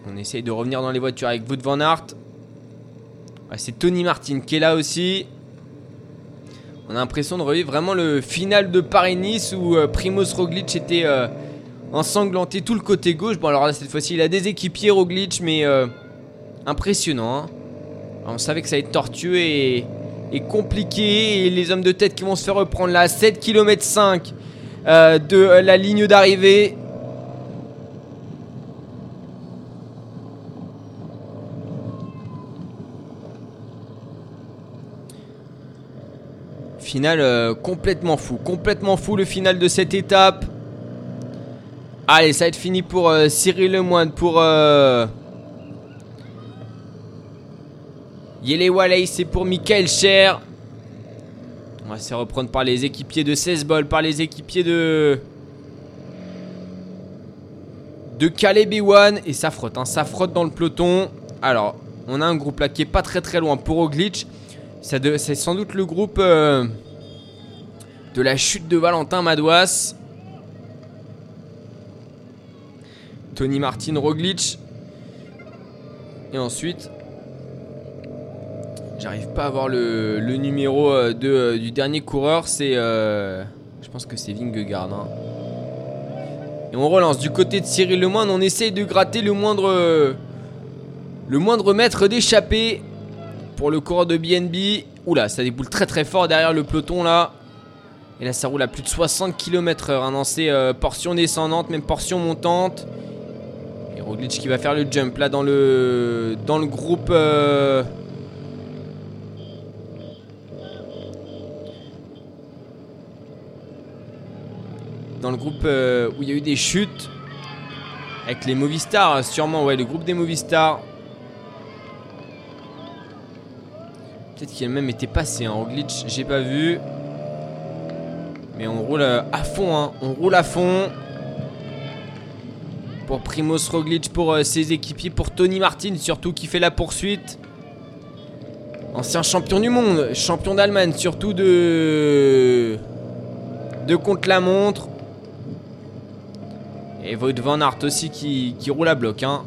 On essaye de revenir dans les voitures avec Wout van Aert. C'est Tony Martin qui est là aussi. On a l'impression de revivre vraiment le final de Paris-Nice où euh, Primoz Roglic était euh, ensanglanté tout le côté gauche. Bon, alors là, cette fois-ci, il a des équipiers Roglic, mais euh, impressionnant. hein. On savait que ça allait être tortueux et, compliqué. Et les hommes de tête qui vont se faire reprendre là, 7 km 5 de la ligne d'arrivée. Final euh, complètement fou, complètement fou le final de cette étape. Allez, ça va être fini pour euh, Cyril Lemoine, pour euh, Yele Waley, c'est pour Michael Cher. On va se reprendre par les équipiers de 16 balles, par les équipiers de de Caleb Ewan et ça frotte, hein, ça frotte dans le peloton. Alors, on a un groupe là qui est pas très très loin pour de- C'est sans doute le groupe euh, de la chute de Valentin Madouas. Tony Martin, Roglic. Et ensuite, j'arrive pas à voir le, numéro euh, de, euh, du dernier coureur. C'est, euh, je pense que c'est Vingegaard. hein. Et on relance du côté de Cyril Lemoine. On essaye de gratter le moindre, le moindre mètre d'échappée pour le coureur de BNB. Oula, ça déboule très très fort derrière le peloton là. Et là, ça roule à plus de 60 km/h hein, dans ces euh, portions descendantes, même portions montantes. Et Roglic qui va faire le jump là dans le, dans le groupe. euh, Dans le groupe euh, où il y a eu des chutes. Avec les Movistar, sûrement, ouais, le groupe des Movistar. Peut-être qu'il a même été passé, hein, Roglic, j'ai pas vu. Mais on roule euh, à fond, hein, on roule à fond. Pour Primoz Roglic, pour euh, ses équipiers, pour Tony Martin surtout qui fait la poursuite. Ancien champion du monde, champion d'Allemagne, surtout de. de contre la montre. Et Wout van Aert aussi qui, qui roule à bloc. Hein.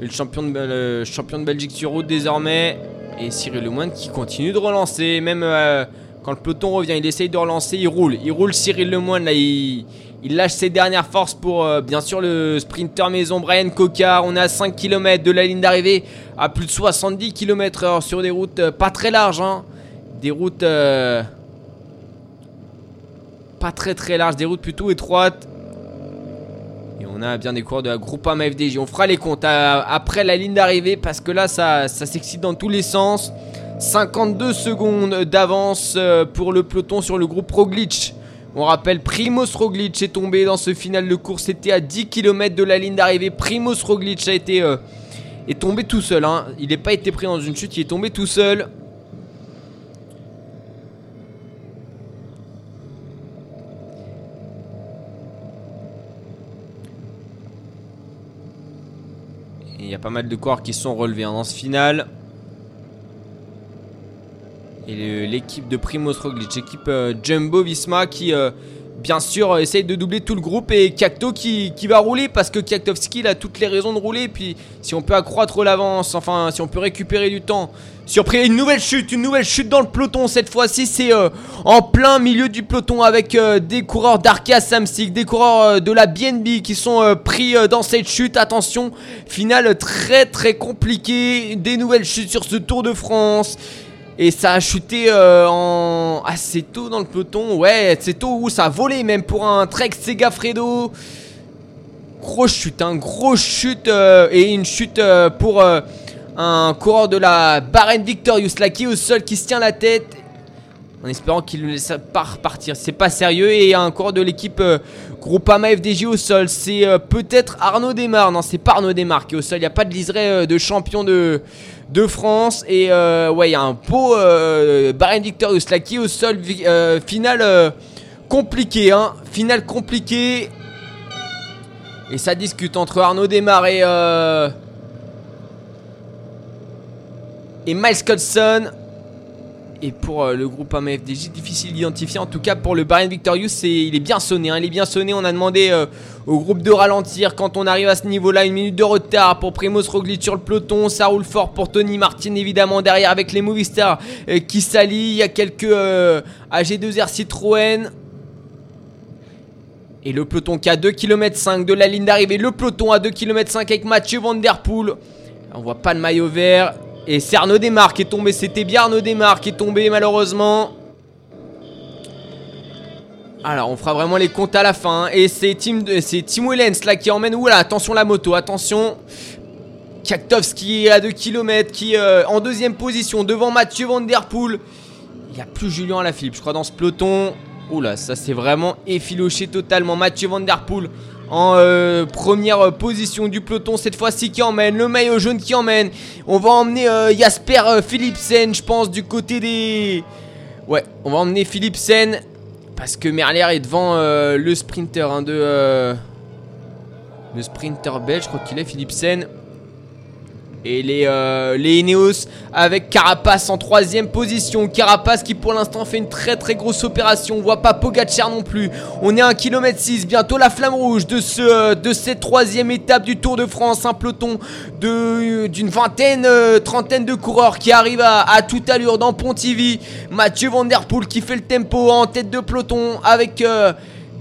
Le champion de, champion de Belgique sur route désormais. Et Cyril Lemoine qui continue de relancer. Même euh, quand le peloton revient, il essaye de relancer. Il roule. Il roule Cyril Lemoine. Là, il, lâche ses dernières forces pour euh, bien sûr le sprinter maison Brian Cocard. On est à 5 km de la ligne d'arrivée. À plus de 70 km/h sur des routes euh, pas très larges. hein. Des routes euh, pas très très larges. Des routes plutôt étroites. Et on a bien des coureurs de la Groupama FDJ. On fera les comptes après la ligne d'arrivée parce que là, ça, ça s'excite dans tous les sens. 52 secondes d'avance euh, pour le peloton sur le groupe Roglic. On rappelle, Primoz Roglic est tombé dans ce final de course. C'était à 10 km de la ligne d'arrivée. Primoz Roglic a été, euh, est tombé tout seul. Hein. Il n'est pas été pris dans une chute, il est tombé tout seul. Il y a pas mal de corps qui sont relevés hein, dans ce final. Et l'équipe de Primoz Roglic, l'équipe euh, Jumbo Visma qui, euh, bien sûr, euh, essaye de doubler tout le groupe. Et Kakto qui, qui va rouler parce que Kaktovski a toutes les raisons de rouler. Et puis, si on peut accroître l'avance, enfin, si on peut récupérer du temps. Surpris, une nouvelle chute, une nouvelle chute dans le peloton. Cette fois-ci, c'est en plein milieu du peloton avec des coureurs d'Arca Samsic, des coureurs de la BNB qui sont pris dans cette chute. Attention, finale très très compliquée. Des nouvelles chutes sur ce Tour de France. Et ça a chuté euh, assez tôt dans le peloton. Ouais, c'est tôt où ça a volé même pour un Trek Segafredo. Grosse chute, hein, grosse chute euh, et une chute euh, pour un coureur de la Bahrain Victorious là qui est au sol, qui se tient la tête en espérant qu'il ne laisse pas repartir. C'est pas sérieux et un coureur de l'équipe Groupama FDJ au sol. C'est peut-être Arnaud Desmar. Non, c'est pas Arnaud Desmar qui est au sol. Il n'y a pas de liseré de champion de, de France. Et euh, ouais, il y a un beau euh, qui est au sol. Euh, finale euh, compliquée, hein. Finale compliquée. Et ça discute entre Arnaud Desmar et, euh, et Miles Codson. Et pour euh, le groupe AMFDJ, difficile d'identifier. En tout cas, pour le Bahrain Victorious, il est bien sonné. hein, il est bien sonné. On a demandé euh, au groupe de ralentir quand on arrive à ce niveau-là. Une minute de retard pour Primoz Roglic sur le peloton. Ça roule fort pour Tony Martin, évidemment, derrière avec les Movistar euh, qui s'allient. Il y a quelques euh, AG2R Citroën. Et le peloton qui a 2 km 5 de la ligne d'arrivée. Le peloton à 2 km 5 avec Mathieu Van Der Poel. On voit pas de maillot vert. Et c'est Arnaud Desmar qui est tombé. C'était bien Arnaud Desmar qui est tombé malheureusement. Alors on fera vraiment les comptes à la fin. Et c'est Tim, Tim Wellens là qui emmène. Oula, attention la moto, attention. Kaktovski à 2 km qui euh, en deuxième position devant Mathieu Van Der Poel. Il n'y a plus Julien Alaphilippe, je crois, dans ce peloton. Oula, ça c'est vraiment effiloché totalement. Mathieu Van Der Poel en euh, première position du peloton cette fois-ci qui emmène. Le maillot jaune qui emmène. On va emmener euh, Jasper euh, Philipsen, je pense, du côté des... Ouais, on va emmener Philipsen parce que Merlier est devant le sprinter hein, de... le sprinter belge, je crois qu'il est Philipsen. Et les, euh, Ineos avec Carapace en troisième position. Carapace qui pour l'instant fait une très très grosse opération. On voit pas Pogacar non plus. On est à 1 km 6. Bientôt la flamme rouge de, ce, euh, de cette troisième étape du Tour de France. Un peloton de- d'une vingtaine, euh, trentaine de coureurs qui arrivent à, à toute allure dans Pontivy. Mathieu Van Der Poel qui fait le tempo en tête de peloton avec...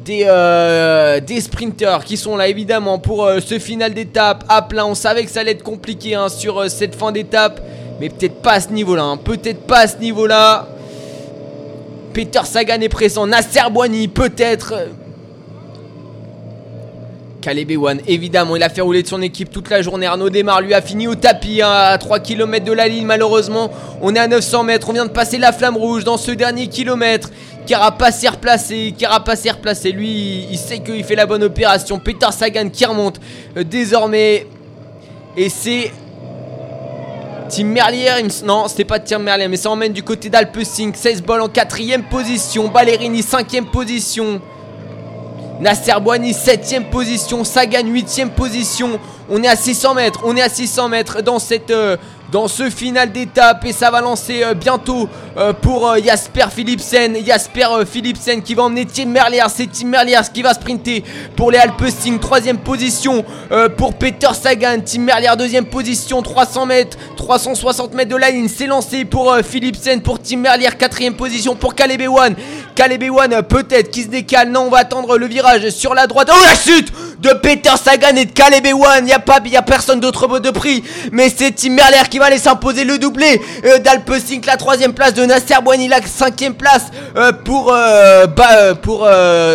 des, euh, sprinters qui sont là évidemment pour euh, ce final d'étape à plein. On savait que ça allait être compliqué hein, sur euh, cette fin d'étape, mais peut-être pas à ce niveau-là. hein. Peut-être pas à ce niveau-là. Peter Sagan est présent, Nasser Boigny peut-être. Caleb Ewan, évidemment, il a fait rouler de son équipe toute la journée. Arnaud Desmar lui a fini au tapis hein, à 3 km de la ligne. Malheureusement, on est à 900 mètres. On vient de passer la flamme rouge dans ce dernier kilomètre. Carapace est replacé. Carapace est replacé. Lui, il- sait qu'il fait la bonne opération. Peter Sagan qui remonte euh, désormais. Et c'est Tim Merlier, non, c'était pas Tim Merlier, mais ça emmène du côté d'Alpecin. 16 balles en quatrième position. Ballerini, cinquième position. Nasser Boigny 7ème position, Sagan 8ème position. On est à 600 mètres, on est à 600 mètres dans cette euh, dans ce final d'étape et ça va lancer euh, bientôt euh, pour euh, Jasper Philipsen, Jasper Philipsen qui va emmener Tim Merlier, c'est Tim Merlier qui va sprinter pour les Alpecin, troisième position pour Peter Sagan, Tim Merlier deuxième position, 300 mètres, 360 mètres de la ligne, c'est lancé pour Philipsen, pour Tim Merlier, quatrième position pour Caleb Ewan, Caleb Ewan peut-être qui se décale, non on va attendre le virage sur la droite, oh la chute de Peter Sagan et de Caleb Ewan, y a a personne d'autre mot de prix, mais c'est Tim Merlier qui va aller s'imposer le doublé euh, d'Alpecin, la troisième place de Nasser Boigny, la cinquième place euh, pour euh, bah, euh, pour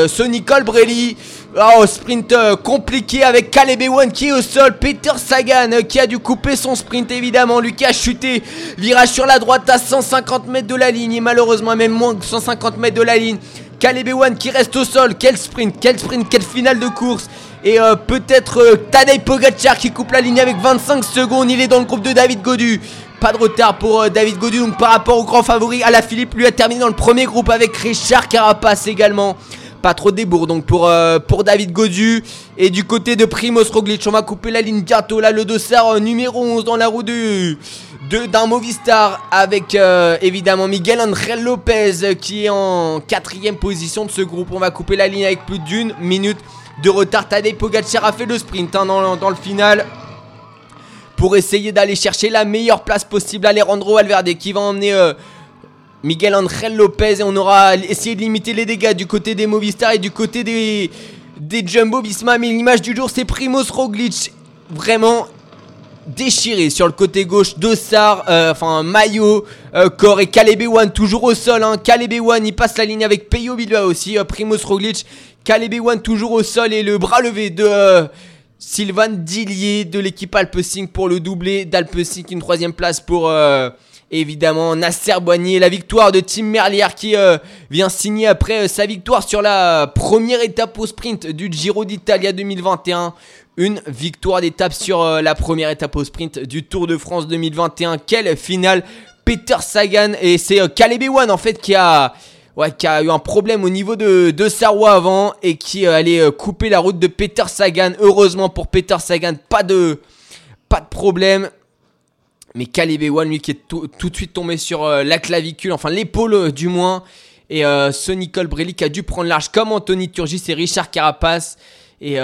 Sonny Colbrelli. Oh, sprint compliqué avec Caleb Ewan qui est au sol. Peter Sagan qui a dû couper son sprint évidemment. Lui qui a chuté. Virage sur la droite à 150 mètres de la ligne. Et malheureusement même moins que 150 mètres de la ligne. Caleb Ewan qui reste au sol. Quel sprint, quel sprint, quelle finale de course. Et euh, peut-être euh, Tadej Pogacar qui coupe la ligne avec 25 secondes. Il est dans le groupe de David Godu. Pas de retard pour euh, David Godu donc par rapport au grand favori. À la Philippe lui a terminé dans le premier groupe avec Richard Carapace également. Pas trop de débours donc pour, euh, pour David Godu. Et du côté de Primoz Roglic, on va couper la ligne bientôt. Là, le dossard numéro 11 dans la roue de- d'un Movistar avec évidemment Miguel Angel Lopez qui est en quatrième position de ce groupe. On va couper la ligne avec plus d'une minute de retard. Tadej Pogacar a fait le sprint hein, dans, le final pour essayer d'aller chercher la meilleure place possible. Alejandro Valverde qui va emmener euh, Miguel Angel Lopez et on aura essayé de limiter les dégâts du côté des Movistar et du côté des, des Jumbo Visma. Mais l'image du jour, c'est Primoz Roglic. Vraiment déchiré sur le côté gauche. Dossard, euh, enfin Maillot, euh, et Caleb One toujours au sol. Hein. Caleb One, il passe la ligne avec Peyo Bilbao aussi. Euh, Primoz Roglic. Caleb One toujours au sol et le bras levé de. euh, Sylvain Dillier de l'équipe Alpecin pour le doublé d'Alpecin, une troisième place pour euh, évidemment Nasser Boigny. La victoire de Tim Merlier qui euh, vient signer après sa victoire sur la première étape au sprint du Giro d'Italia 2021. Une victoire d'étape sur la première étape au sprint du Tour de France 2021. Quelle finale Peter Sagan et c'est Caleb Ewan en fait qui a ouais, qui a eu un problème au niveau de, de avant et qui euh, allait euh, couper la route de Peter Sagan. Heureusement pour Peter Sagan, pas de, pas de problème. Mais Caleb Ewan, lui, qui est tout, de suite tombé sur euh, la clavicule, enfin l'épaule du moins. Et ce Nicole Brelli qui a dû prendre large comme Anthony Turgis et Richard Carapace. Et,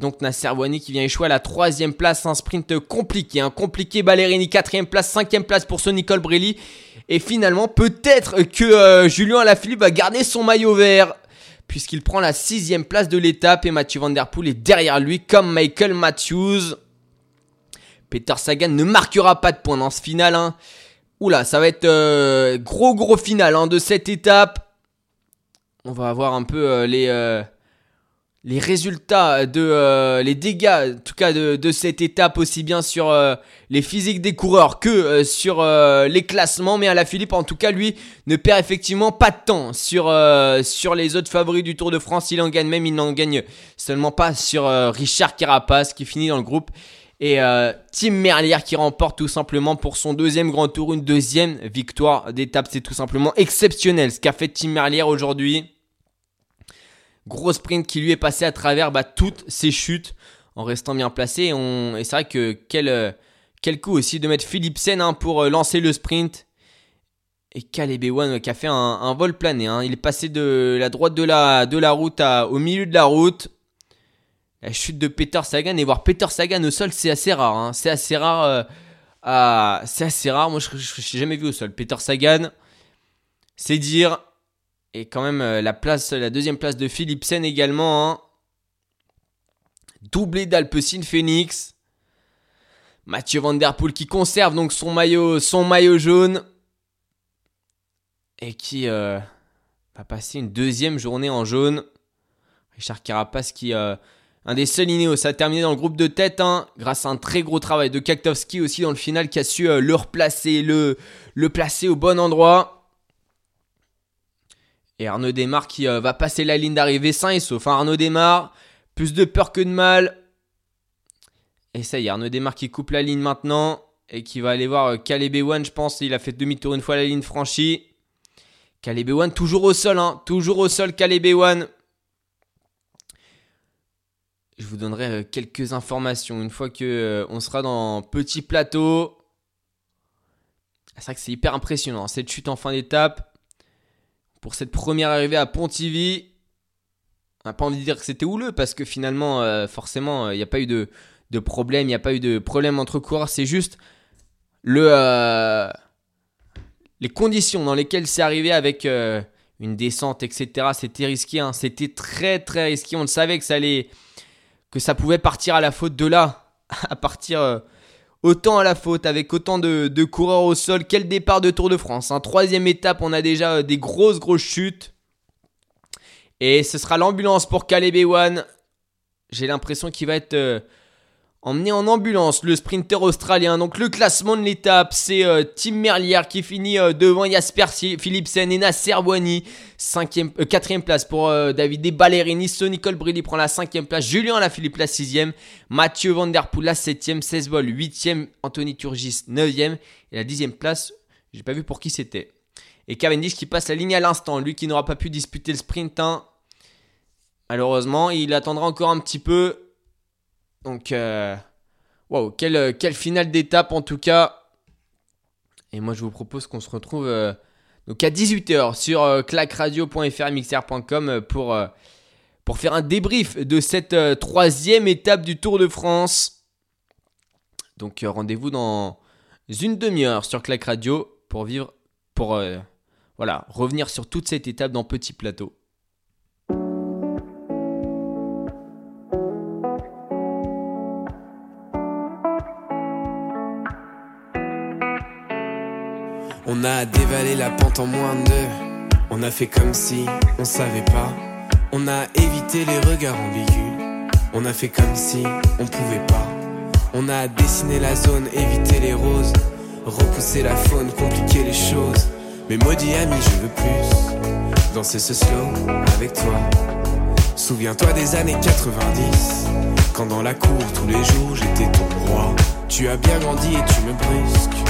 donc Nasser Bouani qui vient échouer à la troisième place, un sprint compliqué, hein, compliqué. Ballerini quatrième place, cinquième place pour ce Nicole Brelli. Et finalement, peut-être que euh, Julien Alaphilippe va garder son maillot vert. Puisqu'il prend la sixième place de l'étape et Mathieu Van Der Poel est derrière lui comme Michael Matthews. Peter Sagan ne marquera pas de points dans ce final. Hein. Oula, ça va être euh, gros gros final hein, de cette étape. On va voir un peu euh, les, euh, les résultats de euh, les dégâts, en tout cas de, de cette étape aussi bien sur euh, les physiques des coureurs que euh, sur euh, les classements. Mais à Philippe, en tout cas, lui ne perd effectivement pas de temps sur euh, sur les autres favoris du Tour de France. Il en gagne même, il n'en gagne seulement pas sur euh, Richard Carapace qui finit dans le groupe. Et Tim Merlier qui remporte tout simplement pour son deuxième grand tour une deuxième victoire d'étape. C'est tout simplement exceptionnel ce qu'a fait Tim Merlier aujourd'hui. Gros sprint qui lui est passé à travers bah, toutes ses chutes en restant bien placé. Et, on... et c'est vrai que quel, euh, quel coup aussi de mettre Philipsen hein, pour euh, lancer le sprint. Et Caleb Ewan qui a fait un, vol plané. hein. Il est passé de la droite de la, de la route à, au milieu de la route. La chute de Peter Sagan et voir Peter Sagan au sol, c'est assez rare. hein. C'est assez rare. euh, C'est assez rare. Moi, je ne l'ai jamais vu au sol. Peter Sagan, c'est dire. Et quand même, euh, la, deuxième place de Philipsen également. hein. Doublé d'Alpecin Phoenix. Mathieu Van Der Poel qui conserve donc son maillot, son maillot jaune. Et qui euh, va passer une deuxième journée en jaune. Richard Carapace qui... euh, un des seuls Ineos a terminé dans le groupe de tête, hein, grâce à un très gros travail de Kaktowski aussi dans le final qui a su euh, le replacer, le, le placer au bon endroit. Et Arnaud Desmar qui euh, va passer la ligne d'arrivée sain et sauf. hein. Arnaud Desmar, plus de peur que de mal. Et ça y est, Arnaud Desmar qui coupe la ligne maintenant et qui va aller voir euh, Caleb Ewan, je pense. Il a fait demi-tour une fois la ligne franchie. Caleb Ewan toujours au sol, hein, toujours au sol Caleb Ewan. Je vous donnerai euh, quelques informations une fois que euh, on sera dans petit plateau. C'est vrai que c'est hyper impressionnant cette chute en fin d'étape. Pour cette première arrivée à Pontivy, on n'a pas envie de dire que c'était houleux parce que finalement, euh, forcément, il n'y a pas eu de, de problème, il n'y a pas eu de problème entre coureurs. C'est juste le, euh, les conditions dans lesquelles c'est arrivé avec euh, une descente, etc. C'était risqué, hein. c'était très très risqué. On le savait que ça allait que ça pouvait partir à la faute de là, (laughs) à partir euh, autant à la faute, avec autant de, coureurs au sol. Quel départ de Tour de France. hein. Troisième étape, on a déjà euh, des grosses, grosses chutes. Et ce sera l'ambulance pour Caleb Ewan. J'ai l'impression qu'il va être euh, emmené en ambulance, le sprinter australien. Donc le classement de l'étape, c'est euh, Tim Merlier qui finit euh, devant Jasper Philipsen et Nasser Boigny. Cinquième, euh, quatrième place pour euh, David et Ballerini. Nicole Brady prend la cinquième place. Julien Alaphilippe la sixième. Mathieu Van Der Poel la septième. 16 vols, huitième. Anthony Turgis neuvième. Et la dixième place, j'ai pas vu pour qui c'était. Et Cavendish qui passe la ligne à l'instant. Lui qui n'aura pas pu disputer le sprint. hein. malheureusement. Il attendra encore un petit peu. Donc, euh, waouh, quelle, quelle finale d'étape en tout cas. Et moi, je vous propose qu'on se retrouve euh, donc à 18h sur euh, clacradio.fr mixr.com euh, pour, euh, faire un débrief de cette euh, troisième étape du Tour de France. Donc, euh, rendez-vous dans une demi-heure sur Clac Radio pour vivre, pour euh, voilà, revenir sur toute cette étape dans Petit Plateau. On a dévalé la pente en moins de. On a fait comme si on savait pas. On a évité les regards ambigus. On a fait comme si on pouvait pas. On a dessiné la zone, évité les roses. Repousser la faune, compliquer les choses. Mais maudit ami, je veux plus. Danser ce slow avec toi. Souviens-toi des années 90. Quand dans la cour, tous les jours, j'étais ton roi. Tu as bien grandi et tu me brusques.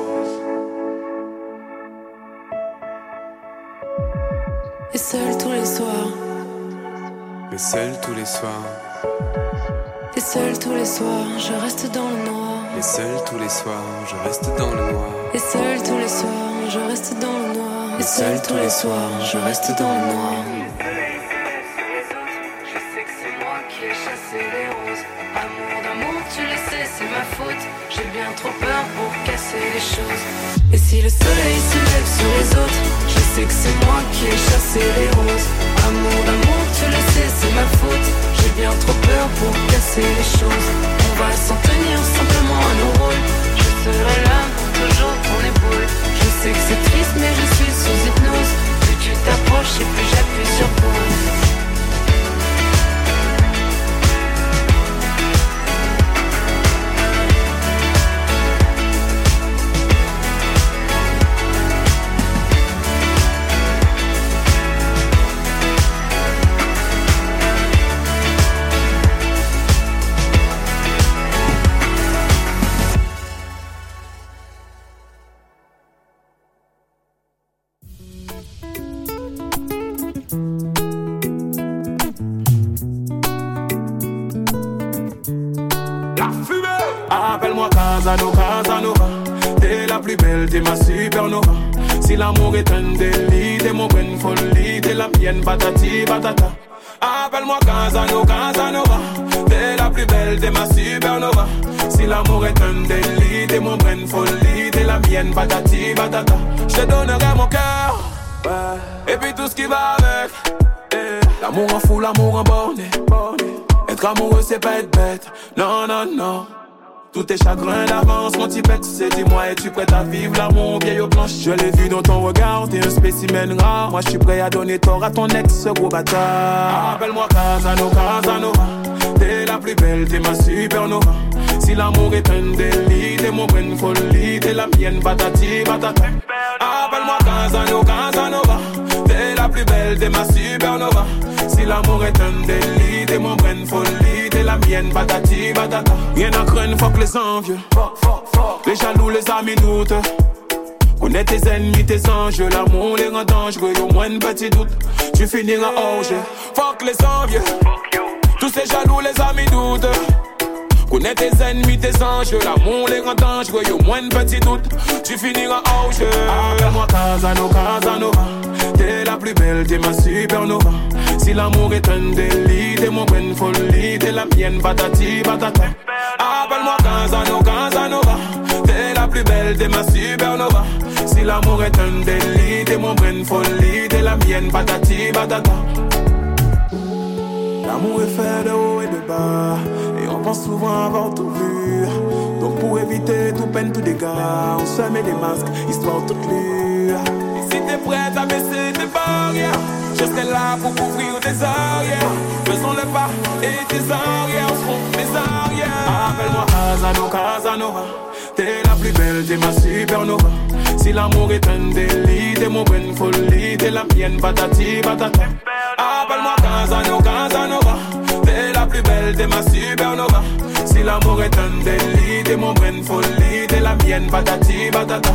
Et seul tous les soirs, Mais seul tous les soirs, et seul tous les soirs, je reste dans le noir. et seul tous les soirs, je reste dans le noir. Et seul tous les soirs, je reste dans le noir. Et seul tous les soirs, je reste dans le noir. Je sais que c'est moi qui ai chassé les roses. Amour d'amour, tu le sais, c'est ma faute. J'ai bien trop peur pour casser les choses. Et si le soleil se lève sur les autres, je sais que c'est moi qui ai chassé ton ex, gros bâtard. Appelle-moi Casanova, Casanova. T'es la plus belle, t'es ma supernova. Si l'amour est un délit, t'es mon bonne folie, t'es la mienne, patati, patata. Appelle-moi Casanova, Casanova. T'es la plus belle, t'es ma supernova. Si l'amour est un délit, t'es mon bonne folie, t'es la mienne, patati, patata. Rien à craindre, fuck les envieux. Les jaloux, les amis doutes. Connais tes ennemis, tes anges, l'amour les rend dangereux, au moins un petit doute, tu finiras jeu. Fuck les envieux, Tous ces jaloux, les amis doutent. Connais tes ennemis, tes anges, l'amour les rend dangereux, y'a moins de petits doutes, tu finiras jeu. Appelle-moi Casanova, Casanova, t'es la plus belle, t'es ma supernova. Si l'amour est un délit, t'es mon bonne folie, t'es la mienne, patati, patata. Appelle-moi Casanova, Casanova, t'es la plus belle, t'es ma supernova. Si l'amour est un délit, t'es mon bonne folie, t'es la mienne, patati, patata. L'amour est fait de haut et de bas Et on pense souvent avoir tout vu. Donc pour éviter tout peine, tout dégât On se met des masques, histoire toute lue Et si t'es prête à baisser tes barrières Je serai là pour couvrir tes arrières. Faisons le pas et tes arrières seront mes arrières. Appelle-moi Casanova, Casanova T'es la plus belle, t'es ma supernova Si l'amour est un délit, t'es mon bonne folie T'es la mienne, patati, patata. Appelle-moi Casanova, Casanova. T'es la plus belle, t'es ma supernova. Si l'amour est un délit, t'es mon bonne folie T'es la mienne, patati, patata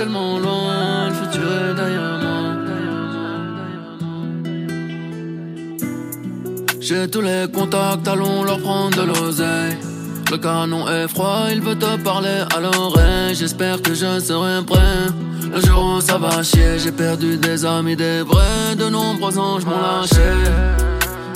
tellement loin, le futur est derrière moi. J'ai tous les contacts, allons leur prendre de l'oseille. Le canon est froid, il veut te parler à l'oreille. J'espère que je serai prêt. Le jour où ça va chier, j'ai perdu des amis, des vrais. De nombreux anges m'ont lâché.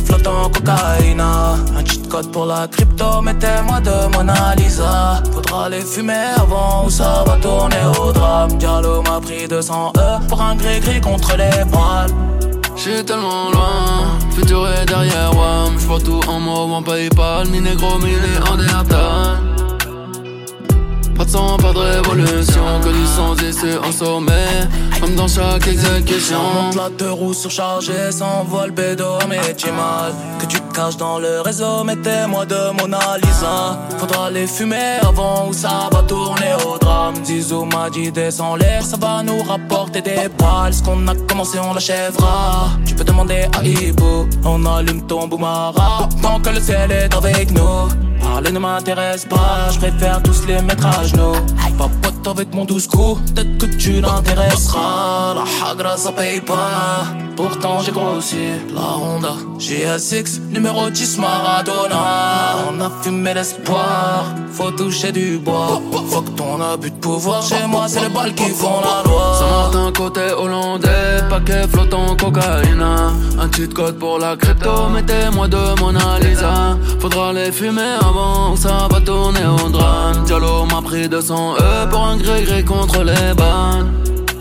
flottant cocaïne Un cheat code pour la crypto, mettez-moi de Mona Lisa Faudra les fumer avant ou ça va tourner au drame. Diallo m'a pris 200 E pour un gris-gris contre les poils J'suis tellement loin, futur est derrière moi J'vois tout en mauve, en Paypal, mi négro, mi néandertal Pas de sang, pas de révolution, que du sang ici en sommet. Comme dans chaque exécution. Monte la deux roues surchargée, s'envole bédo, mais tu mal Que tu te caches dans le réseau, mettez-moi de Mona Lisa. Faudra les fumer avant ou ça va tourner au drame. Zizou m'a dit descends l'air, ça va nous rapporter des balles. Ce qu'on a commencé on l'achèvera. Tu peux demander à Ibo, on allume ton boumara Tant que le ciel est avec nous Parler ne m'intéresse pas, je préfère tous les mettre à genoux. Papote avec mon douce coup, peut-être que tu l'intéresseras. La hagra ça paye pas, pourtant j'ai grossi La Honda GSX, numéro 10 Maradona. On a fumé l'espoir, faut toucher du bois. Faut que ton abus de pouvoir, chez moi c'est les balles qui font la loi. Saint-Martin côté hollandais, paquet flottant cocaïne Un cheat code pour la crypto, mettez-moi de Mona Lisa Faudra les fumer avant ou ça va tourner au drame. Diallo m'a pris 200 E pour un gré-gré contre les balles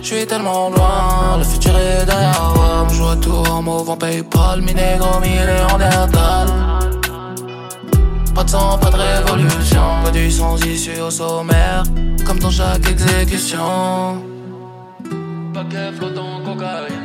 Je suis tellement loin, le futur est derrière moi. Je tout en mauve en Paypal, mi négro, mi néandertal Pas de sang, pas de révolution Pas du sans issue au sommaire Comme dans chaque exécution. Paquet flottant cocaïne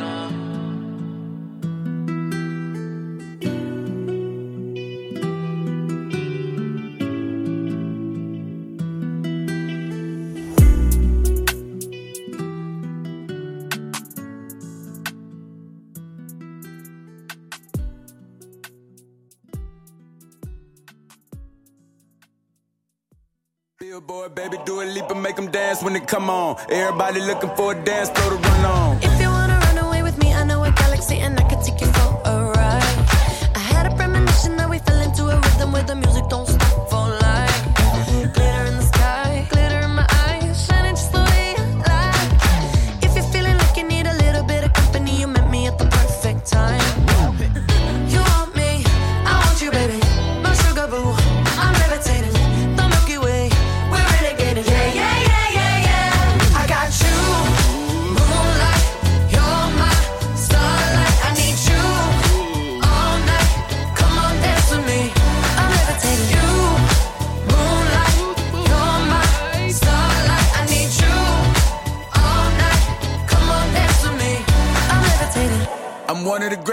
baby, do a leap and make them dance when they come on. Everybody looking for a dance floor to run on. If you wanna run away with me, I know a galaxy and I can take you for a ride. I had a premonition that we fell into a rhythm where the music don't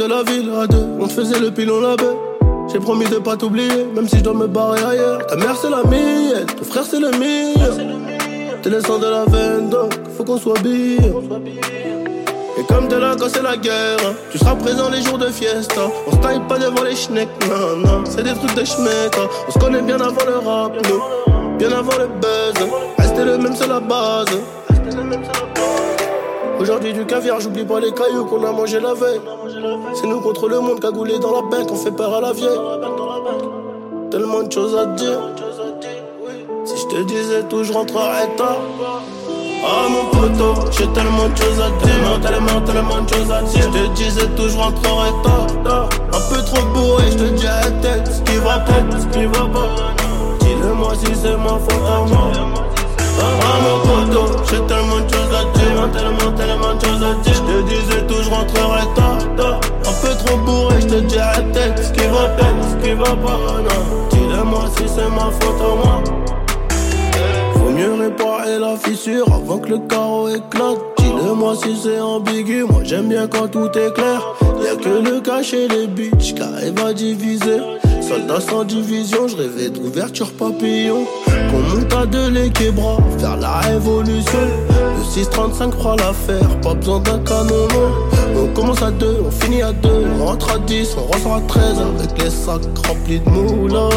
De la ville à deux. On te faisait le pilon la baie. J'ai promis de pas t'oublier, même si je dois me barrer ailleurs. Ta mère c'est la mienne, ton frère c'est le mien. T'es le sang de la veine, donc faut qu'on soit bien. Et comme t'es là quand c'est la guerre, hein, tu seras présent les jours de fiesta. On se pas devant les schnecks, non, c'est des trucs de schmeck. hein. On se connaît bien avant le rap, bien avant le buzz. Rester le même, c'est la base. Aujourd'hui du caviar, j'oublie pas les cailloux qu'on a mangé la veille. C'est nous contre le monde cagoulé dans la bête, on fait peur à la vieille. Tellement de choses à dire. Si je te disais tout, je rentrerais tard. Ah mon poteau, j'ai tellement de choses à dire. Tellement, tellement de choses à dire. Je te disais tout, je rentrerais tard. Un peu trop bourré, je te dis à tête. Ce qui va pas, ce qui va pas. Dis-le-moi si c'est ma faute à moi. Mon poteau, j'ai tellement de choses à dire. Tellement, tellement de choses à dire. Je te disais tout, je rentrerais tard. Un peu trop bourré, je te dis à la tête. Ce qui va pas, ce qui va pas. Non. Dis-le-moi si c'est ma faute à moi. Faut mieux réparer la fissure avant que le carreau éclate. Dis-le-moi si c'est ambigu, moi j'aime bien quand tout est clair. Y'a que le cacher les bitches qui arrivent à diviser. Soldat sans division, je rêvais d'ouverture papillon. Qu'on monte à deux les québras, faire la révolution. Le 635 fera l'affaire, pas besoin d'un canon. On commence à deux, on finit à deux, on rentre à 10, on ressort à 13 avec les sacs remplis de moulins.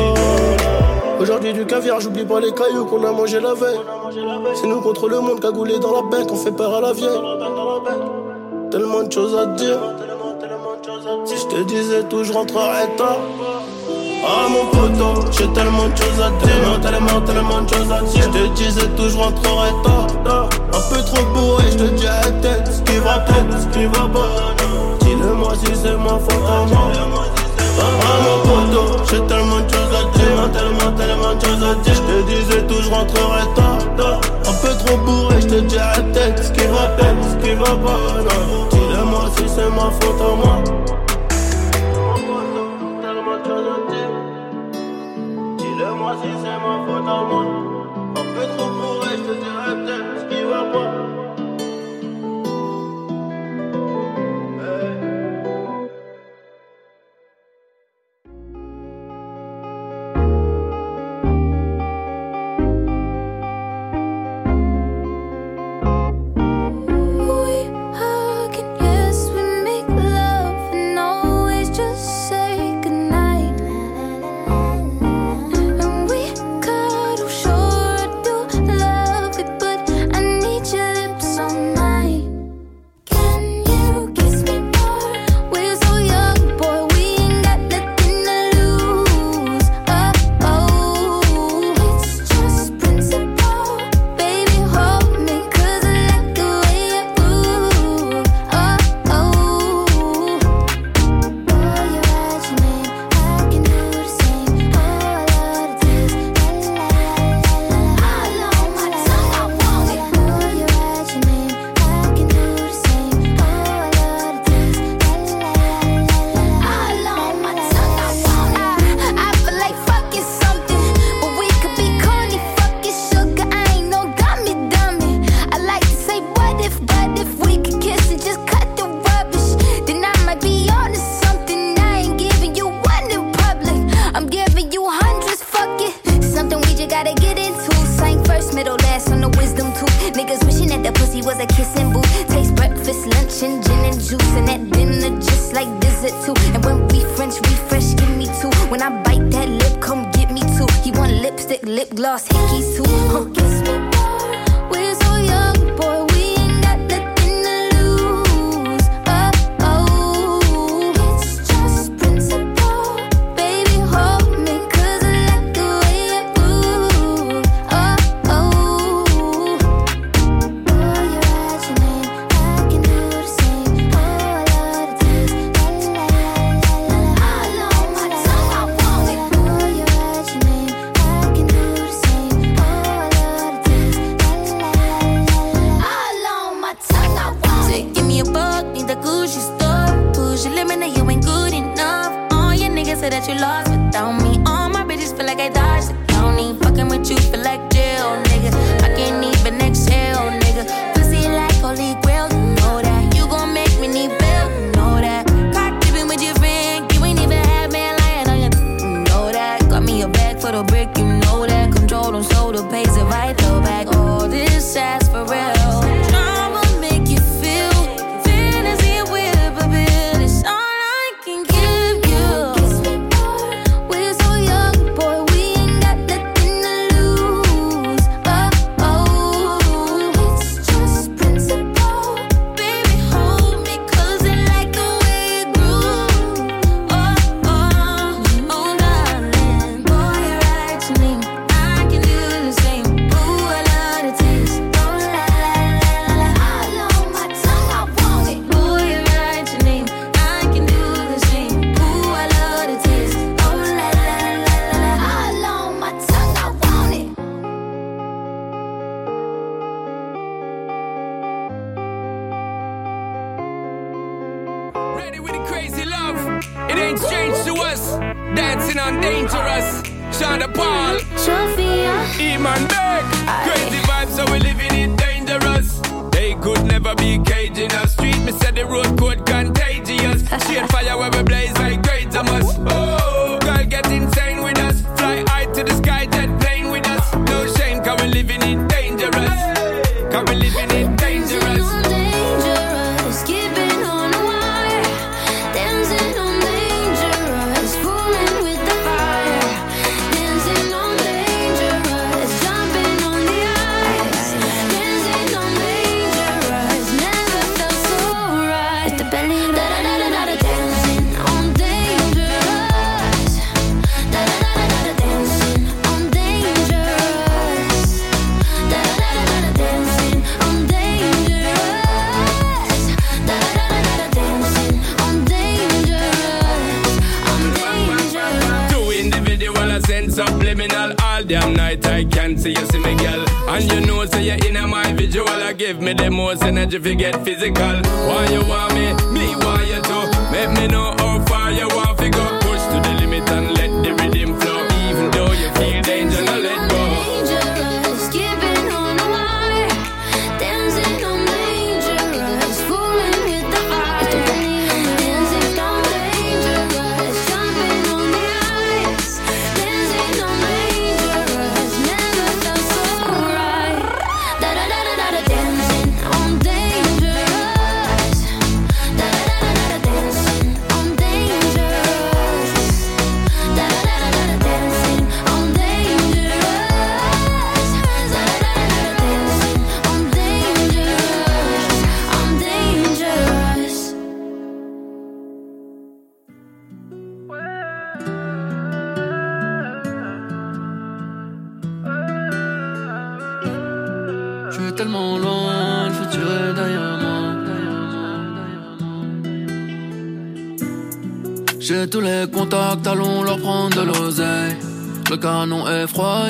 Aujourd'hui du caviar, j'oublie pas les cailloux qu'on a mangé la veille. C'est nous contre le monde cagoulé dans la bête, on fait peur à la vieille. Tellement de choses à dire. Si je te disais tout, je rentrerais tard. Ah mon poteau, j'ai tellement de choses à dire. Tellement, tellement de choses à dire. Je te disais tout, je rentrerais tard. Un peu trop bourré, je te dis à tête. Ce qui va peut-être, ce qui va pas. Dis-le-moi si c'est ma faute à moi. Ah mon poteau, j'ai tellement de choses à dire. Tellement, tellement de choses à dire. Je te disais tout, je rentrerais tard. Un peu trop bourré, je te dis à tête. Ce qui va peut-être, ce qui va pas. Dis-le-moi si c'est ma faute à moi. Dis-le-moi si c'est ma faute à moi.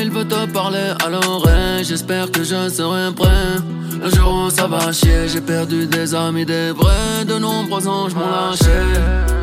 il veut te parler à l'oreille. J'espère que je serai prêt. Un jour, où ça va chier. J'ai perdu des amis, des vrais. De nombreux anges m'ont lâché.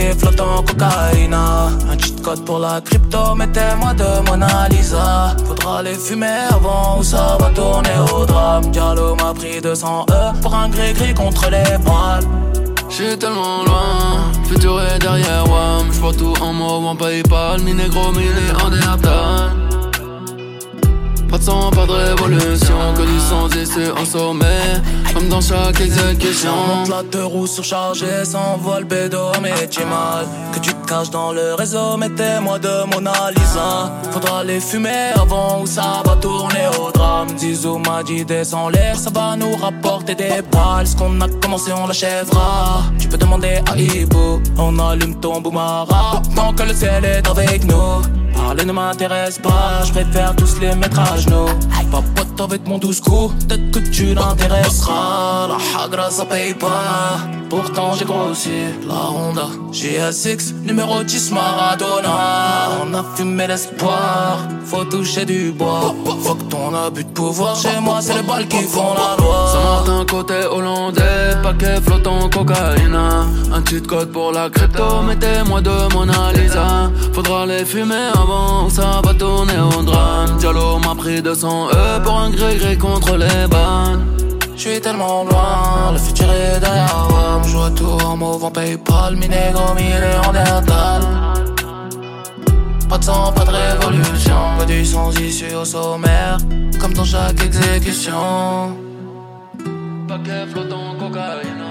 flottant cocaïna. Un cheat code pour la crypto, mettez-moi de Mona Lisa. Faudra les fumer avant ou ça va tourner au drame. Diallo m'a pris 200 E pour un gris-gris contre les poils. J'suis tellement loin, futur est derrière WAM J'vois tout en mauve en Paypal, mi négro, mi néandertal pas de sang, pas de révolution, que du sang ici en sommet, comme dans chaque exécution. Monte la deux roues surchargée, s'envoie le bédo, mais tu mal. Que tu te caches dans le réseau, mettez-moi de Mona Lisa. Faudra les fumer avant ou ça va tourner au drame. Zizou m'a dit descends l'air, ça va nous rapporter des balles. Ce qu'on a commencé, on l'achèvera. Tu peux demander à Ibo, on allume ton boumara. Tant que le ciel est avec nous. Parler ne m'intéresse pas, je préfère tous les mettre à genoux. Papote avec mon douce coup, peut-être que tu l'intéresseras. La hagra ça paye pas, pourtant j'ai grossi. La Honda GSX, numéro 10 Maradona. On a fumé l'espoir, faut toucher du bois. Faut que ton abus de pouvoir, chez moi c'est les balles qui font la loi. Saint-Martin côté hollandais, paquet flottant cocaïne. Un cheat code pour la crypto, mettez-moi de Mona Lisa. Faudra les fumer avant, ça va tourner au drame. Diallo m'a pris 200 E pour un gré-gré contre les bannes. Je suis tellement loin, le futur est derrière moi. Je vois tout en mauve en Paypal, mi négro, mi néandertal. Pas de sang, pas de révolution, que du sans issue au sommaire, comme dans chaque exécution. Paquet flottant cocaïne.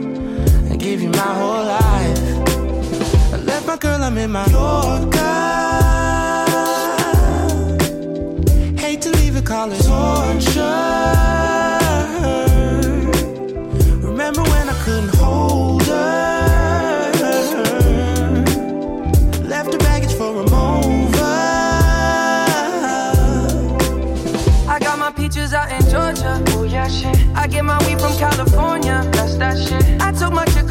give you my whole life. I left my girl, I'm in my Yorker. Hate to leave it, call torture.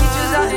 out